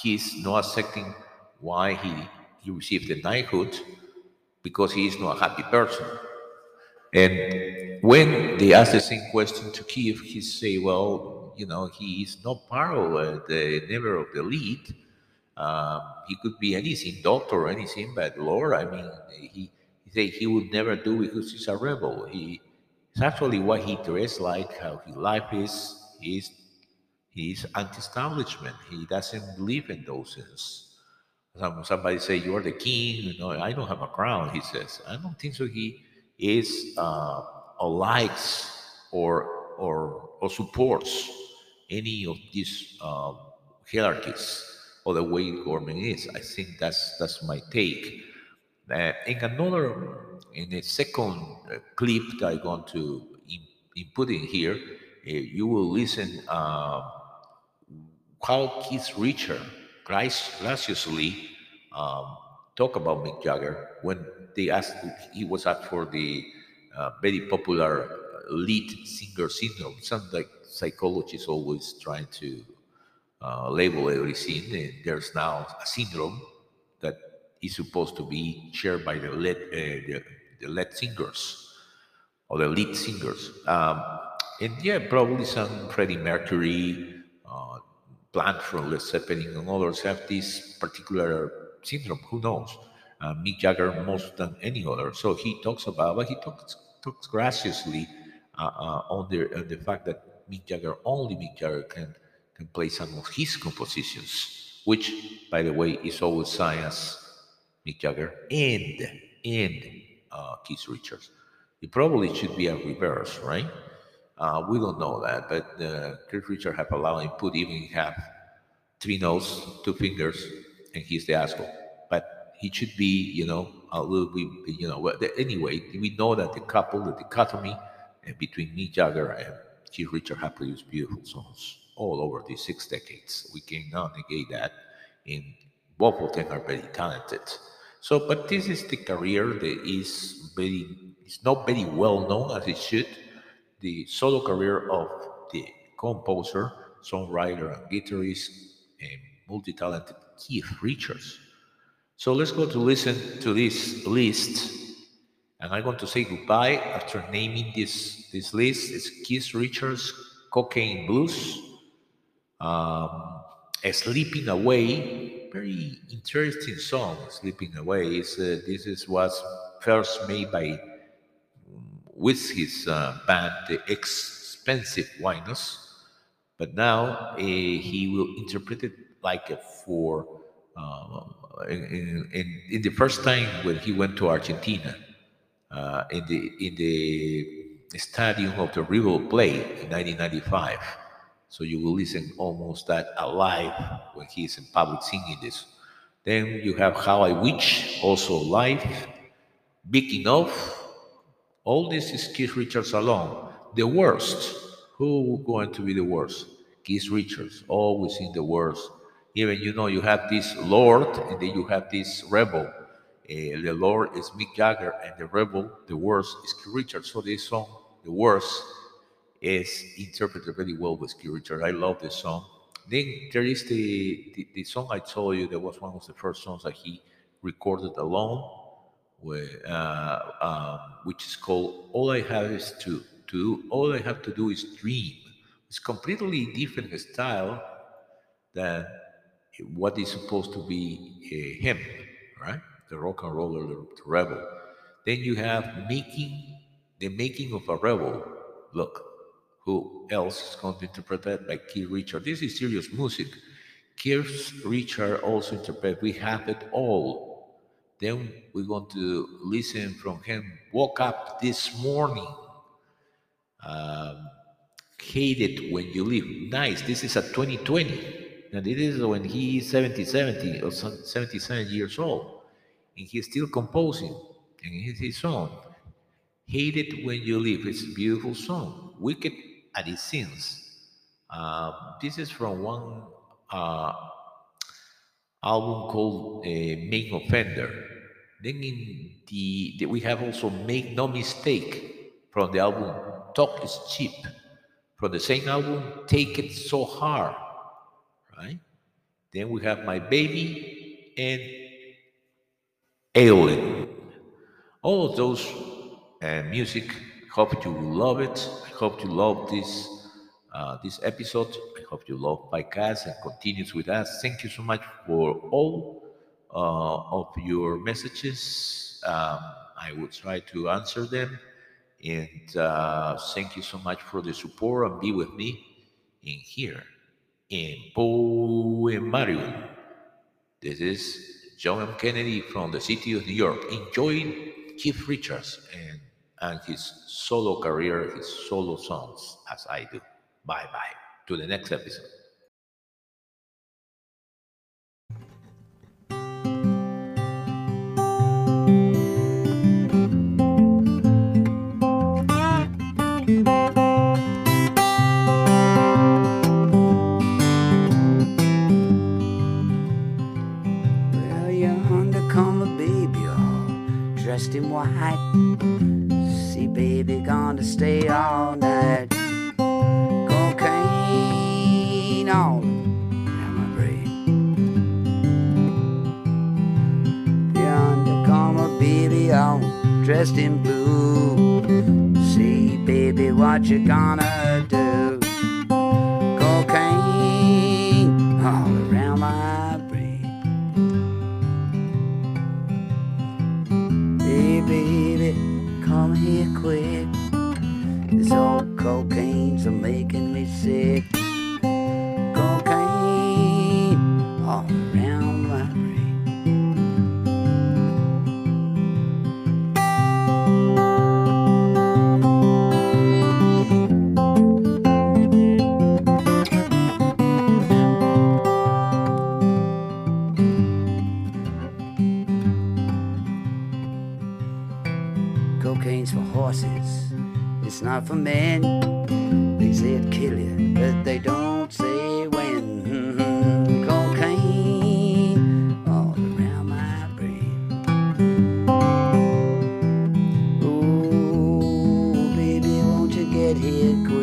he's not accepting why he, he received the knighthood because he is not a happy person. And when they ask the same question to Keith, he say, well, you know, he is not part of uh, the never of the elite. Um, he could be anything, doctor or anything, but Lord, I mean, he, he say he would never do because he's a rebel. He it's actually what he dressed like, how his life is. He's he's anti-establishment. He doesn't believe in those things. Some, somebody say you're the king. You know, I don't have a crown. He says, I don't think so. He is uh, or likes or or or supports any of these uh, hierarchies or the way government is. I think that's that's my take. Uh, in another, in a second uh, clip that I'm going to in, input in here, uh, you will listen uh, how Keith Richard grac- graciously um, talk about Mick Jagger when they asked he was up for the uh, very popular uh, lead singer syndrome. Sounds like psychologists always trying to uh, label everything. And there's now a syndrome that is supposed to be shared by the lead, uh, the, the lead singers or the lead singers. Um, and yeah, probably some Freddie Mercury, uh, Plant from Led Zeppelin, and others have this particular syndrome. Who knows? Uh, Mick Jagger most than any other. So he talks about, but he talks talks graciously uh, uh, on the on the fact that Mick Jagger only Mick Jagger can can play some of his compositions, which, by the way, is always science. Mick Jagger and and uh, Keith Richards. It probably should be a reverse, right? Uh, we don't know that, but uh, Keith Richards have allowed him put even have three notes, two fingers, and he's the asshole. But he should be, you know, a little bit, you know. Anyway, we know that the couple, the dichotomy uh, between Mick Jagger and Keith Richard have produced beautiful songs all over these six decades. We cannot negate that. And both of them are very talented. So, but this is the career that is very, it's not very well known as it should. The solo career of the composer, songwriter, and guitarist, and multi-talented Keith Richards. So let's go to listen to this list. And I'm going to say goodbye after naming this, this list. It's Keith Richards, Cocaine Blues, um, Sleeping Away, very interesting song, Sleeping Away. Is uh, this is was first made by with his uh, band, the X-Pensive Winos, but now uh, he will interpret it like a for uh, in, in, in the first time when he went to Argentina uh, in the in the stadium of the River Plate in 1995. So you will listen almost that alive when he is in public singing this. Then you have How I Wish, also live. Big Enough. All this is Keith Richards alone. The worst. Who going to be the worst? Keith Richards, always in the worst. Even you know you have this Lord, and then you have this rebel. Uh, the Lord is Mick Jagger, and the rebel, the worst, is Keith Richards. So this song, the worst, is interpreted very well with Keith Richards. I love this song. Then there is the, the, the song I told you that was one of the first songs that he recorded alone, uh, um, which is called "All I Have Is to To All I Have to Do Is Dream." It's completely different style than what is supposed to be uh, him, right? The rock and roller, the, the rebel. Then you have making the making of a rebel. Look, who else is going to interpret that by Keith Richard? This is serious music. Keith Richard also interpret We Have It All. Then we're going to listen from him. Woke up this morning. Um, hate it when you leave. Nice. This is a 2020. And it is when he is 70, 70 or 77 years old. And he's still composing. And it's his song. Hate It When You Leave. It's a beautiful song. Wicked As It Seems. Um, this is from one uh, album called uh, Main Offender. Then in the, the- we have also Make No Mistake from the album Talk is Cheap. From the same album, Take It So Hard, right? Then we have My Baby and Eileen. All of those uh, music, hope you love it. I hope you love this uh, this episode. I hope you love my podcast and continues with us. Thank you so much for all uh, of your messages. Um, I will try to answer them. And uh, thank you so much for the support and be with me in here in Poemarium. This is John M. Kennedy from the city of New York, enjoying Keith Richards and, and his solo career, his solo songs, as I do. Bye bye. To the next episode. Dressed in white. See, baby, gonna stay all night. Cocaine all around my brain. Yonder come a baby all dressed in blue. See, baby, what you gonna do? Cocaine all quick. This old cocaine's making me sick. It's not for men. They say it kill you, but they don't say when. (laughs) Cocaine all around my brain. Oh, baby, won't you get here quick?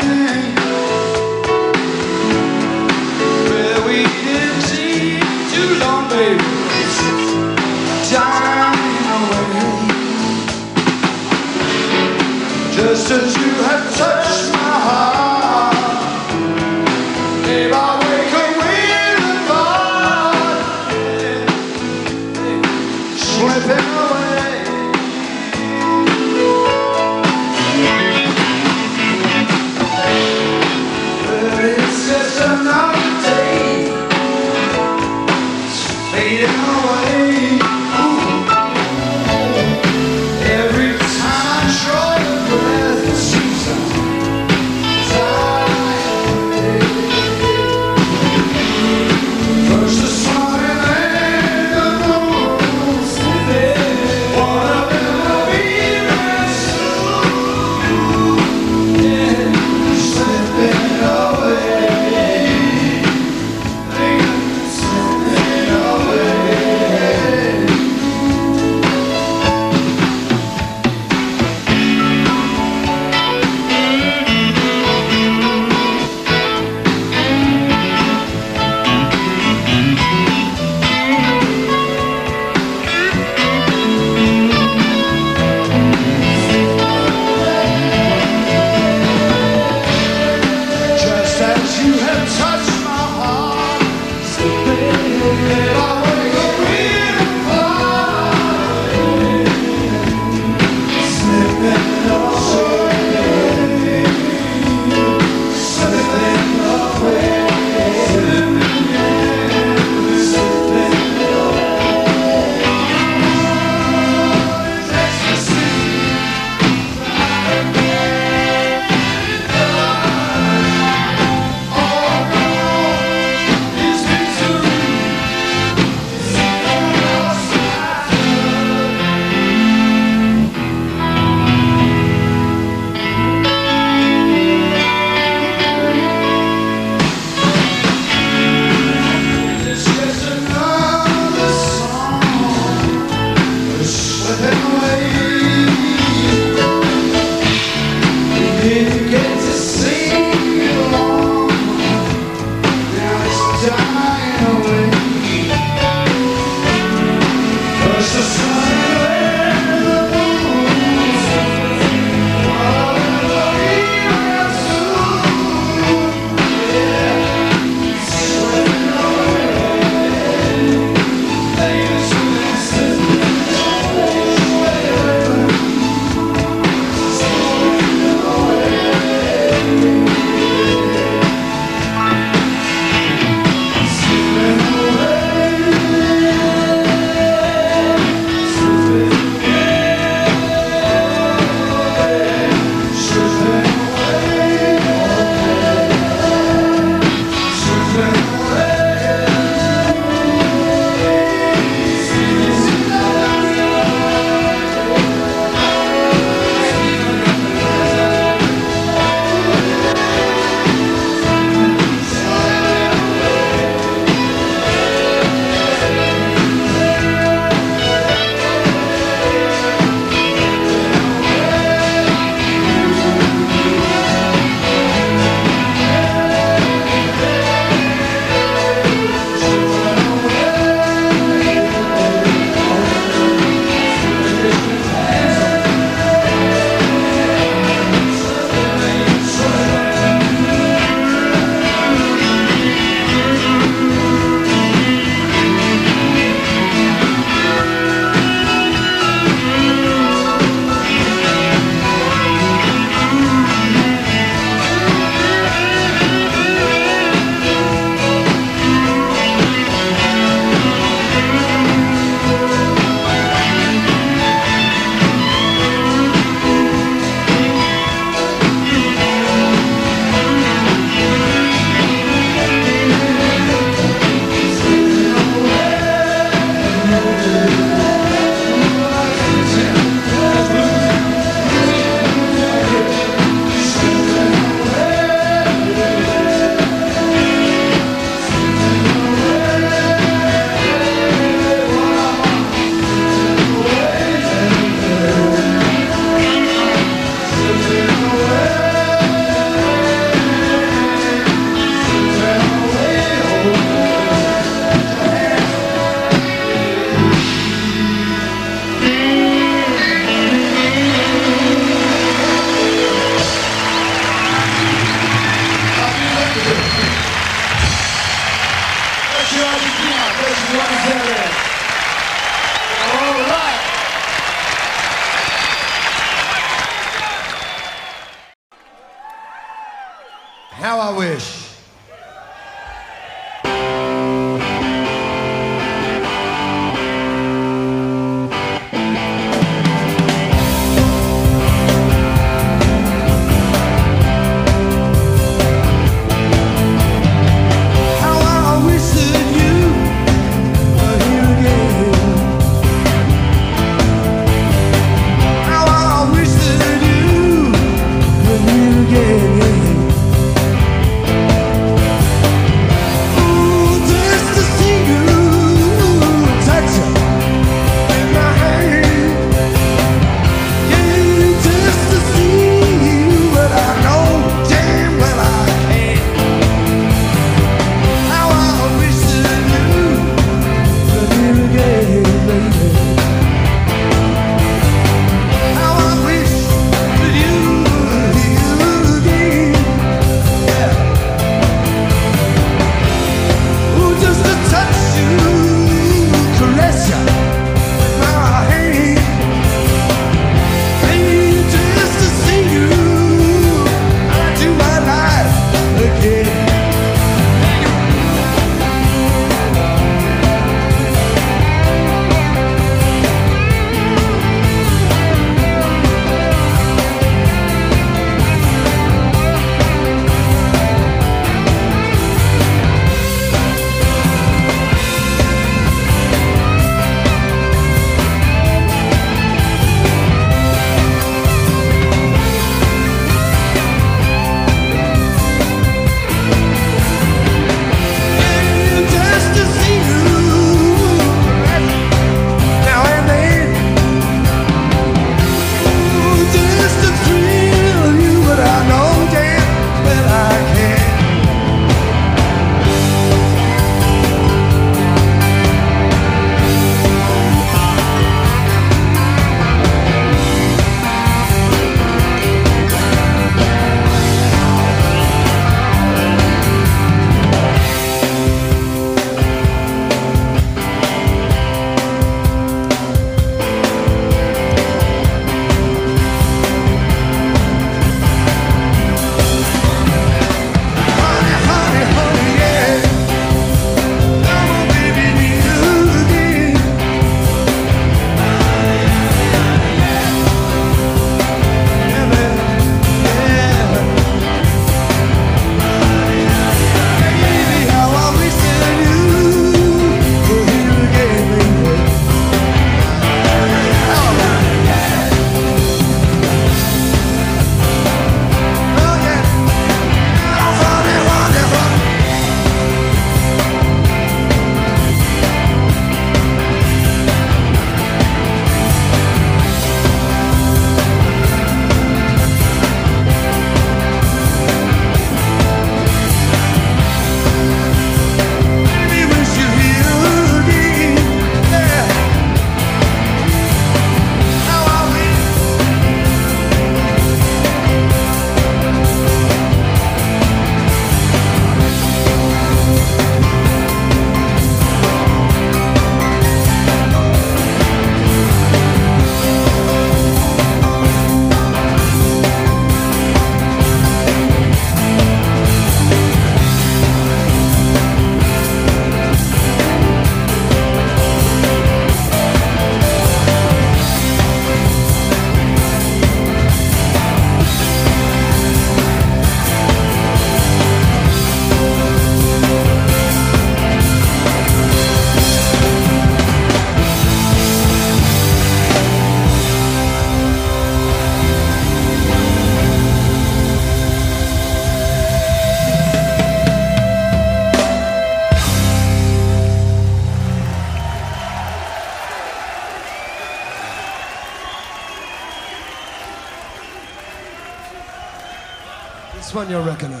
This one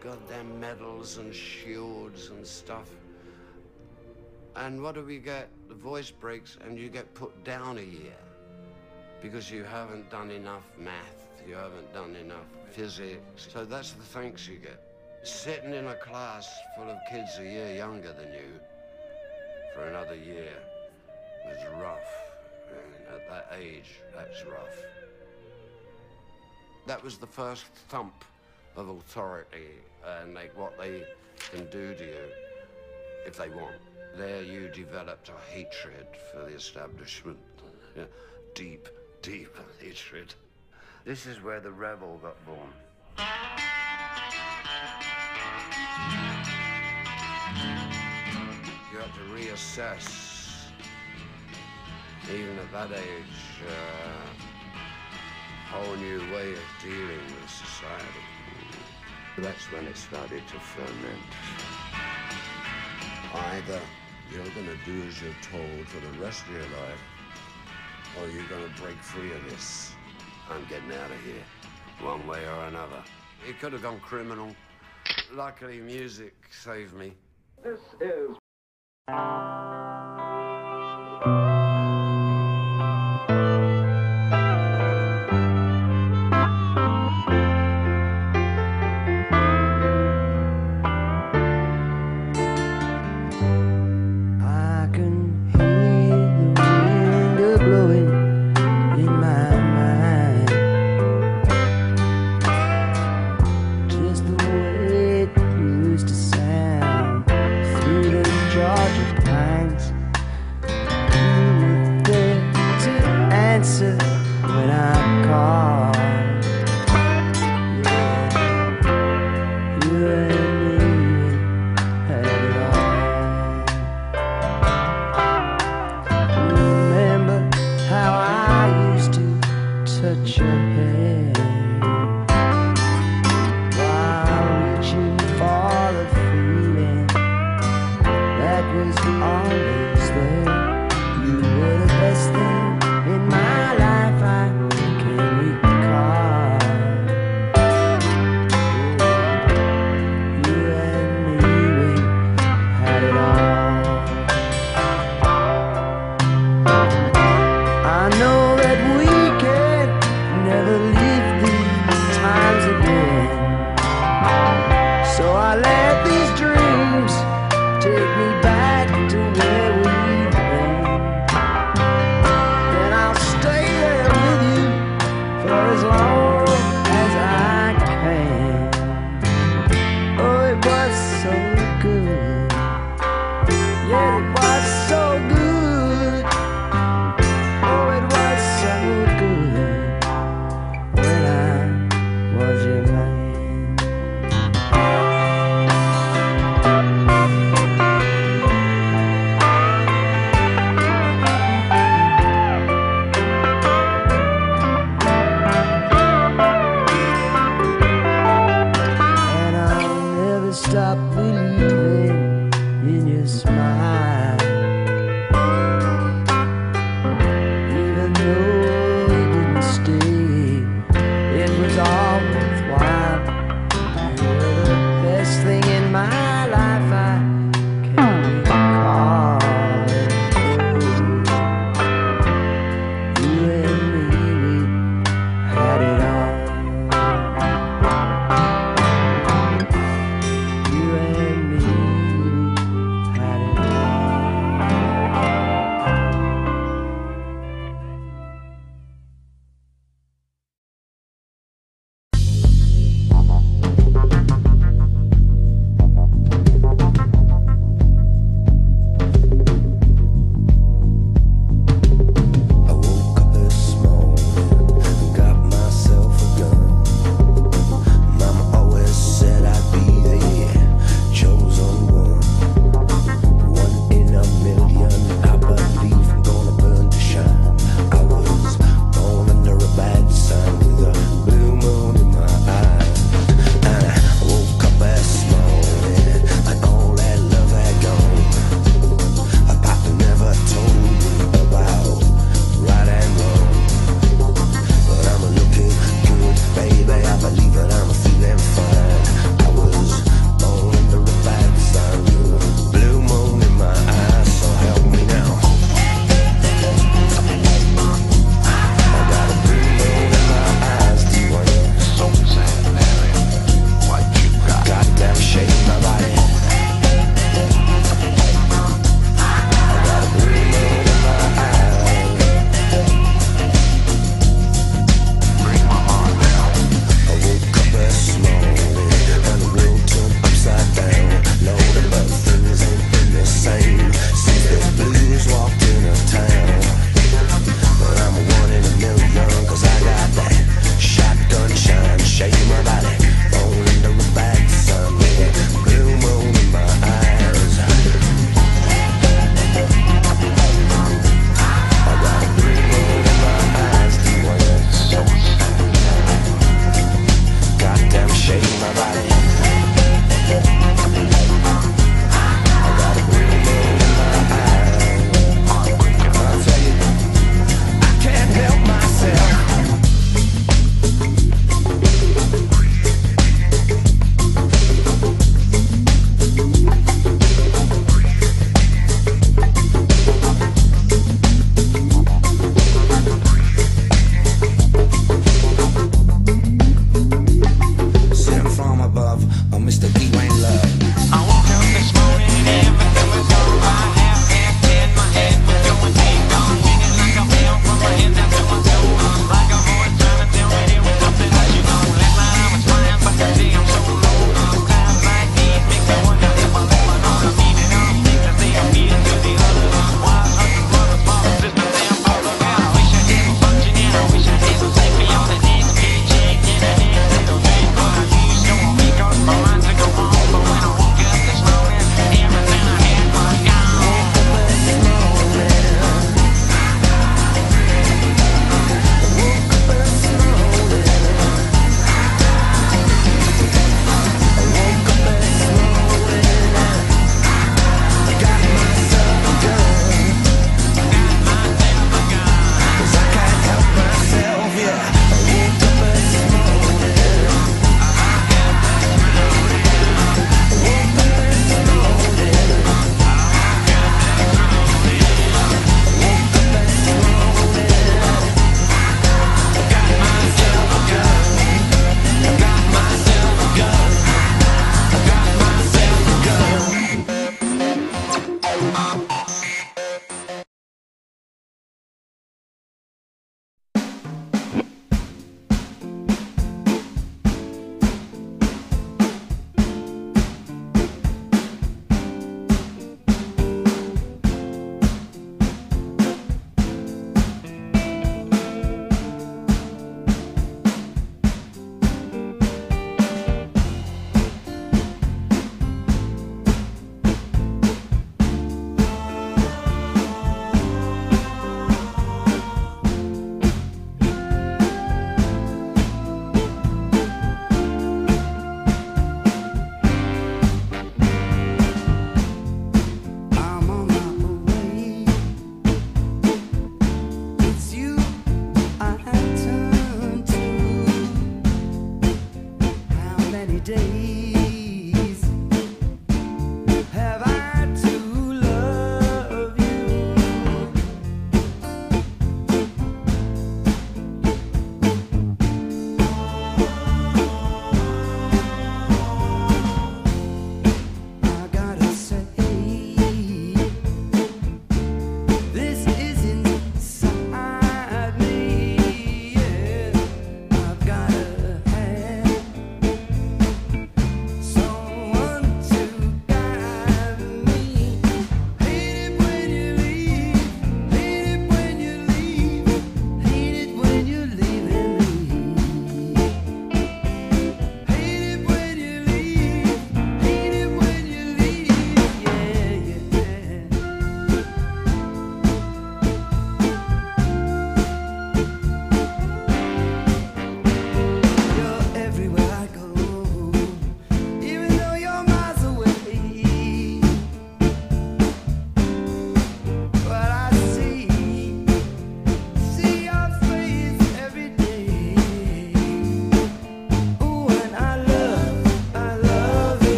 goddamn medals and shields and stuff. And what do we get? The voice breaks and you get put down a year because you haven't done enough math, you haven't done enough physics. So that's the thanks you get. Sitting in a class full of kids a year younger than you for another year was rough. And at that age, that's rough. That was the first thump of authority and like what they can do to you if they want. There you developed a hatred for the establishment. Deep, deep hatred. This is where the rebel got born. You have to reassess, even at that age, uh, whole new way of dealing with society. That's when it started to ferment. Either you're going to do as you're told for the rest of your life, or you're going to break free of this. I'm getting out of here, one way or another. It could have gone criminal. Luckily, music saved me. This is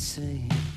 what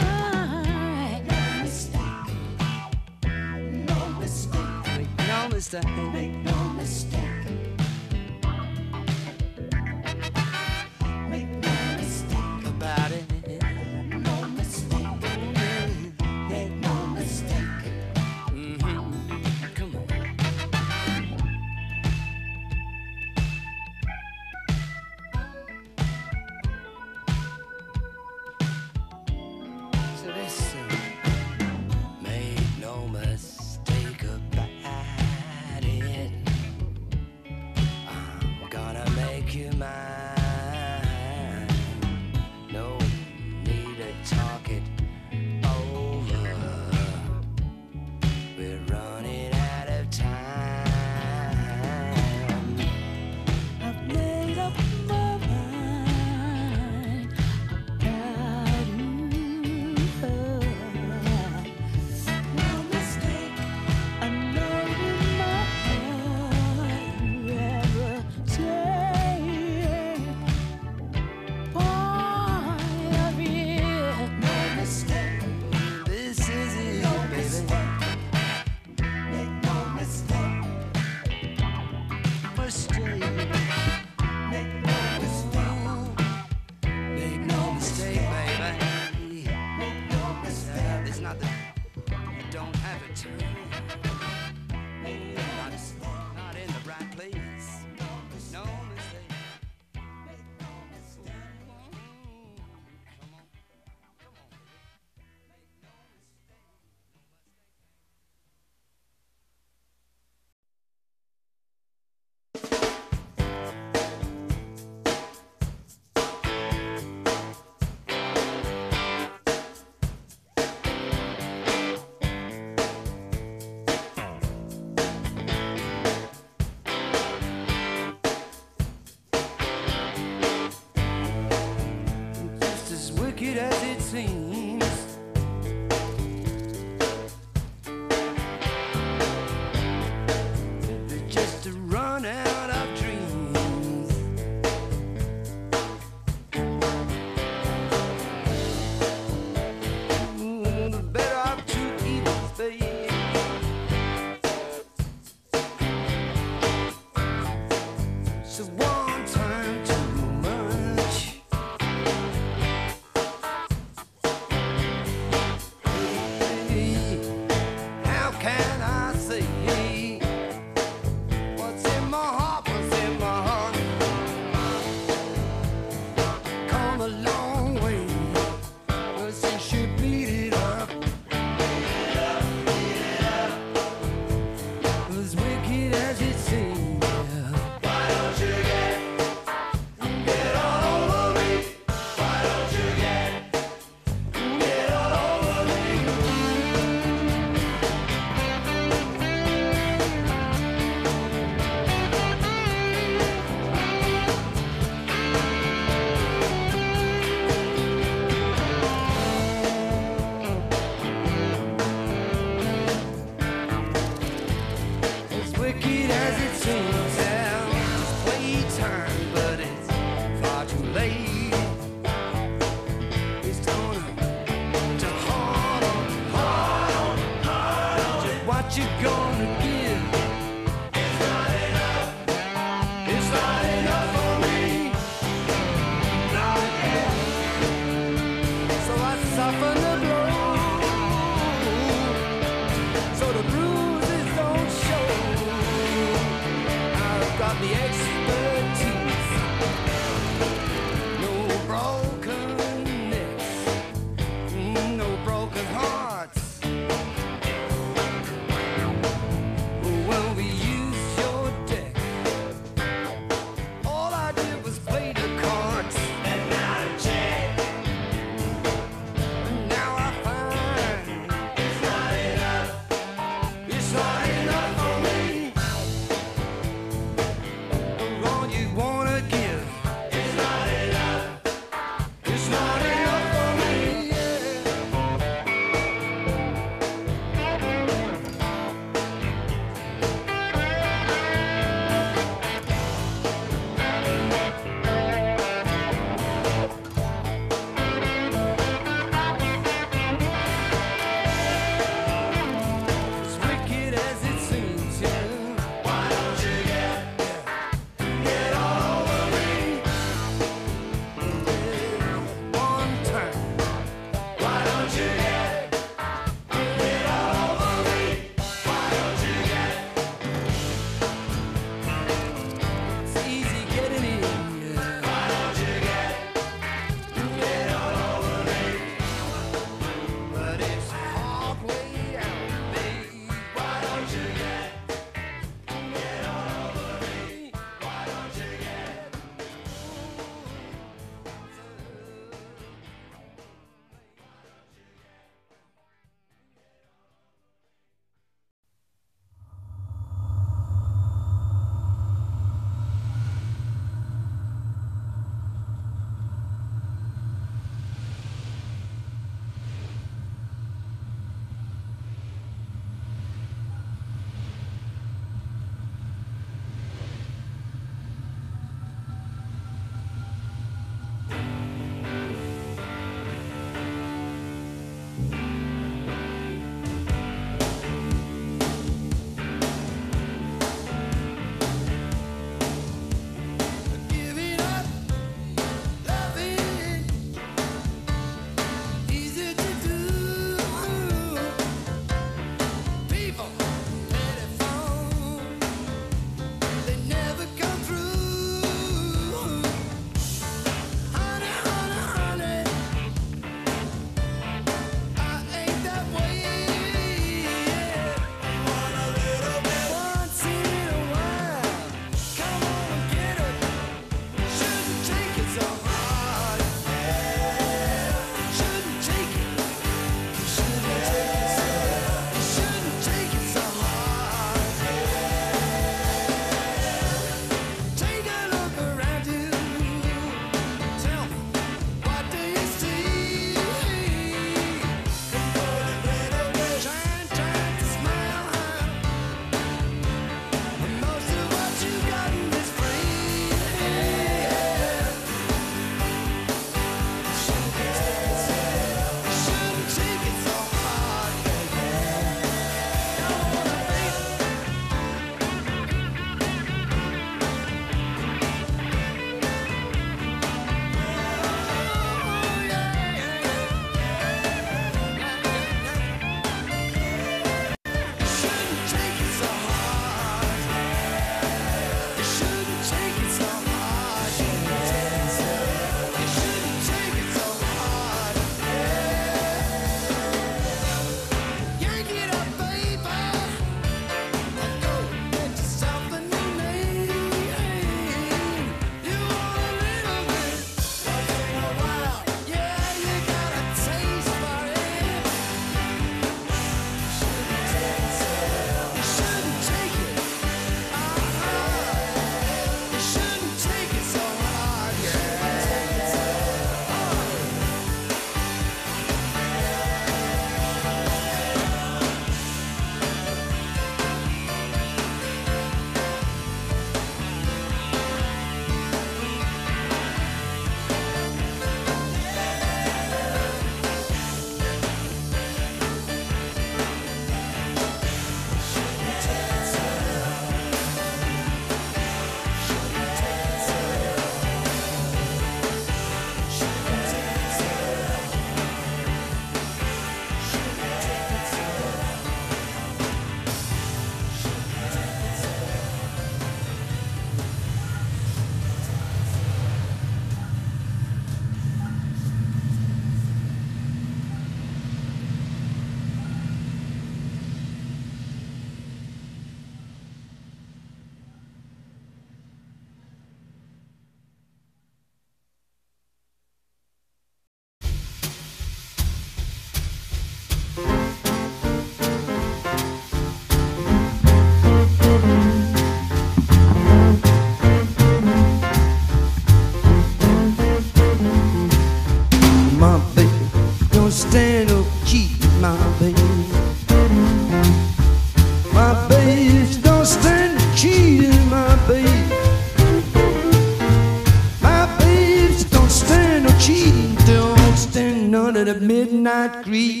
under the midnight creep.